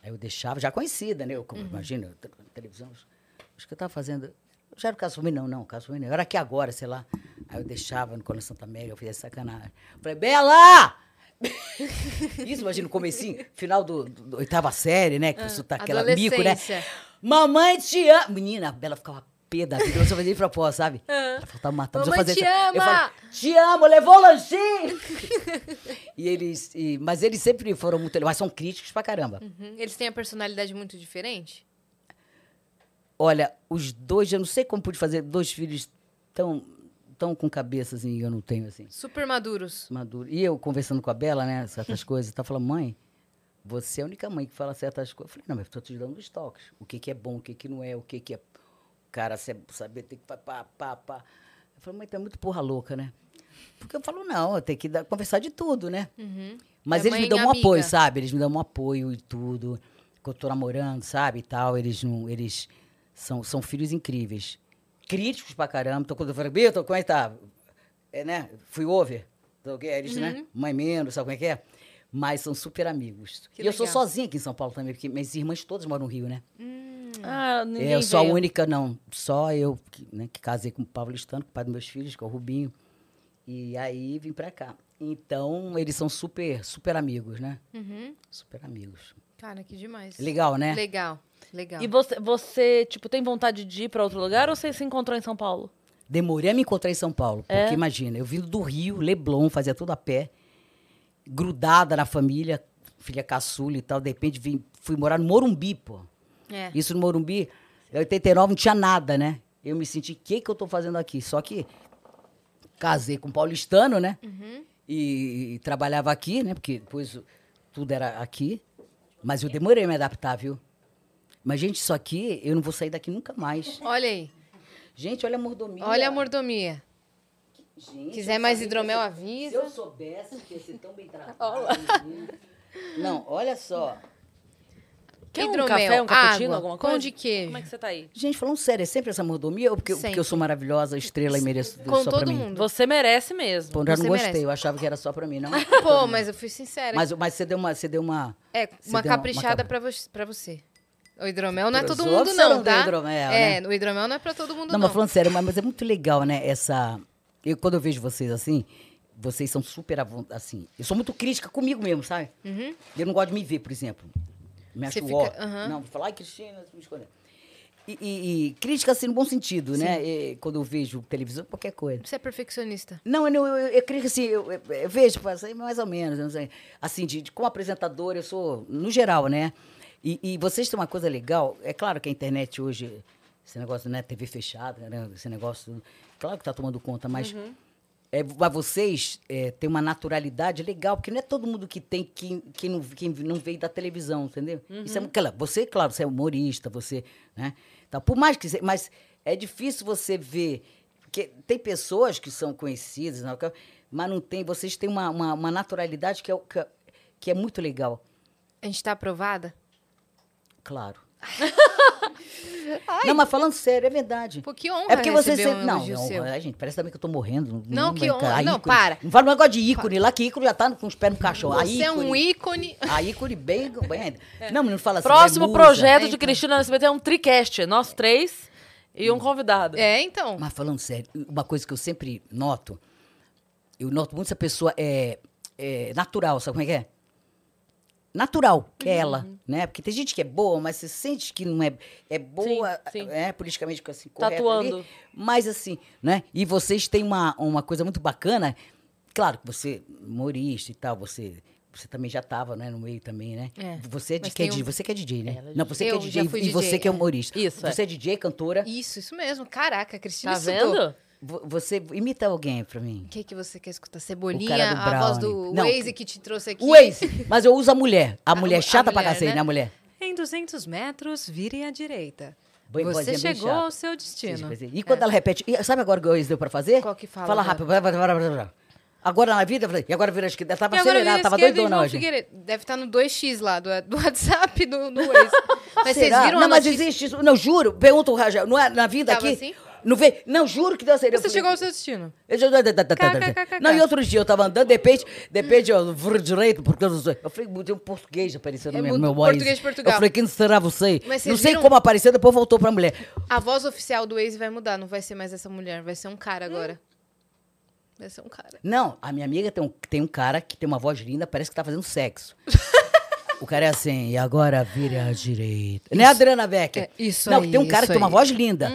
Aí eu deixava, já conhecida, né? Eu, como, Imagina, eu, te- televisão, acho que eu estava fazendo, eu já era o caso não, não, caso não, eu era aqui agora, sei lá. Aí eu deixava no Colégio Santa América, eu fazia sacanagem. Eu falei, Bela! Isso, imagina, no comecinho, final do, do, do oitava série, né? Que isso tá aquela mico, né? Mamãe te ama! Menina, a Bela ficava pé da vida, eu só fazia de propósito, sabe? Ela falava, matando. Mamãe te Eu ama! falo, te amo, levou o lanchinho! e eles, e- mas eles sempre foram muito, mas são críticos pra caramba. Uhum. Eles têm a personalidade muito diferente? Olha, os dois, eu não sei como pude fazer dois filhos tão, tão com cabeça assim, eu não tenho assim. Super maduros. maduro. E eu conversando com a Bela, né, certas *laughs* coisas, tá falando, mãe, você é a única mãe que fala certas coisas. Eu falei, não, mas eu tô te dando os toques. O que, que é bom, o que, que não é, o que, que é. O cara saber ter que pá, pá, pá. Eu falei, mãe, tu é muito porra louca, né? Porque eu falo, não, eu tenho que dar- conversar de tudo, né? Uhum. Mas É eles me mãe dão um apoio, sabe? Eles me dão um apoio e tudo. Que eu tô namorando, sabe? E tal. Eles não. Eles são, são filhos incríveis. Críticos pra caramba. Então, quando eu falo, Beto, como é que tá? É, né? Fui over. Eles, Uhum. né? Mãe menos, sabe como é que é? Mas são super amigos. Que e eu sou legal. sozinha aqui em São Paulo também, porque minhas irmãs todas moram no Rio, né? Ah, ninguém É, eu sou a única, não. Só eu, que, né, que casei com o Paulistano, com o pai dos meus filhos, que é o Rubinho. E aí vim pra cá. Então, eles são super, super amigos, né? Uhum. Super amigos. Cara, que demais. Legal, né? Legal, legal. E você, você, tipo, tem vontade de ir pra outro lugar ou você se encontrou em São Paulo? Demorei a me encontrar em São Paulo. Porque É? imagina, eu vindo do Rio, Leblon, fazia tudo a pé, grudada na família, filha caçula e tal. De repente vim, fui morar no Morumbi, pô. É. Isso no Morumbi, em 89 não tinha nada, né? Eu me senti, o que, que eu tô fazendo aqui? Só que casei com um paulistano, né? Uhum. E, e trabalhava aqui, né? Porque depois tudo era aqui. Mas eu demorei a me adaptar, viu? Mas, gente, isso aqui, eu não vou sair daqui nunca mais. Olha aí. Gente, olha a mordomia. Olha a mordomia. Gente, Quiser eu mais hidromel, que- avisa. Se eu soubesse que ia ser tão bem *laughs* tratado. Não, olha só. Quer um Hidromel, café, um cappuccino, água, alguma pão coisa? de queijo. Como é que você tá aí? Gente, falando sério, é sempre essa mordomia ou porque, porque eu sou maravilhosa, estrela e mereço Com só pra todo mim? mundo. Você merece mesmo. Pô, eu Você não gostei, merece. eu achava que era só pra mim, não. Pô, mas eu fui sincera. Mas, mas você deu uma. Você deu uma. é, você uma deu uma- uma caprichada pra, vo pra você. O hidromel não é todo mundo, não, tá? hidromel, é, né? o hidromel não é pra todo mundo, Não, não. mas falando sério, mas, mas é muito legal, né? Essa. Eu, quando eu vejo vocês assim, vocês são super assim. Eu sou muito crítica comigo mesmo, sabe? Uhum. Eu não gosto de me ver, por exemplo. Me acho Você ó. fica- aham. Não, vou falar, ai, Cristina, me escolheu. E, e- e crítica assim no bom sentido, né? E quando eu vejo televisão, qualquer coisa. Você é perfeccionista. Não, eu, eu, eu, eu creio que assim, eu, eu- eu vejo, faz aí mais ou menos, eu não sei. Assim, de, de- como apresentadora, eu sou, no geral, né? E, e vocês têm uma coisa legal, é claro que a internet hoje, esse negócio, né, TV fechada, né, esse negócio, claro que tá tomando conta, mas é, mas vocês é, têm uma naturalidade legal, porque não é todo mundo que tem, que, que, não, que não veio da televisão, entendeu? Isso é, claro, você, claro, você é humorista, você, né? Tá, por mais que, mas é difícil você ver, porque tem pessoas que são conhecidas, não, mas não tem, vocês têm uma, uma, uma naturalidade que é, que é- que é muito legal, A gente tá aprovada? Claro. *laughs* Não, mas falando sério, é verdade. Pô, que honra É porque você um não, não, seu. é, gente, parece também que eu tô morrendo. Não, que vai- honra. a Não, ícone. para. Não fala um negócio de ícone lá, que ícone já tá com os pés no cachorro. A Você é um ícone. ícone. A ícone bem. bem ainda. Não, mas não fala assim. Próximo é projeto É, de. Cristina SBT é um tricast. Nós três e um convidado. É, então. Mas falando sério, uma coisa que eu sempre noto, eu noto muito se a pessoa é, é natural, sabe como é que é? Natural, que é ela, Uhum. né? Porque tem gente que é boa, mas você sente que não é, é boa, Sim, sim. é politicamente assim, correta Tatuando. ali, mas assim, né? E vocês têm uma, uma coisa muito bacana, claro que você, humorista e tal, você... Você também já estava, né, no meio também, né? É. Você, é de, que é um- DJ, você que é DJ, né? Ela é Não, você que é DJ e você DJ, que é humorista. Isso. Você é DJ, cantora. Isso, isso mesmo. Caraca, Cristina Tá estudou. vendo? Vo- Você imita alguém pra mim. O que, que você quer escutar? O Cebolinha, cara do a voz do. Não, Waze que te trouxe aqui. O Waze, mas eu uso a mulher. A, mulher a chata pra mulher, cacete, né? né, a mulher? Em 200 metros, vire à direita. Bem- Você chegou ao seu destino. E quando ela repete, sabe agora o que o Waze deu pra fazer? Qual que fala Fala rápido. Agora na vida, eu falei, e agora vira esquerda. Ela tava vira tava doidona hoje. Deve estar no 2x lá do, do WhatsApp do, do Waze. *laughs* Mas vocês Será? viram Não, a mas notícia? existe isso. Não, juro. Pergunta o Rajel. Não é na vida Tava aqui? assim? Não vê? Não, juro que deu acelerada. Você chegou ao seu destino. Eu já- Não, e outro dia eu tava andando, de repente, de repente eu viro direito, porque eu não sei. Eu falei, um português aparecendo É no meu, muito meu Waze. português de Portugal. Eu falei, quem será você? Não sei como apareceu, depois voltou pra mulher. A voz oficial do Waze vai mudar. Não vai ser mais essa mulher. Vai ser um cara agora. Vai ser um cara. Não, a minha amiga tem um, tem um cara que tem uma voz linda, parece que tá fazendo sexo. *laughs* o cara é assim, e agora vira à direita. Não é a Adriana Becker? É, isso Não, aí, tem um cara que isso tem uma aí. voz linda.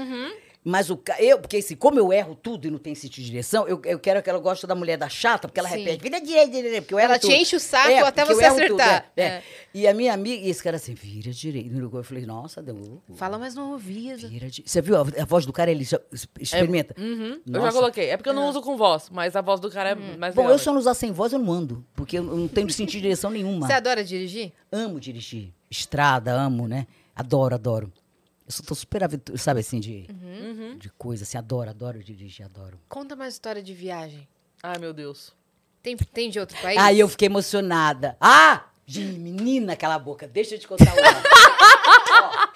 Mas o eu, porque assim, como eu erro tudo e não tenho sentido de direção, eu, eu quero que ela goste da mulher da chata, porque ela Sim. repete, vira direita, direita, porque eu erro Ela te tudo. enche o saco É, até você erro tudo, acertar. é, é. É. E a minha amiga, e esse cara assim, vira direita. Eu falei, nossa, deu. Fala mais no ouvido. Vira di- Você viu a, a voz do cara? Ele já- experimenta. Uhum, eu já coloquei. É porque eu não uso com voz, mas a voz do cara é mais Bom, legal eu se eu não usar sem voz, eu não ando. Porque eu não tenho sentido de direção nenhuma. Você adora dirigir? Amo dirigir. Estrada, amo, né? Adoro, adoro. Eu sou, tô super aventura, sabe assim, de, Uhum. de coisa, assim, adoro, adoro dirigir, adoro. Conta mais história de viagem. Ai, meu Deus. Tem, tem de outro país? Aí eu fiquei emocionada. Ah! De menina, cala a boca, deixa eu te contar uma. *laughs*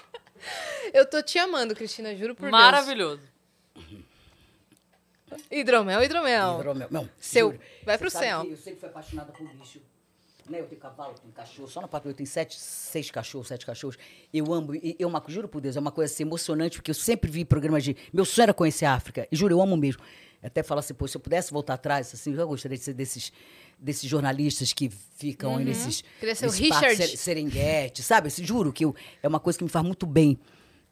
Eu tô te amando, Cristina, juro por Maravilhoso. Deus. Hidromel, hidromel. Hidromel. Não, Seu, juro. vai Você pro céu. Eu sempre fui apaixonada por bicho. Né? Eu tenho cavalo, tenho cachorro. Só no apartamento eu tenho sete, seis cachorros, sete cachorros. Eu amo. E eu juro por Deus, é uma coisa assim, emocionante, porque eu sempre vi programas de. Meu sonho era conhecer a África. E juro, eu amo mesmo. Até falar assim, pô, se eu pudesse voltar atrás, assim, eu gostaria de ser desses, desses jornalistas que ficam aí nesses. Uhum. Queria ser o Richard. Ser- Serengeti, sabe? Assim, juro que eu- é uma coisa que me faz muito bem.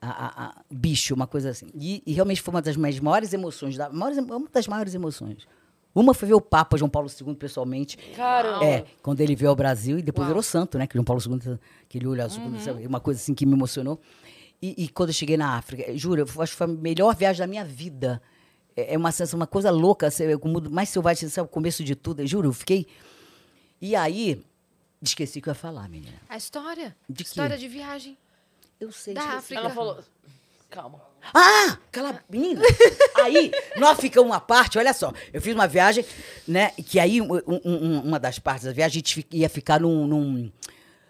A, a- a- bicho, uma coisa assim. E, e realmente foi uma das minhas maiores emoções, da, maiores, uma das maiores emoções. Uma foi ver o Papa João Paulo II pessoalmente. Caramba. É, quando ele veio ao Brasil e depois Uau. virou santo, né? Que João Paulo II, aquele olho azul, sabe? uma coisa assim que me emocionou. E, e quando eu cheguei na África, juro, eu acho que foi a melhor viagem da minha vida. É, é uma sensação, uma coisa louca, assim, o mundo mais selvagem, sabe? O começo de tudo. Juro, eu fiquei. E aí, esqueci o que eu ia falar, menina. A história. De quê? história de viagem. Eu sei, Da esqueci. África. Ela falou. Calma. Ah, aquela menina. Aí, nós ficamos uma parte, olha só. Eu fiz uma viagem, né? Que aí, um- um- um- uma das partes da viagem, a gente ia ficar num, num,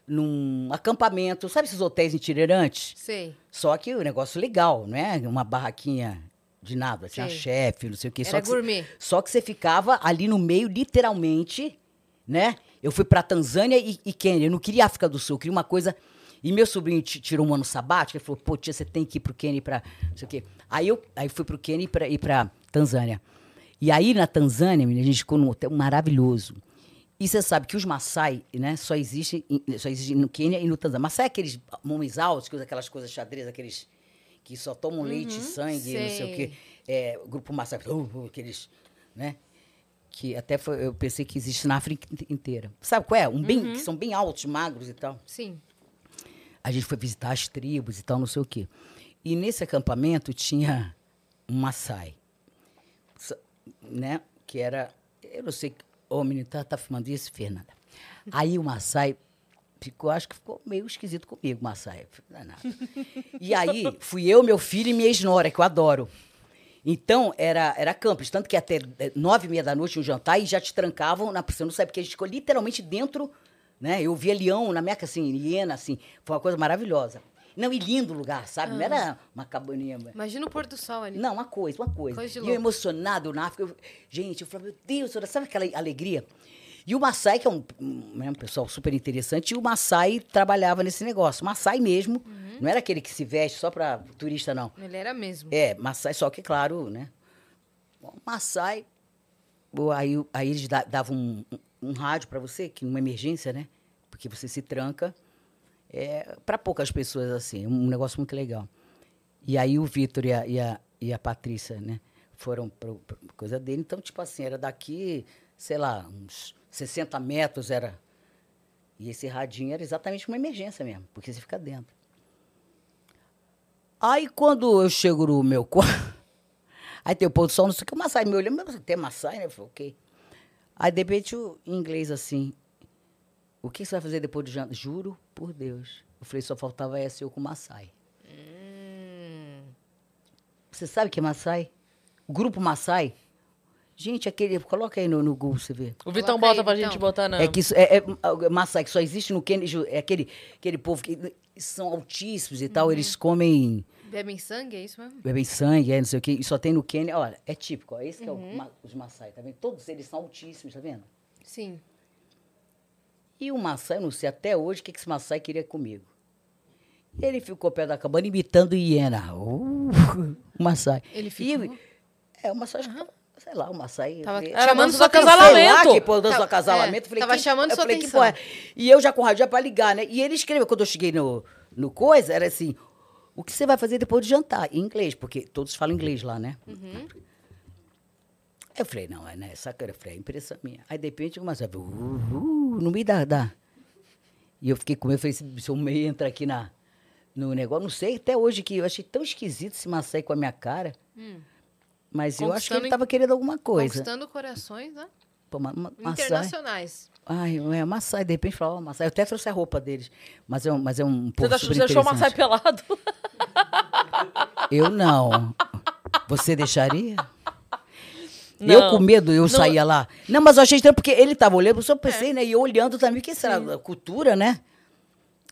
num acampamento. Sabe esses hotéis itinerantes? Sei. Só que o negócio legal, não é? Uma barraquinha de nada. Tinha chefe, não sei o quê. Era só que gourmet. Você, só que você ficava ali no meio, literalmente, né? Eu fui pra Tanzânia e, e Quênia. Eu não queria África do Sul, eu queria uma coisa. E meu sobrinho ti- tirou um ano sabático, ele falou, pô, tia, você tem que ir pro Quênia pra. Não sei o quê. Aí eu aí fui pro Quênia e pra, e pra Tanzânia. E aí na Tanzânia, menina, a gente ficou num hotel maravilhoso. E você sabe que os Maasai, né, só existem, em- só existem no Quênia e no Tanzânia. Maasai é aqueles homens altos, que usam aquelas coisas xadrez, aqueles que só tomam leite e sangue, não sei o sei. quê. É, o grupo Maasai, uh, uh, aqueles, né? Que até foi, eu pensei que existe na África inte- inteira. Sabe qual é? Um bem, que são bem altos, magros e tal. Sim. A gente foi visitar as tribos e tal, não sei o quê. E nesse acampamento tinha um Maasai, Sa- né? Que era, eu não sei, ô menino, tá, tá filmando isso, Fernanda? Aí o Maasai ficou, acho que ficou meio esquisito comigo, o Maasai. É. E aí fui eu, meu filho e minha ex-nora, que eu adoro. Então, era, era campus. Tanto que até eh, nove e meia da noite, um jantar, e já te trancavam na prisão. Não sabe, porque a gente ficou literalmente dentro, né? Eu via leão na Meca, assim, hiena, assim. Foi uma coisa maravilhosa. Não, e lindo o lugar, sabe? Não era uma cabaninha. Imagina o pôr do sol ali. Não, uma coisa, uma coisa. Coisa de e eu louco. emocionado na África. eu- gente, eu falei, meu Deus, sabe aquela alegria? E o Maasai, que é um, um, né, pessoal super interessante, e o Maasai trabalhava nesse negócio. Maasai mesmo, Uhum. não era aquele que se veste só para turista, não. Ele era mesmo. É, Maasai, só que, claro, né? Bom, aí, aí eles da- davam um, um- rádio para você, que numa emergência, né? Porque você se tranca. É, para poucas pessoas, assim, um negócio muito legal. E aí o Vitor e a, e, a, e a Patrícia, né? Foram para coisa dele. Então, tipo assim, era daqui, sei lá, uns 60 metros era. E esse radinho era exatamente uma emergência mesmo, porque você fica dentro. Aí quando eu chego no meu *laughs* quarto, aí tem o pôr do sol, não sei o que, o Maasai me olhou, mas você tem Maasai, né? Eu falei, ok. Aí de repente, o- em inglês assim, o que você vai fazer depois do jantar? Juro por Deus. Eu falei, só faltava essa eu com Maasai. Você sabe o que é Maasai? O grupo Maasai? Gente, aquele. Coloca aí no, no Google, você vê. O Vitão Coloca bota aí, pra Vitão. gente botar na. É que isso é, é é Maasai, que só existe no Quênia. É aquele, aquele povo que são altíssimos e tal, eles comem, Bebem sangue, é isso mesmo? bebem sangue, é, não sei o quê, e só tem no Quênia. Olha, é típico, ó, esse que é o ma- os Maasai, tá vendo? Todos eles são altíssimos, tá vendo? Sim. E o Maasai, eu não sei até hoje o que que esse Maasai queria comigo. Ele ficou perto da cabana imitando hiena. Uh, *laughs* o Maasai. Ele ficou? E, é, o Maasai, que tava- sei lá, o Maasai... Tava ele- chamando atenção. acasalamento. Lá, que pô, Tava- acasalamento. é, falei, tava que- chamando eu sua falei, que atenção. porra é? E eu já com o rádio para ligar, né? E ele escreveu, quando eu cheguei no, no coisa, era assim, o que você vai fazer depois do jantar? Em inglês, porque todos falam inglês lá, né? Uhum. Eu falei, não, é né, essa cara, eu falei, é impressão minha. Aí, de repente, eu comecei a ver, uh, uh, no meio da, da... E eu fiquei com medo, eu falei, se, eu meio entra aqui na, no negócio, não sei, até hoje que eu achei tão esquisito esse Maasai com a minha cara, mas eu acho que ele estava querendo alguma coisa. Conquistando corações, né? Pô, Maasai. Internacionais. Ai, é Maasai, de repente falava, Maasai. Eu até trouxe a roupa deles, mas é um, mas é um Você, povo você achou o interessante. pelado? *laughs* Eu não. Você deixaria? Não. Eu com medo, eu Não. saía lá. Não, mas eu achei estranho, porque ele estava olhando, eu só pensei, né? E eu olhando também, que será? Cultura, né?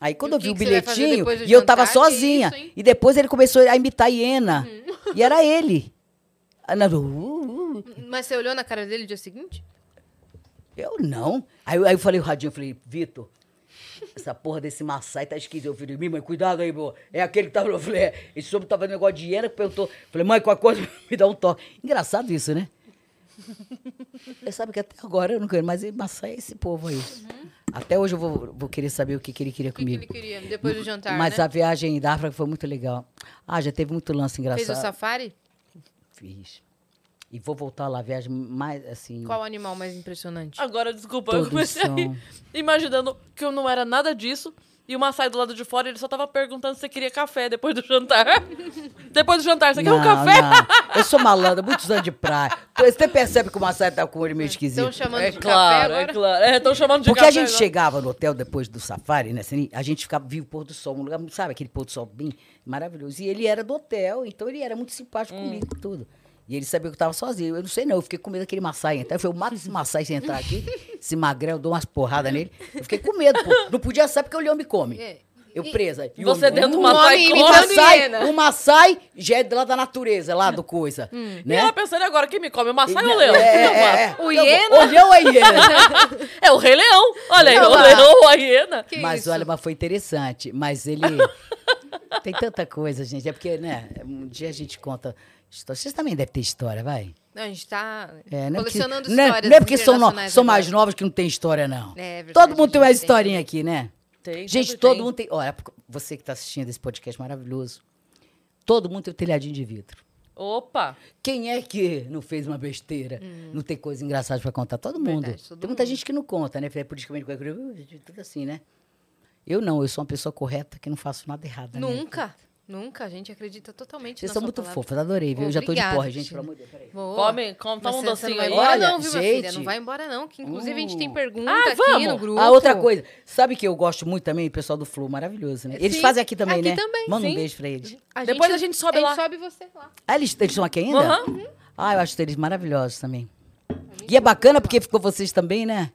Aí quando eu vi o bilhetinho, e eu tava jantar? Que sozinha. isso, e depois ele começou a imitar hiena. E era ele. Ah, não, uh, uh, Mas você olhou na cara dele no dia seguinte? Eu não. Aí, eu- aí eu falei o radinho, eu falei, Vitor, essa porra desse Maasai tá esquisito. Eu falei, mãe, cuidado aí, boa. É aquele que tava. Eu falei, é, esse homem tava fazendo negócio de hiena que perguntou. Falei, mãe, qualquer coisa *laughs* me dá um toque. Engraçado isso, né? Você sabe que até agora eu não quero, mas Maasai é esse povo aí. Até hoje eu vou, vou querer saber o que, que ele queria O que, que comigo. ele queria depois do jantar, mas né? a viagem da África foi muito legal. Ah, já teve muito lance engraçado. Fez o safari? Fiz. E vou voltar lá, viagem mais assim. Qual animal mais impressionante? Agora, desculpa, eu Todos comecei a rir, são. imaginando que eu não era nada disso. E o Massai do lado de fora, ele só tava perguntando se você queria café depois do jantar. *laughs* depois do jantar, você quer um café? Não. Eu sou malandra, muitos anos de praia. Você percebe que o Massai tá com o olho meio esquisito. Estão chamando É de claro, café é claro. É, estão chamando de Porque café a gente agora. chegava no hotel depois do safari, né? assim, A gente ficava, via o pôr do sol, um lugar, sabe, aquele pôr do sol bem maravilhoso. E ele era do hotel, então ele era muito simpático Hum. comigo e tudo. E ele sabia que eu tava sozinho. Eu não sei não, eu fiquei com medo daquele Massai entrar. Eu falei, eu mato esse Massai se entrar aqui, esse magrelo, eu dou umas porradas nele. Eu fiquei com medo, pô. Não podia sair porque o leão me come. É. Eu presa. E Você dentro Um come. imitando Massai, hiena. o Massai já é lá da natureza, lá do coisa. E né? ela pensando agora, quem me come, o Massai ou o É, leão? é, é, é. O Eu- hiena? O leão é hiena. *laughs* É o Rei Leão. Olha aí, o leão ou a hiena. Que mas isso? olha, mas foi interessante. Mas ele. *laughs* Tem tanta coisa, gente. É porque, né? Um dia a gente conta. Vocês também devem ter história, vai. Não, a gente tá É, não é porque- colecionando não é- histórias Não é porque são, no- são mais novos que não tem história, não. É verdade, todo mundo tem uma gente tem. historinha aqui, né? Tem, Gente, todo tem. mundo tem. Olha, você que está assistindo esse podcast maravilhoso. Todo mundo tem um telhadinho de vidro. Opa. Quem é que não fez uma besteira? Não tem coisa engraçada pra contar? Todo mundo. Hum. Verdade, todo tem muita mundo. gente que não conta, né? É politicamente correto, tudo assim, né? Eu não, eu sou uma pessoa correta que não faço nada errado. né? Nunca. A gente acredita totalmente Vocês na são sua muito palavra. fofas, adorei, viu? Eu já tô de porra, gente, pelo amor de Deus. Peraí. Come, come, toma um você não docinho vai aí. embora Olha, não, viu, minha filha? gente. Não vai embora não, que inclusive a gente tem Uh. pergunta Ah, aqui vamos. no grupo. Ah, outra coisa. Sabe que eu gosto muito também, o pessoal do Flow, maravilhoso, né? Eles Sim, fazem aqui também, aqui né? também, Manda um sim. beijo pra eles. Depois a gente sobe a lá. gente sobe você lá. Ah, eles, eles estão aqui ainda? Aham. Ah, eu acho eles maravilhosos também. E é bacana porque ficou vocês também, né?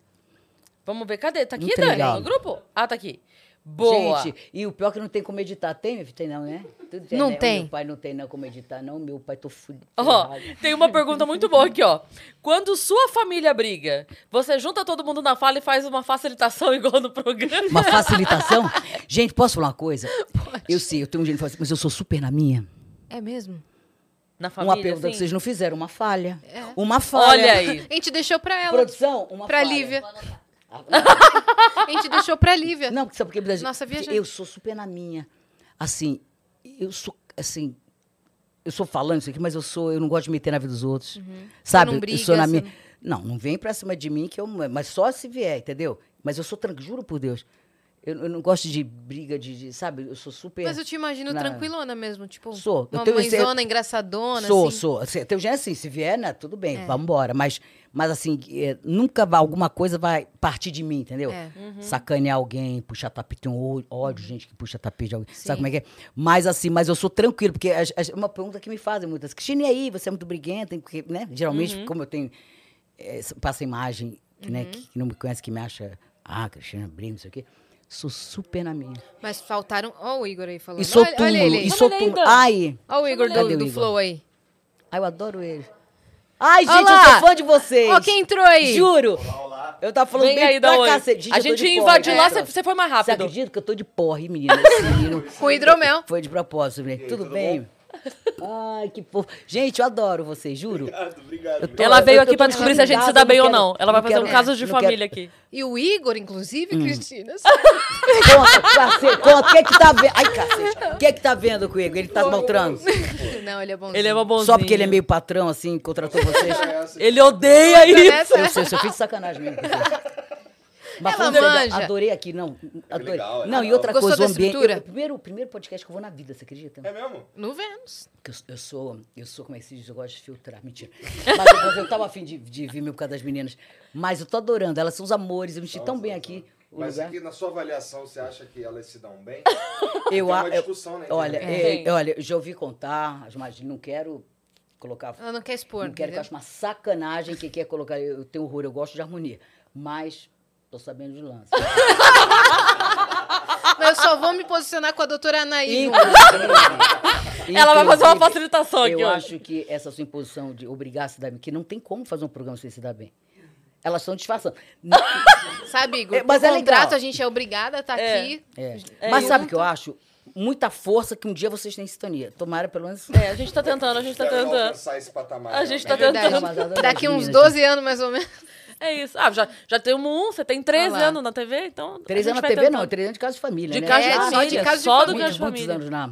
Vamos ver, cadê? Tá aqui, Dani? No grupo? Ah, tá aqui. Boa. Gente, e o pior é que não tem como editar. Tem, meu filho? Tem não, né? Tudo Não né? O tem. Meu pai não tem não como editar, não. Meu pai tô fudido. Ó, tem uma pergunta muito boa aqui, ó. Quando sua família briga, você junta todo mundo na fala e faz uma facilitação *laughs* igual no programa? Uma facilitação? *laughs* Gente, posso falar uma coisa? Eu sei, eu tenho um jeito de falar assim, mas eu sou super na minha. É mesmo? Na uma família, pergunta que assim? vocês não fizeram, uma falha. Uma falha. Olha aí. A gente deixou pra ela. Produção, uma pra falha. Lívia. *laughs* A gente deixou pra Lívia. Não, porque sabe por quê? Nossa, viajante. Eu sou super na minha. Assim, eu sou, assim... Eu sou falando isso aqui, mas eu sou... Eu não gosto de meter na vida dos outros. Sabe? Uhum. não eu briga, sou na minha... Não, não vem pra cima de mim que eu... Mas só se vier, entendeu? Mas eu sou tranquilo, juro por Deus. Eu, eu não gosto de briga, de, de- Sabe? Eu sou super... Mas eu te imagino na- tranquilona mesmo, tipo, Sou. Eu uma tenho mãezona engraçadona, Sou, assim. sou. Assim, Teu jeito é assim, se vier, né, tudo bem, É. vamos embora. Mas, mas assim, é, nunca vai, alguma coisa vai partir de mim, entendeu? É. Sacanear alguém, puxar tapete, tem um ódio, gente que puxa tapete de alguém. Sim. Sabe como é que é? Mas assim, mas eu sou tranquilo, porque é é uma pergunta que me fazem muitas. Cristina, e aí, você é muito briguenta, porque, né? Geralmente, como eu tenho, é, passa imagem, né, que, que não me conhece, que me acha, ah, Cristina, briga, não sei o quê. Sou super na minha. Mas faltaram... Ó o Igor aí falando. E sou olha, olha túmulo, ele. e sou túmulo. Ai, Ó o Igor do, do Igor? Flow aí. ai, eu adoro ele. Ai, gente, eu lá. sou fã de vocês. Ó quem entrou aí. Juro. Eu tava falando Vem bem aí, da pra cacete. A eu gente invadir lá, você- você foi mais Você rápido. acredita que eu tô de porre, menina? Esse *laughs* menino Com hidromel. foi de propósito, menino. Tudo bem? Ai, que fofo. Gente, eu adoro vocês, juro. Obrigado, obrigado. Tô- Ela veio eu- aqui pra descobrir se a gente se dá bem ou quero- não. Ela vai não fazer um quero- caso de não quero- família aqui. E o Igor, inclusive, Hum. Cristina. *laughs* Conta, cacete, conta. O que é que tá vendo? Ai, cacete. O que é que tá vendo com ele? Ele tá maltrando. Não, ele é bonzinho. Ele é uma bonzinha. Só porque ele é meio patrão, assim, contratou vocês. Ele odeia isso. Eu sei, eu fiz de sacanagem mesmo. *laughs* Mas Ela manja. adorei aqui, não. Adorei. legal, é não, e outra Gostou coisa, o ambiente. eu- o primeiro, o primeiro podcast que eu vou na vida, você acredita? É mesmo? No Vênus. Eu, eu sou, eu sou, como é que se diz? Eu gosto de filtrar, mentira. Mas eu, eu tava afim de, de vir mesmo por causa das meninas. Mas eu tô adorando, elas são os amores, eu me senti tão bem aqui. Mas lugar. aqui, na sua avaliação, você acha que elas se dão bem? *laughs* eu, tem uma discussão na Olha, é, olha, eu já ouvi contar, mas não quero colocar. Ela não quer expor, Não quero que eu ache uma sacanagem que quer colocar. Eu tenho horror, eu gosto de harmonia. Mas tô sabendo de lance. *laughs* Mas eu só vou me posicionar com a doutora Anaí. Inclusive- *laughs* Ela vai fazer uma facilitação aqui Eu hoje. acho que essa sua imposição de obrigar a se dar bem, que não tem como fazer um programa sem se dar bem. Elas estão disfarçando. *laughs* Sabe, Igor? É, mas é contrato, legal. a gente é obrigada a estar É. aqui. É. É Mas sabe o que eu acho? Muita força que um dia vocês têm sintonia. Tomara pelo menos. É, a gente tá tentando, a gente tá Quero tentando. alcançar esse patamar. A gente né? tá É tentando. Daqui uns meninas, 12 anos, mais ou menos. É isso. Ah, já, já tem um, você tem 13 Olha lá. anos na TV, então. Três a anos gente na vai TV, não. tentando. Três anos de casa de família, De né? casa de família, só de casa de só do família. de muitos, muitos família. anos na,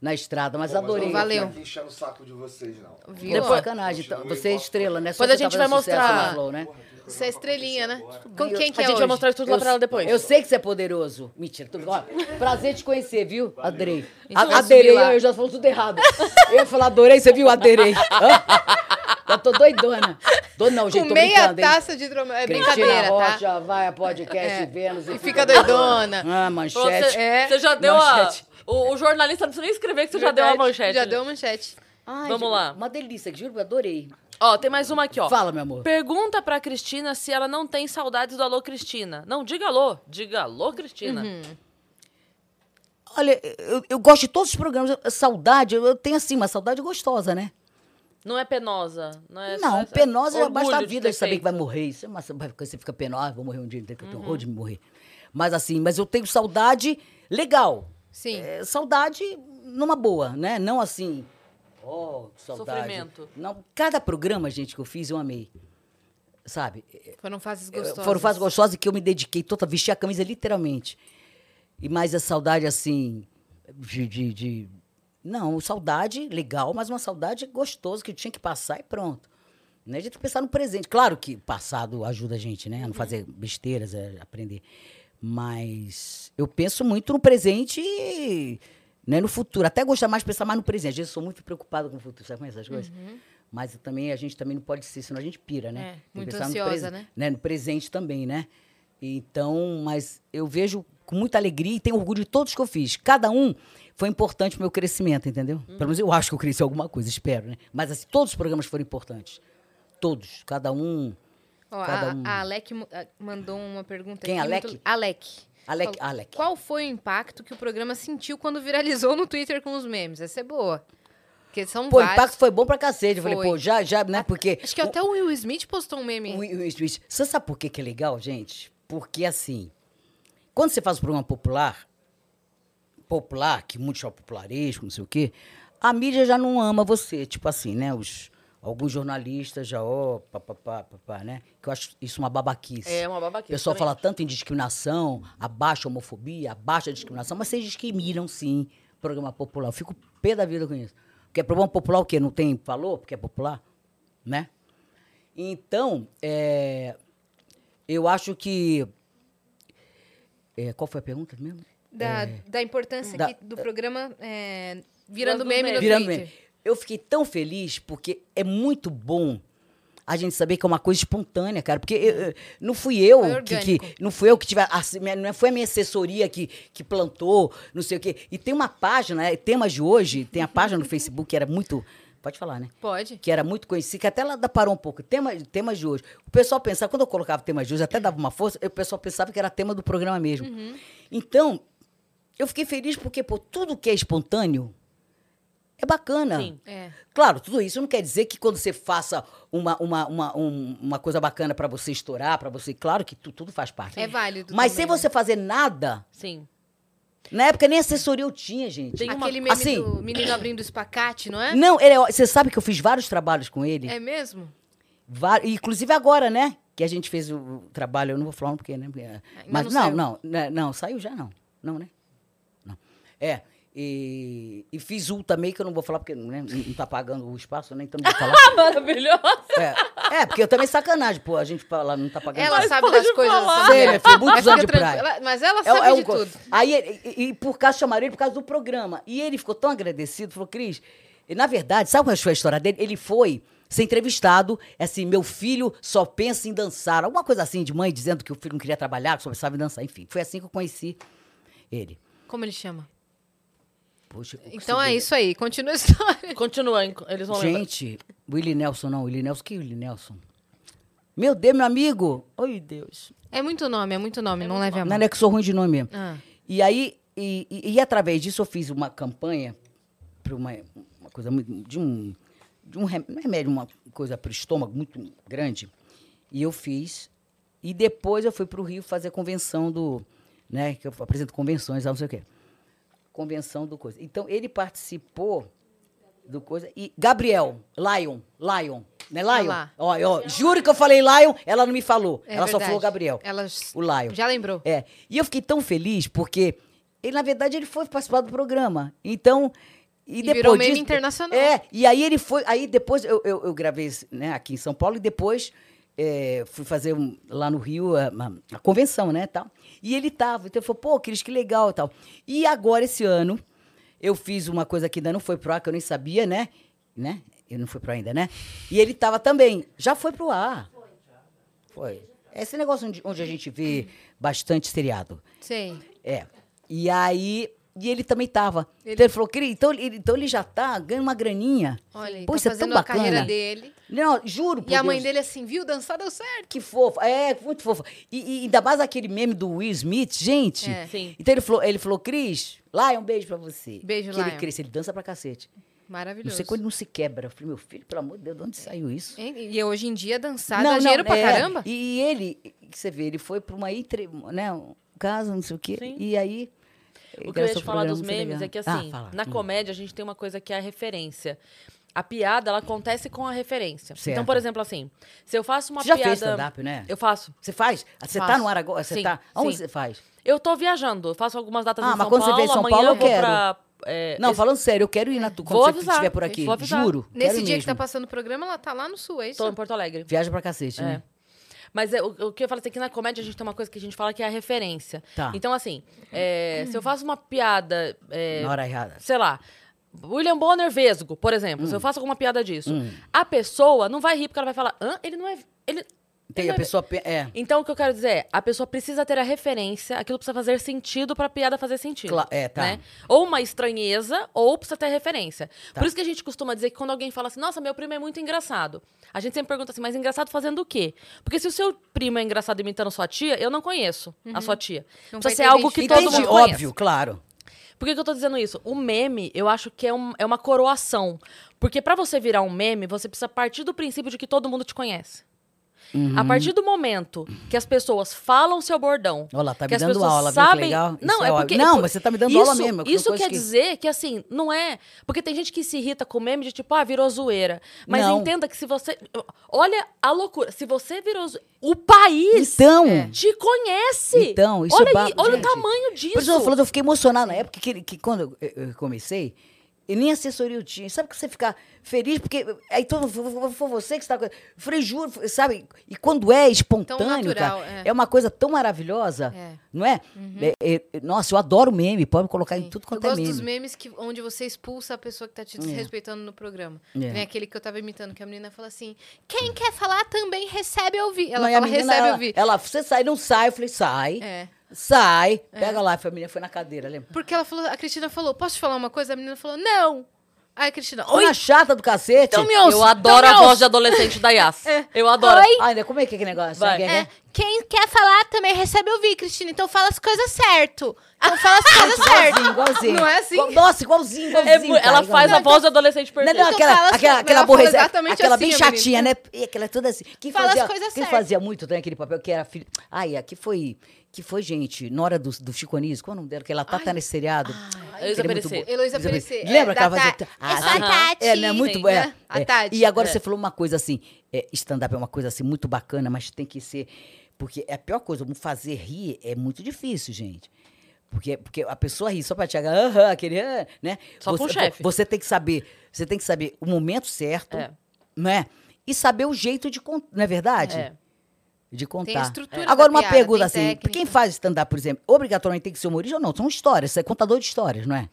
na estrada, mas Pô, mas eu adorei. não vou Valeu. aqui enchendo o saco de vocês, não. Viu? Depois- sacanagem. Então, você é estrela, né? Só Depois a você tá gente vai mostrar- Flow, né? Você é estrelinha, né? Com quem que a é gente vai hoje? mostrar tudo lá pra ela depois. Eu sei que você é poderoso. Mentira, tudo ó, Prazer te conhecer, viu? Adorei. gente vai A- lá. eu já falo tudo errado. Eu ia falar adorei, você viu? Aderei. *laughs* Já tô doidona. Tô não, gente, Com tô meia brincando, hein? taça de hidromel. É Cristina brincadeira, tá? Rocha, vai a podcast É. Vênus. E fica doidona. Ah, manchete. Você, É. você já deu a. Manchete. O, o jornalista não precisa nem escrever que você já deu a Verdade, manchete. Já deu a manchete. Ai, Vamos gente, lá. Uma delícia, que juro, eu adorei. Ó, tem mais uma aqui, ó. Fala, meu amor. Pergunta pra Cristina se ela não tem saudades do Alô Cristina. Não, diga alô. Diga alô, Cristina. Uhum. Olha, eu, eu gosto de todos os programas. Saudade, eu, eu tenho assim, uma saudade gostosa, né? Não é penosa. Não, é Não, é penosa já basta a vida de saber que vai morrer. Isso é uma, você fica penosa, vou morrer um dia, que eu Uhum. tenho horror de morrer. Mas assim, mas eu tenho saudade legal. Sim. É, saudade numa boa, né? Não assim, oh, que saudade. Sofrimento. Não, cada programa, gente, que eu fiz, eu amei. Sabe? Foram fases gostosas. Foram fases gostosas que eu me dediquei toda, vestir a camisa literalmente. E mais a saudade, assim, de, de, de- Não, saudade legal, mas uma saudade gostosa que tinha que passar e pronto. Né? A gente tem que pensar no presente. Claro que o passado ajuda a gente, né? A não fazer besteiras, a aprender. Mas eu penso muito no presente e né, no futuro. Até gostar mais de pensar mais no presente. Às vezes eu sou muito preocupada com o futuro, sabe como é essas coisas? Mas também a gente também não pode ser, senão a gente pira, né? É, Tem muito no ansiosa, presen- né? né? No presente também, né? Então, mas eu vejo com muita alegria e tenho orgulho de todos que eu fiz. Cada um foi importante pro meu crescimento, entendeu? Pelo menos eu acho que eu cresci alguma coisa, espero, né? Mas assim, todos os programas foram importantes. Todos. Cada um. Cada a, um. a Alec mandou uma pergunta Quem, aqui. Alec? muito- Alec. Alec, Falou, Alec. Qual foi o impacto que o programa sentiu quando viralizou no Twitter com os memes? Essa é boa. Porque são Pô, o impacto foi bom pra cacete. Eu falei, pô, já, já, né? Porque. Acho que até o Will Smith postou um meme. O Will Smith. Você sabe por que, que é legal, gente? Porque assim, quando você faz um programa popular, popular, que muitos chamam popularesco, não sei o quê, a mídia já não ama você. Tipo assim, né? Os, alguns jornalistas já, ó, papapá, papá, né? Que eu acho isso uma babaquice. É uma O babaquice. pessoal também. fala tanto em discriminação, abaixa a homofobia, abaixa a discriminação, mas vocês discriminam sim programa popular. Eu fico pé da vida com isso. Porque é programa popular o quê? Não tem valor porque é popular? Né? Então, é, eu acho que. é, qual foi a pergunta mesmo? Da, da importância Da- que- do programa é, virando meme no. Virando meme. Eu fiquei tão feliz porque é muito bom a gente saber que é uma coisa espontânea, cara. Porque eu- não fui eu que, que- não fui eu que tive a- não foi a minha assessoria que, que plantou, não sei o quê. E tem uma página, é, temas de hoje, tem a página no Facebook que era muito, pode falar, né? Pode. que era muito conhecido, que até ela da- parou um pouco. Tema, temas de hoje. O pessoal pensava, quando eu colocava temas de hoje, até dava uma força, o pessoal pensava que era tema do programa mesmo. Então, eu fiquei feliz porque, pô, tudo que é espontâneo é bacana. Sim. É. Claro, tudo isso não quer dizer que quando você faça uma, uma, uma, um- uma coisa bacana pra você estourar, pra você. Claro que tu- tudo faz parte. É válido. Mas também, sem você fazer nada, Sim. na época nem assessoria eu tinha, gente. Tem uma- Aquele meme assim- do menino abrindo espacate, não é? Não, ele é você sabe que eu fiz vários trabalhos com ele. É mesmo? Inclusive agora, né? Que a gente fez o trabalho, eu não vou falar um porque, né? porque- Mas não não, não, né, não, saiu já não. Não, né? É. E, e fiz um também, que eu não vou falar porque né, não tá pagando o espaço, né? Então não vou falar. *laughs* Maravilhosa. é, é, porque eu também sacanagem, pô, a gente fala, não tá pagando Ela espaço. sabe das coisas. falar. sabia? Sei, minha filha, muitos Mas anos de praia. Mas ela É- sabe é um de co- tudo. Aí, e, e por causa chamaram ele por causa do programa. E ele ficou tão agradecido, falou, Cris, e na verdade, sabe qual foi a história dele? Ele foi ser entrevistado, assim, meu filho só pensa em dançar. Alguma coisa assim, de mãe dizendo que o filho não queria trabalhar, que só pensava em dançar. Enfim, foi assim que eu conheci ele. Como ele chama? Poxa, Então é isso aí. Continua a história. *laughs* Continua, hein? eles vão lembrar. Gente, Willie Nelson não, Willie Nelson, que Willie Nelson? Meu Deus, meu amigo! Oi, Deus. É muito nome, é muito nome. não leve a mão. Não é que sou ruim de nome mesmo. Ah. E aí, e, e- e através disso eu fiz uma campanha para uma, uma coisa muito, de um, de um é remédio, uma coisa para o estômago muito grande. E eu fiz. E depois eu fui para o Rio fazer a convenção do, né, que eu apresento convenções, lá, não sei o quê. Convenção do coisa. Então ele participou do coisa e Gabriel, Lion, Lion, né, Lion? lá. Ó, ó, juro que eu falei Lion, ela não me falou. É ela só verdade. falou Gabriel. Ela O Lion. já lembrou. É. E eu fiquei tão feliz porque ele, na verdade, ele foi participar do programa. Então, E, E depois virou meme disso- internacional. É, e aí ele foi. Aí depois eu, eu, eu gravei né, aqui em São Paulo e depois é, fui fazer um- lá no Rio a, a convenção, né? Tal. E ele tava. Então ele falou, pô, Cris, que legal e tal. E agora, esse ano, eu fiz uma coisa que ainda não foi pro ar, que eu nem sabia, né? né? Eu não fui pro ar ainda, né? E ele tava também. Já foi pro ar. Foi. Esse negócio onde, onde a gente vê bastante seriado. Sim. É. E aí. E ele também tava. Ele- Então ele falou, querido, então ele, então ele já tá ganhando uma graninha. Olha, ele Pô, tá isso é tão fazendo a carreira bacana. dele. Não, juro. por E a mãe dele assim, viu? Dançar deu certo. Que fofa. É, muito fofa. E, e ainda mais aquele meme do Will Smith, gente. É. Sim. Então ele falou, ele falou, Cris, Lion, um beijo pra você. Beijo, que ele Lion. cresce, ele dança pra cacete. Maravilhoso. Não sei quando ele não se quebra. Eu falei, meu filho, pelo amor de Deus, de onde saiu isso? Hein? E hoje em dia dançar dá dinheiro pra é. caramba. E ele, que você vê, ele foi pra uma entre, né, um caso, não sei o quê. Sim. E aí. O que eu ia te falar dos memes é que, Ah, assim, fala. na Hum. comédia a gente tem uma coisa que é a referência. A piada, ela acontece com a referência. Certo. Então, por exemplo, assim, se eu faço uma Você já piada... fez stand-up, né? Eu faço. Você faz? Você tá Faço. no ar agora? Você Sim, tá. Onde sim. você faz? Eu tô viajando, eu faço algumas datas Ah, em mas São quando você Paulo, vier em São amanhã Paulo, eu quero. pra... é, Não, esse- falando sério, eu quero ir na tu quando Vou você avisar, estiver por aqui. Juro. Nesse quero dia que mesmo. tá passando o programa, ela tá lá no sul, é isso? Tô em Porto Alegre. Viaja pra cacete, É. né? Mas é, o, o que eu falo assim, é que na comédia a gente tem uma coisa que a gente fala que é a referência. Tá. Então, assim, é, se eu faço uma piada, é, Na hora errada. sei lá, William Bonner Vesgo, por exemplo, se Hum. eu faço alguma piada disso, a pessoa não vai rir porque ela vai falar, hã? Ele não é... Ele, Tem a é- pessoa. pe- É. Então, o que eu quero dizer é, a pessoa precisa ter a referência, aquilo precisa fazer sentido pra piada fazer sentido. Cla- é, tá. né? Ou uma estranheza, ou precisa ter referência. Tá. Por isso que a gente costuma dizer que quando alguém fala assim, nossa, meu primo é muito engraçado. A gente sempre pergunta assim, mas engraçado fazendo o quê? Porque se o seu primo é engraçado imitando sua tia, eu não conheço a sua tia. Não precisa vai ser ter algo que todo mundo conhece. óbvio, claro. Por que, que eu tô dizendo isso? O meme, eu acho que é, um- é uma coroação. Porque pra você virar um meme, você precisa partir do princípio de que todo mundo te conhece. A partir do momento que as pessoas falam seu bordão. Olha lá, tá me dando aula, viu que sabem... legal? Não, é é porque. Não, mas você tá me dando isso, aula mesmo, Isso quer que- dizer que, assim, não é. Porque tem gente que se irrita com meme de tipo, ah, virou zoeira. Mas Não. entenda que se você. Olha a loucura. Se você virou zoeira. O país Então. te conhece. Então, isso olha é ba- aí, olha gente. o tamanho disso. Por isso eu falando, eu fiquei emocionado na época que, que quando eu, eu comecei, e nem assessoria eu tinha. Sabe que você fica feliz, porque aí todo foi, foi você que está. Eu falei, juro, sabe? E quando é espontâneo, natural, cara, é. é. uma coisa tão maravilhosa, É. não é? É- é- Nossa, eu adoro meme, pode me colocar em tudo Eu quanto é gosto meme. dos memes que, onde você expulsa a pessoa que tá te desrespeitando no programa. É. Aquele que eu tava imitando, que a menina fala assim: quem quer falar também recebe ouvir. Ela Não, fala, menina, recebe ela, ouvir. ela, você sai, não sai. Eu falei, sai, É. sai, pega lá. A família foi na cadeira, lembra? Porque ela falou, a Cristina falou, posso te falar uma coisa? A menina falou, não. Aí a Cristina, Oi, oi, chata do cacete. então me ouça. Eu adoro então a voz de adolescente da Yas. *laughs* Eu adoro. Oi. Ai, né, como é que é aquele negócio? Vai. Sabe o que É, quem quer falar também recebe ouvir, Cristina. Então fala as coisas certo. Então fala as coisas *laughs* certo. Igualzinho, igualzinho. Não é assim? Nossa, igualzinho, É igualzinho. mu- cara, ela faz a igualzinho. voz de adolescente Não, perfeita. não, Então aquela, as aquela, aquela exatamente aquela assim, bem chatinha, menina. né? E aquela toda assim. Quem Fala as fazia, coisas quem certas. fazia muito também aquele papel que era filho. Ai, aqui foi, que foi, gente, na hora do, do Chico Anísio, qual é o nome dela? Que ela tá, tá nesse seriado. Heloísa Que é Perecer. Heloísa Perecer, é, Lembra que da ela fazia... Ah, Eu sou a sim. Tati. É, né? Muito boa. né? A é. Tati. E agora É. você falou uma coisa assim, é, stand-up é uma coisa assim muito bacana, mas tem que ser... Porque é a pior coisa, fazer rir é muito difícil, gente. Porque, porque a pessoa ri só pra te agarrar, aham, aquele, ah, né? Só com o você, chefe. Você tem que saber, você tem que saber o momento certo, É. né? E saber o jeito de contar, não é verdade? É. De contar. Tem a estrutura Agora, uma piada, pergunta tem assim: técnica. quem faz stand-up, por exemplo, obrigatoriamente tem que ser humorista ou não? São histórias, você é contador de histórias, não é?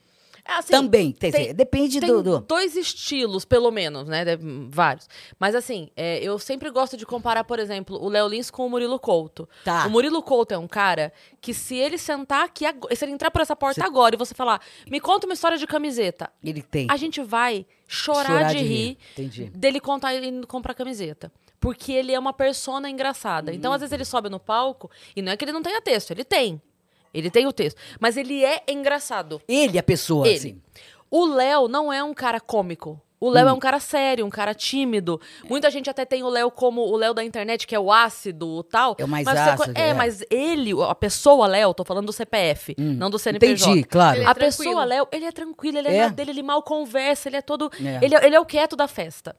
É assim, Também, tem, tem- depende Tem do, do- dois estilos, pelo menos, né? Vários. Mas assim, é, eu sempre gosto de comparar, por exemplo, o Léo Lins com o Murilo Couto. Tá. O Murilo Couto é um cara que se ele sentar aqui, se ele entrar por essa porta Você- agora e você falar, me conta uma história de camiseta, Ele tem. a gente vai chorar, Chorar de, de rir. rir, dele contar e comprar camiseta. Porque ele é uma persona engraçada. Então, às vezes, ele sobe no palco e não é que ele não tenha texto, ele tem. Ele tem o texto. Mas ele é engraçado. Ele, a pessoa, Ele. assim. O Léo não é um cara cômico. O Léo é um cara sério, um cara tímido. Muita gente até tem o Léo como o Léo da internet, que é o ácido, o tal. É o mais mas você ácido, co- é, é. mas ele, a pessoa Léo, tô falando do CPF, não do CNPJ. Entendi, claro. Ele é a tranquilo. pessoa Léo, ele é tranquilo, ele é, É? dele, ele mal conversa, ele é todo. É. Ele, é- ele é o quieto da festa.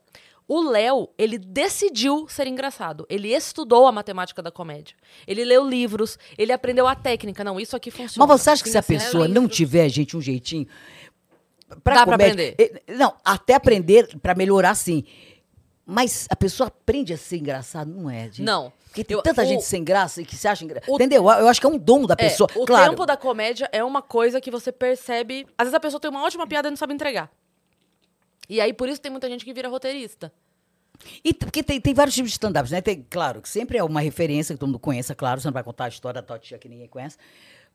O Léo, ele decidiu ser engraçado. Ele estudou a matemática da comédia. Ele leu livros, ele aprendeu a técnica. Não, isso aqui funciona. Mas você acha que se a pessoa é não tiver, gente, um jeitinho. pra Dá pra comédia. aprender. eh, Não, até aprender pra melhorar, sim. Mas a pessoa aprende a ser engraçado, não é, gente? Não. Porque tem Eu- tanta o- gente sem graça e que se acha engraçado. o- Entendeu? Eu acho que é um dom da É, pessoa. o claro. tempo da comédia é uma coisa que você percebe. Às vezes a pessoa tem uma ótima piada e não sabe entregar. E aí, por isso tem muita gente que vira roteirista. E porque tem, tem vários tipos de stand-ups, né? Tem, claro, que sempre é uma referência que todo mundo conheça, claro, você não vai contar a história da tia que ninguém conhece.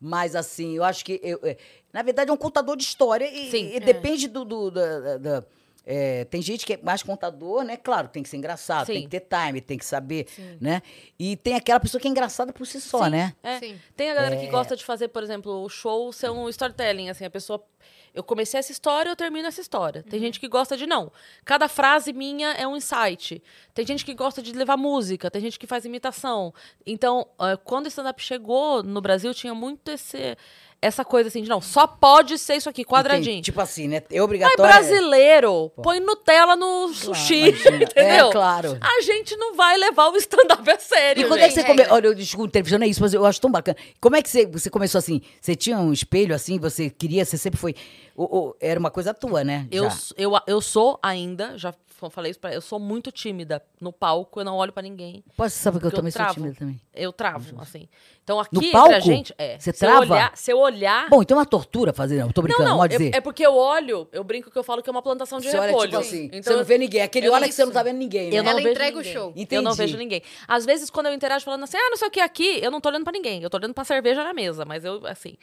Mas, assim, eu acho que. eu- é, na verdade, é um contador de história e, Sim. e É. depende do. do- da- da- da- é, tem gente que é mais contador, né? Claro, tem que ser engraçado, Sim. tem que ter time, tem que saber, né? E tem aquela pessoa que é engraçada por si só, Sim. né? É. Sim. Tem a galera que É. gosta de fazer, por exemplo, o show ser um storytelling, assim, a pessoa. Eu comecei essa história, eu termino essa história. Tem gente que gosta de não. Cada frase minha é um insight. Tem gente que gosta de levar música, tem gente que faz imitação. Então, ah, quando o stand-up chegou no Brasil, tinha muito esse, essa coisa assim de não, só pode ser isso aqui, quadradinho. tipo assim, né? É Mas obrigatório. brasileiro põe Nutella no sushi, imagina. *laughs* entendeu? É, claro. A gente não vai levar o stand-up a sério. E quando é que gente. você começou? Olha, eu desculpa, televisão é isso, mas eu acho tão bacana. Como é que você, você começou assim? Você tinha um espelho assim? Você queria? Você sempre foi. ou- ou era uma coisa tua, né? Eu, Já. eu, eu sou ainda, já falei isso pra eu sou muito tímida no palco, eu não olho pra ninguém. Pode saber que eu Porque eu também sou travo. tímida também. Eu travo, assim. Então aqui No entre palco? a gente, é. Você se eu trava? olhar, se eu olhar, Bom, então é uma tortura fazer, não. eu Tô brincando, não, não, pode é, dizer. é porque eu olho, eu brinco que eu falo que é uma plantação de você olha, repolho. tipo assim, Então você não vê ninguém. Aquele eu- olha que você não tá vendo ninguém, né? Eu não Ela vejo entrega o ninguém. show. Eu não Entendi. vejo ninguém. Às vezes, quando eu interajo falando assim, ah, não sei o que aqui, eu não tô olhando pra ninguém. Eu tô olhando pra cerveja na mesa, mas eu, assim.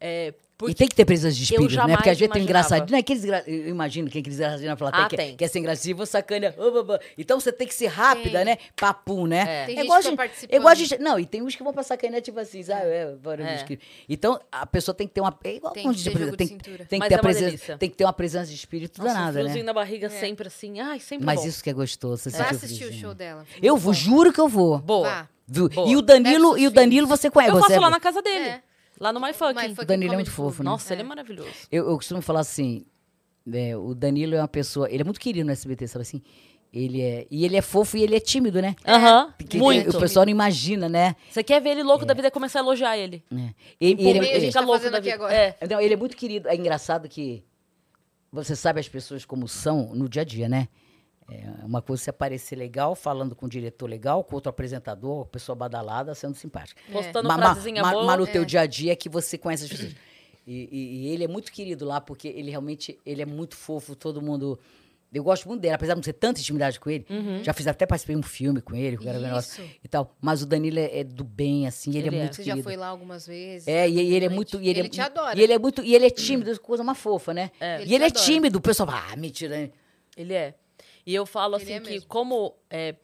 É, porque E tem que ter presença de espírito, né? Porque às vezes tem engraçadinho. Não é aqueles engra... Eu imagino que aqueles engraçadinhos na plateia Ah, que tem. quer ser engraçadinho, vou sacanear. Então você tem que ser rápida, Tem. né? Papum, né? É. Tem igual que tá gente, é igual a gente. Não, e tem uns que vão pra sacanear, tipo assim, sabe? É, bora, É. Então a pessoa tem que ter uma. É igual Tem que ter jogo de tem, tem que ter é presença. delícia. Tem que ter uma presença de espírito Nossa, um danada, né? friozinho na barriga sempre assim. Ai, sempre Mas bom. isso que é gostoso. Você Vai assistir o show dela. Eu vou, juro que eu vou. Boa. E o Danilo, e o Danilo você conhece. Eu você faço lá é- na casa dele. É. Lá no My My Fucking. O Danilo é muito fofo, né? Nossa, ele é É. maravilhoso. Eu, eu costumo falar assim, é, o Danilo é uma pessoa, ele é muito querido no SBT, sabe assim? Ele é, e ele é fofo e ele é tímido, né? Aham, Porque muito. O pessoal não imagina, né? Você quer ver ele louco da vida e começar a elogiar ele. É. E- e ele, ele- fica tá louco da aqui vida. agora. É. não, ele é muito querido. É engraçado que você sabe as pessoas como são no dia a dia, né? É uma coisa é você aparecer legal, falando com o diretor legal, com outro apresentador, pessoa badalada, sendo simpática. Postando Ma- frasezinha ma- boa. Mas no teu É. dia a dia é que você conhece as pessoas. E, e- e ele é muito querido lá, porque ele realmente ele é muito fofo, todo mundo. Eu gosto muito dele, apesar de não ter tanta intimidade com ele. Uhum. Já fiz até participei de um filme com ele, com o Isso. e tal. Mas o Danilo é, é do bem, assim, ele, Ele é é. muito Você querido. já foi lá algumas vezes? É, e, e ele é muito. E ele, Ele é, te adora. E ele é muito. E ele é tímido, coisa mais fofa, né? Ele E ele é adora. tímido, o pessoal fala, ah, mentira. né? Ele é. E eu falo Ele assim é que mesmo. como é,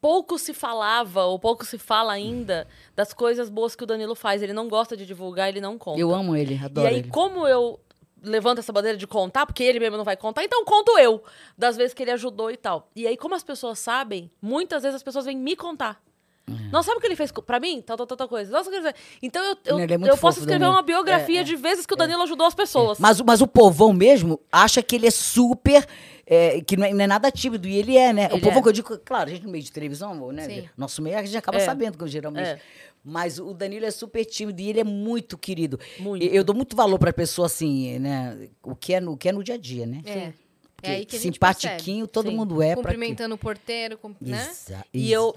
pouco se falava, ou pouco se fala ainda, das coisas boas que o Danilo faz. Ele não gosta de divulgar, ele não conta. Eu amo ele, e adoro aí, ele. como eu levanto essa bandeira de contar, porque ele mesmo não vai contar, então conto eu, das vezes que ele ajudou e tal. E aí, como as pessoas sabem, muitas vezes as pessoas vêm me contar. Não sabe o que ele fez pra mim? Tal, tal, tal, tal coisa. Nossa, quer dizer, então eu, eu, Ele é eu posso escrever Danilo. uma biografia de vezes que o Danilo ajudou as pessoas. Mas, o- mas o povão mesmo acha que ele é super. É, que não é, não é nada tímido, e ele é, né? o Ele povão é. que eu digo, claro, a gente no meio de televisão, né? Sim. Nosso meio, a gente acaba É. sabendo, geralmente. É. Mas o Danilo é super tímido e ele é muito querido. Muito. Eu dou muito valor pra pessoa assim, né? O que é no, o que é no dia a dia, né? É. É aí que a gente simpatiquinho todo Sim. mundo é. Cumprimentando o porteiro, com- né? Exa E eu-.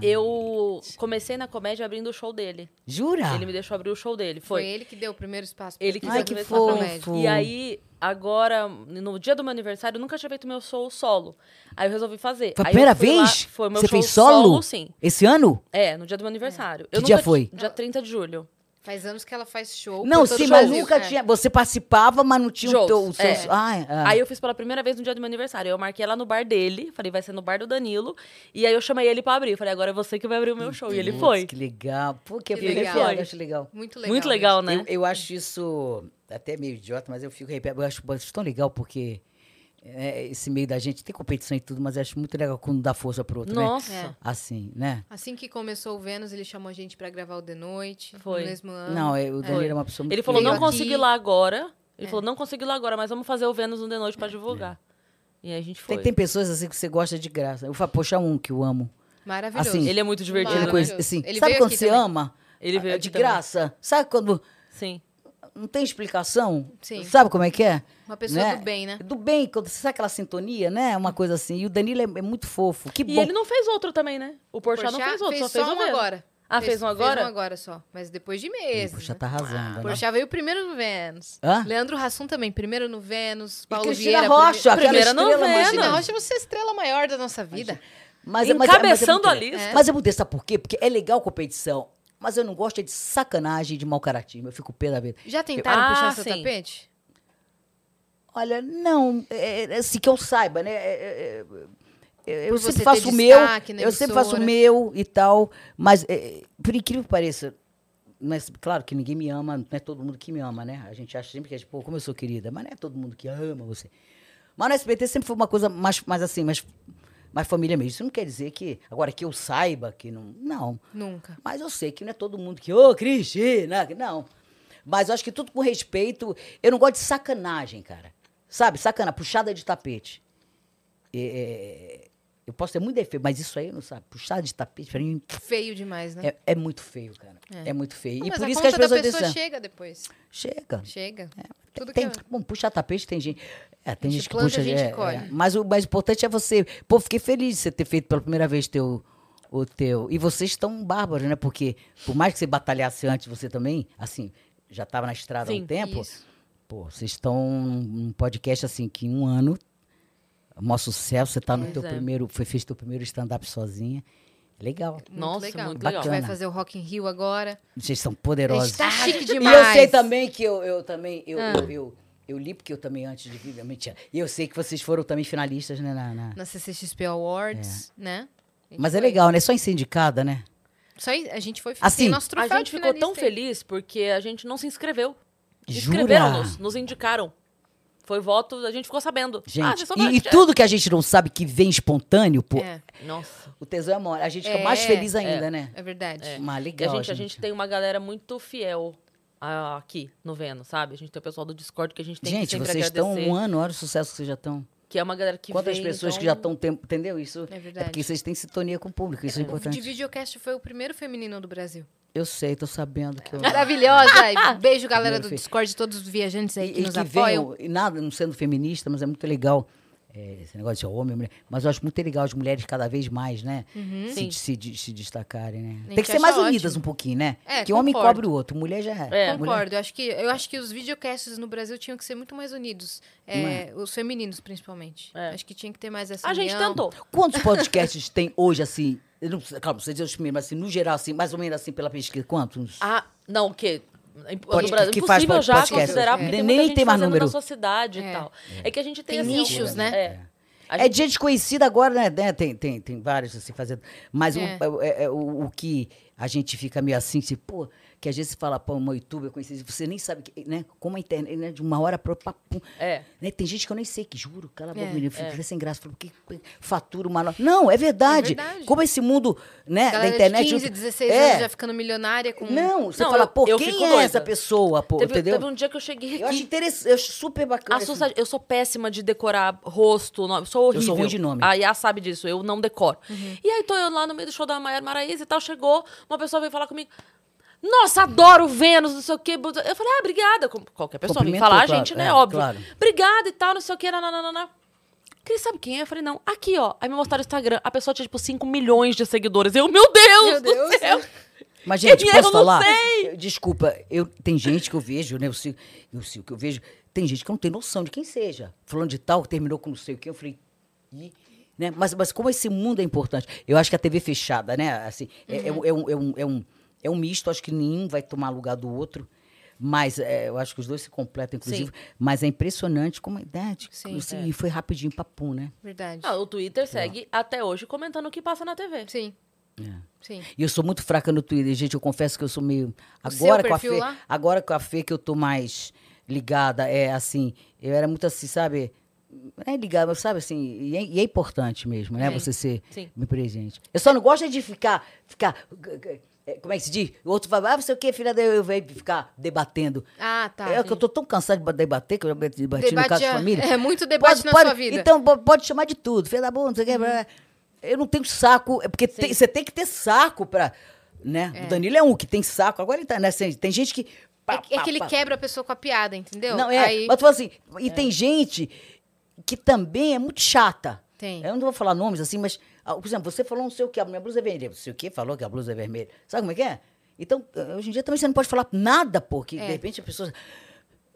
Eu comecei na comédia abrindo o show dele. Jura? Ele me deixou abrir o show dele. Foi Foi. ele que deu o primeiro espaço. pra Ele que você Ai, fez que o espaço. E aí, agora, no dia do meu aniversário, eu nunca tinha feito meu show solo. Aí eu resolvi fazer. Foi a Aí eu primeira fui lá- vez? foi meu Você show fez solo? sim. Esse ano? É, no dia do meu aniversário. Que dia nunca foi? Dia 30 de julho. Faz anos que ela faz show. Não, sim, mas nunca É. tinha. Você participava, mas não tinha o Shows, teu. O seu, é. Ai, ah. Aí eu fiz pela primeira vez no dia do meu aniversário. Eu marquei lá no bar dele, falei, vai ser no bar do Danilo. E aí eu chamei ele pra abrir. Falei, agora é você que vai abrir o meu show. E ele foi. Que legal. Pô, que, Que eu legal. legal. Eu acho legal. Muito legal. Muito legal, mesmo. né? Eu, eu acho isso até meio idiota, mas eu fico arrepiado. Eu acho, eu acho tão legal porque é, esse meio da gente tem competição e tudo, mas eu acho muito legal quando dá força pro outro, né? Nossa. É. Assim, né? Assim que começou o Vênus, ele chamou a gente pra gravar o The Noite. Foi. No mesmo ano. Não, é, o Danilo é uma pessoa muito Ele falou, não consegui ir lá agora. Ele É. falou, não consegui ir lá agora, mas vamos fazer o Vênus no The Noite pra divulgar. E aí a gente foi. Tem, tem pessoas assim que você gosta de graça. Eu falo, poxa, um que eu amo. Maravilhoso. Assim, Ele é muito divertido, Ele né? conhece, assim, Ele sabe quando você também. ama? Ele veio Ah, de também. graça. Sabe quando. Sim. não tem explicação. Sim. Sabe como é que é? Uma pessoa do bem, né? Do bem, quando você sabe aquela sintonia, né? Uma coisa assim. E o Danilo é, é muito fofo. Que E bom. ele não fez outro também, né? O Porchat não fez outro, fez só fez só um agora. Ah, fez, um agora? Fez um agora só. Mas depois de meses. Poxa, né? tá arrasando. né? Porchat veio primeiro no Vênus. Hã? Leandro Hassum também, primeiro no Vênus. Paulo Cristina Vieira. Rocha, prime- aquela primeira no Vênus. Cristina Rocha, você é a estrela maior da nossa vida. Mas, é- mas, é- mas é Encabeçando muito a legal. lista. Mas é muito sabe por quê? Porque é legal competição. Mas eu não gosto de sacanagem, de mau caratismo. Eu fico pé da vida. Já tentaram Ah, puxar seu sim. tapete? Olha, não, é, é, assim que eu saiba, né? é, é, é, eu sempre faço o meu, eu sempre faço o meu e tal, mas é, por incrível que pareça, mas claro que ninguém me ama, não é todo mundo que me ama, né? A gente acha sempre que, é, pô, como eu sou querida, mas não é todo mundo que ama você. Mas no SBT sempre foi uma coisa mais, mais assim, mais, mais família mesmo. Isso não quer dizer que, agora que eu saiba que não, não. Nunca. Mas eu sei que não é todo mundo que, ô, Cristina, que- não. Mas eu acho que tudo com respeito. Eu não gosto de sacanagem, cara. Sabe? Sacana, puxada de tapete. É, eu posso ter muito defeito, mas isso aí, não sabe? Puxada de tapete, pra mim, Feio demais, né? é, é muito feio, cara. É, É. muito feio. Não, e mas por a isso que as pessoas pessoa dizem. chega depois. Chega. Chega. Tudo Tem, que é- bom, puxar tapete tem gente. É, tem gente gente que puxa. a gente é, é. Mas o mais importante é você. Pô, fiquei feliz de você ter feito pela primeira vez teu, o teu. E vocês estão bárbaros, né? Porque por mais que você batalhasse antes, você também, assim, já estava na estrada há um Sim, tempo. Isso. Pô, vocês estão num podcast assim que em um ano. O maior sucesso, você tá no Pois teu é. primeiro. Foi, fez teu primeiro stand-up sozinha. Legal. Muito Nossa, legal. muito A gente legal. vai Bacana. fazer o Rock in Rio agora. Vocês são A poderosos. gente tá chique E demais. eu sei também que eu, eu também. Eu, Ah. eu, eu, eu li porque eu também, antes de vir, mentira. E eu sei que vocês foram também finalistas, né? na- na- Na CCXP Awards, né? A gente Mas é foi. legal, né? Só em sindicada, né? Só a gente foi Assim, nosso A troféu gente de ficou tão feliz porque a gente não se inscreveu. Jura? Inscreveram-nos, nos indicaram. Foi voto, a gente ficou sabendo. Ah, Gente, são e, e tudo que a gente não sabe que vem espontâneo, pô, É, Nossa. o tesão é maior. A gente fica É, mais feliz é, ainda, né? é verdade. É. Mas E a legal. gente, a gente tem uma galera muito fiel ah, aqui no Vênus, sabe? A gente tem o pessoal do Discord que a gente tem que Gente, sempre vocês estão um ano, olha o sucesso que vocês já estão. Que é uma galera que Quantas vem, pessoas então- que já estão, tempo, entendeu? Isso É é verdade. porque vocês têm sintonia com o público, isso é O importante. de videocast foi o primeiro feminino do Brasil. Eu sei, tô sabendo que eu... Maravilhosa. *laughs* Beijo, galera do Discord, todos os viajantes aí E, que e nos que apoiam. venham, e nada, não sendo feminista, mas é muito legal é, esse negócio de homem, mulher. Mas eu acho muito legal as mulheres cada vez mais, né? Se, Sim. se, de- se destacarem, né? gente Tem que ser mais unidas ótimo. um pouquinho, né? É, que homem cobre o outro, mulher já É. mulher- Concordo. Eu acho, que, eu acho que os videocasts no Brasil tinham que ser muito mais unidos. É, Os femininos, principalmente. É. Acho que tinha que ter mais essa A gente união. tentou. Quantos *laughs* podcasts tem hoje, assim? Eu não, sei- calma, você dizer os primeiros, mas assim, no geral, assim, mais ou menos assim, pela pesquisa, quantos? Ah, não, o quê? No Brasil, que faz impossível já podcast. considerar, É. porque Nem- tem nem gente tem mais fazendo número. na sua cidade É. e tal. É que a gente tem, Tem assim, nichos, né? É. A É gente conhecida agora, né? né, Tem, tem, tem vários assim fazendo. Mas o- É. é- é o, o que a gente fica meio assim, tipo, pô, que às vezes você fala, pô, uma youtuber conhecida, você nem sabe, que, né? Como a internet, né? De uma hora pra outra, pum. É. Né? Tem gente que eu nem sei, que juro, cala a boca, É, menino, fica é. sem graça, falo, que fatura uma nota. Não, é verdade. É verdade. Como esse mundo, né, Galera da internet. de 15, 16 é. anos já ficando milionária com... Não, você Não, fala, eu- pô, eu quem é doida. essa pessoa, pô, Teve, entendeu? teve um dia que eu cheguei Eu acho aqui. interessante, eu acho super bacana. Assusta, eu sou péssima de decorar rosto, nome, sou horrível. sou ruim de nome. A Yas sabe disso, eu não decoro. Uhum. E aí tô eu lá no meio do show da Maiara Maraíza e tal, chegou, uma pessoa veio falar comigo. Nossa, adoro Vênus, não sei o quê. Eu falei, ah, obrigada. Como Qualquer pessoa me falar, a claro, gente, né? é, óbvio. claro. Obrigada e tal, não sei o quê, nananana. Cris, sabe quem é? Eu falei, não. Aqui, ó. Aí me mostraram o Instagram. A pessoa tinha, tipo, 5 milhões de seguidores. Eu, meu Deus Meu do Deus. céu. Mas, gente, posso Eu não falar? sei. Eu- Desculpa, eu, tem gente que eu vejo, né? Eu sei, eu sei o que eu vejo. Tem gente que não tem noção de quem seja. Falando de tal, terminou com não sei o que. Eu falei. Ih, né? Mas, mas como esse mundo é importante, eu acho que a TV fechada, né? Assim, é- é, um- é um, é, um, é, um, é um misto, acho que nenhum vai tomar lugar do outro. Mas é, eu acho que os dois se completam, inclusive. Mas é impressionante como a idade. Sim, Assim, E foi rapidinho, papum, né? Verdade. Ah, o Twitter segue até hoje comentando o que passa na TV. Sim, É. sim. E eu sou muito fraca no Twitter, gente. Eu confesso que eu sou meio. O seu Agora com a Fê. lá? Agora com a Fê que eu tô mais ligada. É assim. Eu era muito assim, sabe? Não é ligada, mas sabe assim. E é, e é importante mesmo, né? Sim, Você ser sim. me presente. Eu só não gosto é de ficar. ficar é, como é que se diz? O outro fala, ah, você o quê, filha? Daí eu venho ficar debatendo. Ah, tá. é que eu tô tão cansado de debater, que eu já debati no Debate caso de é- família. é muito debate na sua vida. Então, po- pode chamar de tudo. Filha da bunda, não sei o quê. blá, blá. Eu não tenho saco. É porque tem- você tem que ter saco pra. Né? O Danilo é um que tem saco. Agora ele tá, né? assim, Tem gente que. pá, É, que- é pá, que ele pá. quebra a pessoa com a piada, entendeu? Não, é. Aí Mas tu fala assim, e tem gente que também é muito chata. tem. Eu não vou falar nomes assim, mas, por exemplo, você falou não sei o que, a minha blusa é vermelha. Não sei o que, falou que a blusa é vermelha. Sabe como é que é? Então, eh, hoje em dia também você não pode falar nada, porque É. de repente a pessoa.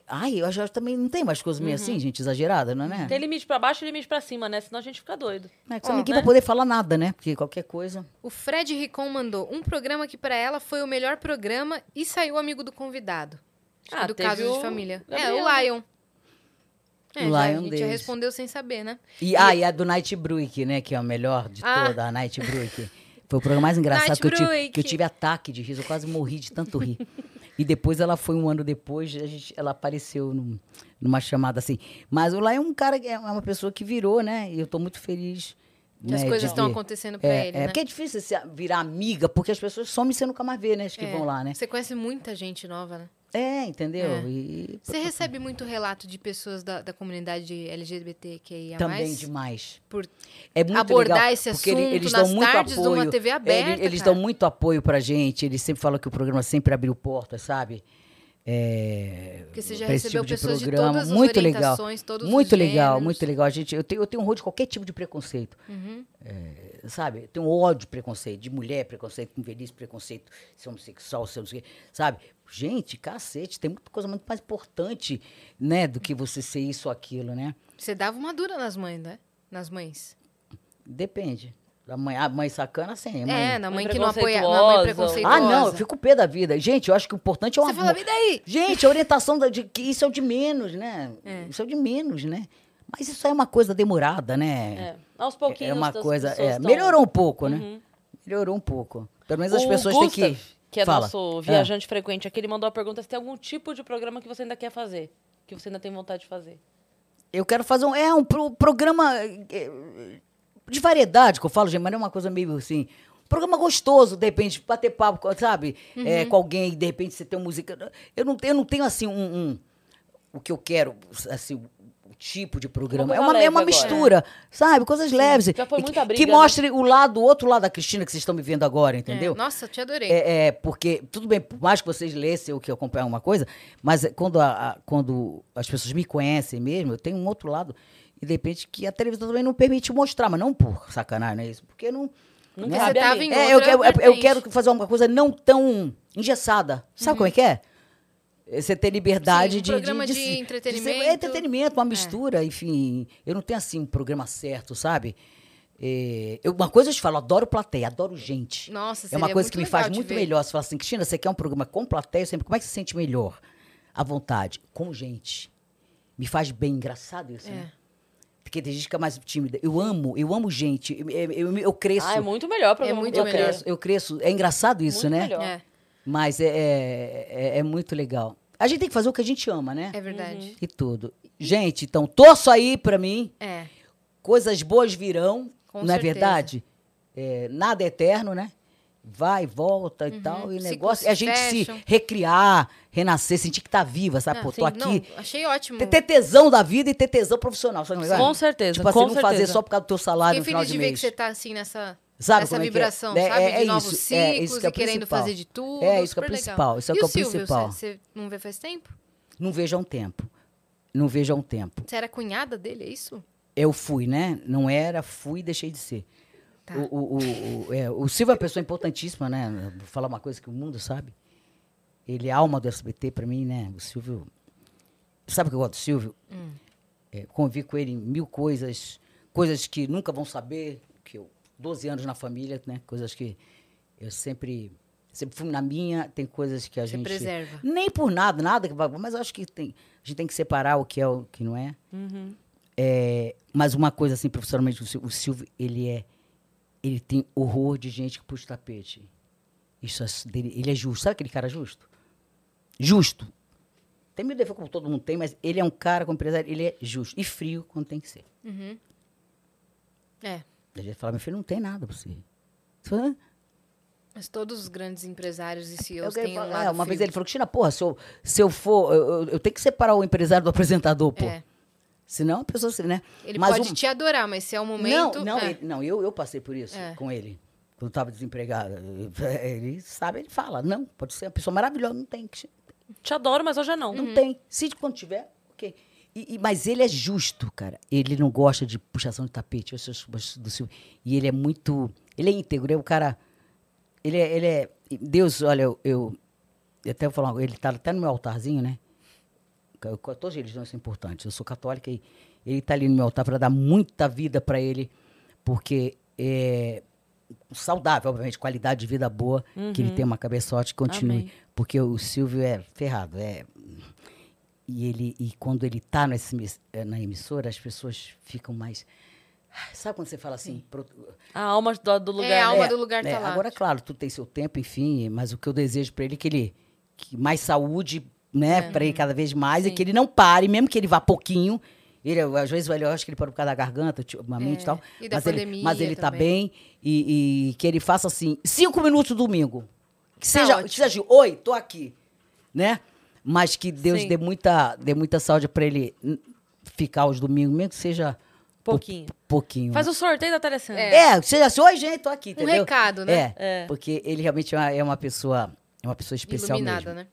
Ai, eu já também não tem mais coisas meio assim, gente, exagerada, não é? né? Tem limite pra baixo e limite pra cima, né? Senão a gente fica doido. É que Ó, ninguém né? vai poder falar nada, né? Porque qualquer coisa. O Fred Ricon mandou um programa que pra ela foi o melhor programa e saiu amigo do convidado. Ah, do caso de família. Gabriel, é, o né? Lion. É, O já, Lion a gente já respondeu sem saber, né? E, ah, e a do Night Bruick, né? Que é o melhor de Ah. toda, a Night Bruick. Foi o programa mais engraçado Night que eu, tive, que eu tive ataque de riso. Eu quase morri de tanto rir. E depois ela foi um ano depois, a gente, ela apareceu num- numa chamada assim. Mas o lá é um cara, é uma pessoa que virou, né? E eu tô muito feliz. Que as né, coisas estão acontecendo pra É, ele, é né? porque é difícil virar amiga, porque as pessoas somem e você nunca mais vê, né? As que É. vão lá, né? Você conhece muita gente nova, né? É, entendeu? É. E, Você recebe muito relato de pessoas da, da comunidade LGBTQIA+. também demais. Por É muito abordar legal, esse assunto eles nas dão muito tardes de uma apoio. TV É, aberta, ele- eles cara. dão muito apoio pra gente. Eles sempre falam que o programa sempre abriu portas, sabe? É, Porque você já recebeu tipo de pessoas de programa. todas as muito legal. todos os Muito legal, gêneros. muito legal. A gente, eu, tenho, eu tenho um horror de qualquer tipo de preconceito. Uhum. É, sabe? Eu tenho ódio de preconceito, de mulher, preconceito com velhice, preconceito, ser homossexual, ser não sei o quê. Sabe? Gente, cacete, tem muita coisa muito mais importante, né, do que você ser isso ou aquilo, né? Você dava uma dura nas mães, né? Nas mães. Depende. A mãe, a mãe sacana, sim. mãe- É, na Mãe mãe que não apoia, na mãe preconceituosa. Ah, não, eu fico pé da vida. Gente, eu acho que o importante é o Você amor. fala, daí? Gente, a orientação da, de que isso é o de menos, né? É. Isso é o de menos, né? Mas isso é uma coisa demorada, né? É. Aos pouquinhos. É uma coisa. É, melhorou um pouco, né? Uhum. Melhorou um pouco. Pelo menos as O pessoas Gustav, têm que. que é Fala. nosso viajante frequente aqui, ele mandou a pergunta se tem algum tipo de programa que você ainda quer fazer. Que você ainda tem vontade de fazer. Eu quero fazer um. É um pro- programa é, de variedade, que eu falo, gente, mas não é uma coisa meio assim. Um programa gostoso, de repente, bater papo, sabe? É, Uhum. com alguém, de repente você tem uma música. Eu não, eu não tenho, assim, um, um- O que eu quero, assim, tipo de programa. é uma, é uma agora. mistura, sabe? Coisas leves. Já foi muita que, briga, que né? mostre o lado, o outro lado da Cristina que vocês estão me vendo agora, entendeu? É, Nossa, eu te adorei. É, é, porque, tudo bem, por mais que vocês lessem ou que acompanham uma coisa, mas é, quando, a- a- quando as pessoas me conhecem mesmo, eu tenho um outro lado, e de repente que a televisão também não permite mostrar, mas não por sacanagem, não é isso? Porque não. Não né? Você tava em É, eu, outra eu- eu quero fazer uma coisa não tão engessada. Sabe como é que é? É Você ter liberdade Sim, um de, programa de se- ser- entretenimento. é entretenimento, uma mistura, enfim. Eu não tenho assim um programa certo, sabe? É, eu- uma coisa eu te falo, adoro plateia, adoro gente. Nossa, É uma coisa muito que me faz de muito ver. melhor. Você fala assim, Cristina, você quer um programa com plateia? Sempre, como é que você se sente melhor? À vontade. Com gente. Me faz bem. Engraçado isso, É. né? Porque tem gente que fica mais tímida. Eu amo, eu amo gente. Eu, eu, eu- eu cresço. Ah, é muito melhor o programa. É muito eu melhor. cresço, eu cresço. É engraçado isso, Muito né? melhor. É, Mas é, é, é- é muito legal. A gente tem que fazer o que a gente ama, né? é verdade. E tudo. Gente, então, torço aí pra mim. É. Coisas boas virão, Com não é certeza. verdade? É, nada é eterno, né? Vai, volta e tal. E negócio é a gente fecham. se recriar, renascer, sentir que tá viva, sabe? Ah, Pô, sim, tô aqui. não, achei ótimo. Ter, ter tesão da vida e ter tesão profissional. Sabe é é? Com certeza, Tipo assim, com não fazer certeza. só por causa do teu salário Fiquei no final de de ver mês. que você tá assim nessa, Sabe como é é? vibração, É, sabe? é de novos isso, é, ciclos isso que é e querendo fazer de tudo. É, isso que é legal. principal, isso é e que o o Silvio, principal. Você, não vê faz tempo? Não vejo há um tempo. Não vejo há um tempo. Você era cunhada dele, é isso? Eu fui, né? Não era, fui e deixei de ser. Tá. O, o, o, o, é, o Silvio é uma pessoa importantíssima, né? Vou falar uma coisa que o mundo sabe. Ele é a alma do SBT pra mim, né? O Silvio. Sabe o que eu gosto do Silvio? Hum. É, convivi com ele em mil coisas, coisas que nunca vão saber, 12 anos na família, né? Coisas que eu sempre sempre fui na minha, tem coisas que a Você gente preserva. nem por nada, nada que mas acho que tem, a gente tem que separar o que é o que não é. É, mas uma coisa assim, profissionalmente, o Sil- o Silvio, ele é ele tem horror de gente que puxa o tapete. Isso é ele é justo. Sabe aquele cara justo? Justo. Tem mil defeitos como todo mundo tem, mas ele é um cara como empresário, ele é justo. E frio quando tem que ser. Uhum. É. A gente fala, meu filho, não tem nada pra você. Você? Mas todos os grandes empresários e Eu CEOs têm um falar- lado é, uma vez ele falou, Cristina, porra, se eu, se eu for, eu, eu- tenho que separar o empresário do apresentador, pô. É. Senão a pessoa, se- né? Ele Mas pode um- te adorar, mas se é o momento... Não, não, é. ele- não eu, eu passei por isso É. com ele, quando estava desempregada. *laughs* Ele sabe, ele fala, não, pode ser uma pessoa maravilhosa, não tem. Te adoro, mas hoje é não. Não tem. Se quando tiver, ok. E- e- mas ele é justo, cara. Ele não gosta de puxação de tapete. Eu sou do Silvio. E ele é muito. Ele é íntegro. É o cara. Ele é. Ele é Deus, olha, eu. eu eu até vou falar, ele tá até no meu altarzinho, né? Eu- Todas as religiões são importantes. Eu sou católica e ele está ali no meu altar para dar muita vida para ele, porque é saudável, obviamente, qualidade de vida boa, que ele tenha uma cabeçote que continue. Amém. Porque o Silvio é ferrado, é e ele e quando ele está na emissora, as pessoas ficam mais Sabe quando você fala assim? pro- A alma do, do lugar. É, a alma né? do lugar tá lá. Agora, claro, tu tem seu tempo, enfim, mas o que eu desejo para ele é que ele que mais saúde, né, para ele cada vez mais e que ele não pare, mesmo que ele vá pouquinho. Ele, às vezes, eu acho que ele parou por causa da garganta, ultimamente É, e tal. e da mas, ele, pandemia mas ele tá também. bem e, e que ele faça assim, cinco minutos domingo. Que seja, ótimo. que seja, oi, tô aqui, né? Mas que Deus Sim. dê muita, dê muita saúde para ele ficar os domingos, mesmo que seja pou- Pouquinho. pouquinho. Faz o sorteio da Telecena. É, seja assim, oi, gente, tô aqui, entendeu? recado, né? É, É. porque ele realmente é uma, é uma pessoa, é uma pessoa especial Iluminada, mesmo. né?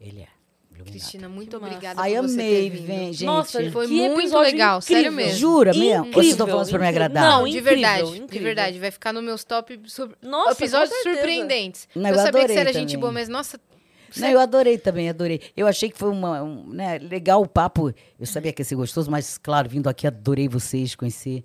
Ele é. Iluminado. Cristina, muito obrigada Ai, por você amei, vem, gente. Nossa, Foi que muito legal, sério incrível. mesmo. Jura mesmo? Ou vocês estão falando isso pra me Incrível, agradar? Não, de incrível, verdade, de incrível. verdade. Vai ficar nos meus top sur- Nossa, episódios surpreendentes. Não, eu, eu sabia que você era gente boa, mas nossa, Não, eu adorei também, adorei. Eu achei que foi uma, um, né, legal o papo. Eu sabia que ia ser gostoso, mas, claro, vindo aqui, adorei vocês, conhecer.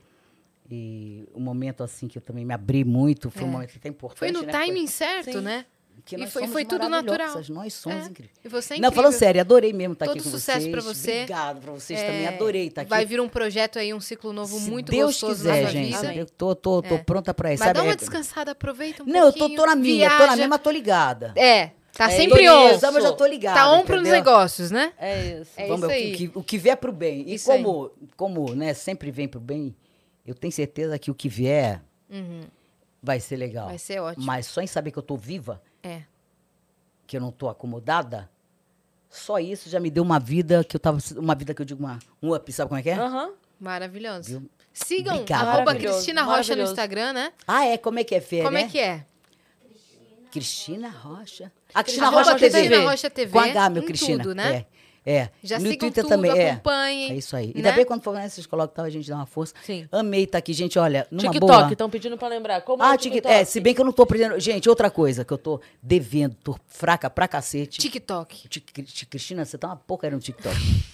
E um momento, assim, que eu também me abri muito. Foi um momento até importante, foi no né? timing certo, Sim. né? Que E foi, foi tudo natural. Nós somos É. incríveis. E você é Não, falando incrível. sério, adorei mesmo estar Todo aqui com sucesso vocês. pra você. Obrigado pra vocês É, também. Adorei estar aqui. Vai vir um projeto aí, um ciclo novo Se muito Deus gostoso quiser, gente. vida. Eu tô, tô, tô É. pronta pra isso. Mas sabe? dá uma É- descansada, aproveita um Não, eu tô, pouquinho. tô na minha, tô na viaja. minha, mas tô ligada. É, tá É sempre on. Beleza, mas já tô ligada. Tá on pros entendeu? negócios, né? É isso. É Vamos, isso o aí. que- O que vier pro bem. E Isso aí. como, como né, sempre vem pro bem, eu tenho certeza que o que vier vai ser legal. Uhum. Vai ser ótimo. Mas só em saber que eu tô viva, É. que eu não tô acomodada, só isso já me deu uma vida que eu tava. Uma vida que eu digo, uma, um up, sabe como é que é? Aham. Maravilhoso. Viu? Sigam Obrigado. arroba Cristina Rocha no. Instagram, né? Ah, é? Como é que é, Fê? Como né? é que é? Cristina Rocha. A Cristina Rocha TV. Cristina Rocha TV. Com H, meu em Cristina. tudo, né? É. É. Já no sigam Twitter tudo, também. É. acompanhem. É isso aí. E né? também quando for, né, vocês colocam tal, a gente dá uma força. Sim. Amei estar aqui, gente. Olha, numa TikTok, boa. estão pedindo pra lembrar. Como é Ah, o TikTok. É, se bem que eu não tô aprendendo. Gente, outra coisa que eu tô devendo, tô fraca pra cacete. TikTok. Ti- Ti- Cristina, você tá uma porcaria no TikTok. *laughs*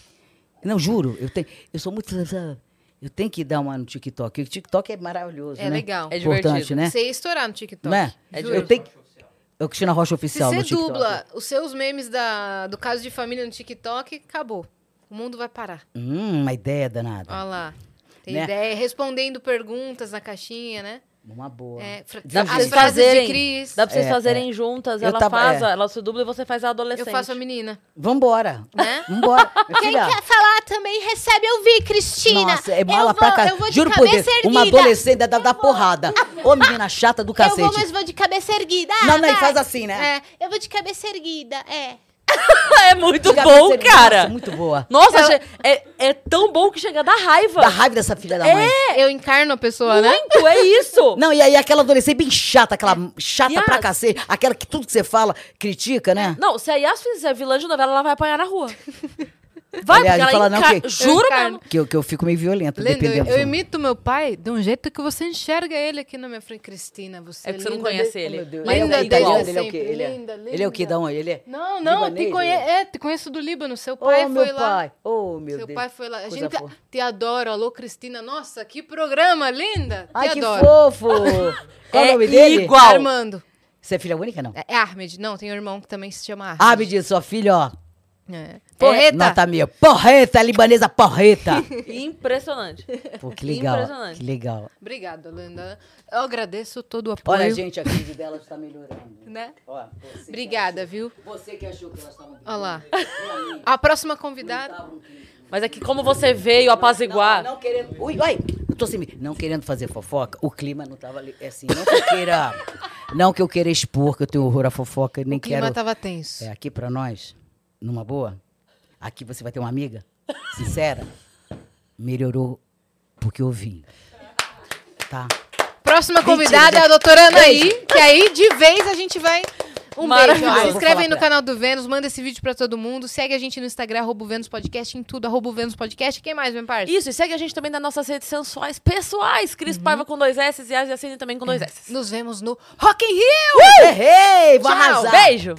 Não, juro, eu tenho. Eu sou muito. Eu tenho que dar uma no TikTok. O TikTok é maravilhoso. É né? legal. É Importante, divertido. né? Você ia estourar no TikTok. Não é? É eu tenho. Eu Cristina Rocha Se Oficial no você dubla os seus memes da, do caso de família no TikTok, acabou. O mundo vai parar. Hum, uma ideia danada. Olha lá. Tem Né? ideia. Respondendo perguntas na caixinha, né? Uma boa. É, fra- Dá pra as vocês frases fazerem- de Cris. Dá pra vocês É, fazerem juntas. Eu Ela tava- faz, é. a- ela se dubla e você faz a adolescente. Eu faço a menina. Vambora. Né? *laughs* Vambora. Quem quer falar também recebe ouvir, Cristina. Nossa, é mala eu pra vou, cá. Eu vou de Juro por cabeça Deus, erguida. uma adolescente dá, dá porrada. *laughs* Ô, menina chata do Eu cacete. vou, mas vou de cabeça erguida. Não, não, e faz assim, né? É, eu vou de cabeça erguida, é. *laughs* É muito bom, cara. Nossa, muito boa. Nossa, che- é, é tão bom que chega a dar raiva. Da raiva dessa filha da mãe. Eu encarno a pessoa, né? Muito, é isso. *laughs* Não, e aí aquela adolescente bem chata, aquela chata Yas. pra cacete, aquela que tudo que você fala critica, né? Não, se a Yas fizer vilã de novela, ela vai apanhar na rua. *laughs* Vai, Aliás, porque ela fala não encar... que- Juro Eu. Que eu, que eu fico meio violenta, Lindo, eu, dependendo. eu do- imito meu pai de um jeito que você enxerga ele aqui na minha frente. Cristina, você É porque você não linda conhece de- ele. Meu Linda é ele, igual. é, desde ele é o quê? Ele é, Linda, ele é o quê? linda. Da onde? Ele é Não, não, te, conhe... é, te conheço do Líbano. Seu pai meu foi lá. pai. Oh, meu Seu Deus. pai foi lá. A Coisa gente fofa. te adoro. Alô, Cristina. Nossa, que programa, linda. Ai, te que adoro. fofo. *laughs* Qual É o nome dele? igual. Armando. Você é filha única, não? É é Ahmed. Não, tem um irmão que também se chama Ahmed. Ah, me diz, sua filha, ó. É. Porreta. É, nota mil. Porreta, libanesa porreta. *laughs* Impressionante. Pô, que legal. Impressionante. Que legal. Obrigada, linda. Eu agradeço todo o apoio. Olha, a gente, a crise dela está melhorando. *laughs* Né? Ó, Obrigada, viu? que- Você que achou que elas estavam... Olha lá. *laughs* A próxima convidada. Mas é que como você veio apaziguar... Não, não querendo. Ui, ui, eu tô sem. Não querendo fazer fofoca, o clima não tava ali. É assim, não que eu queira. não que eu queira expor, que eu tenho horror à fofoca, nem O clima quero. tava tenso. É, aqui pra nós, numa boa, aqui você vai ter uma amiga, sincera, melhorou porque eu vim. Tá? Próxima Mentira, convidada é a doutora Anaí, que aí de vez a gente vai Um beijo. Ó. Se inscreve aí no pra canal do Vênus, manda esse vídeo pra todo mundo. Segue a gente no Instagram, arroba Vênus Podcast, em tudo, arroba Vênus Podcast. Quem mais, meu parceiro? Isso, e segue a gente também nas nossas redes sensuais pessoais. Cris Paiva com dois S e a também com dois S. Nos vemos no Rock in Rio! Errei! Vou Tchau, arrasar! Beijo!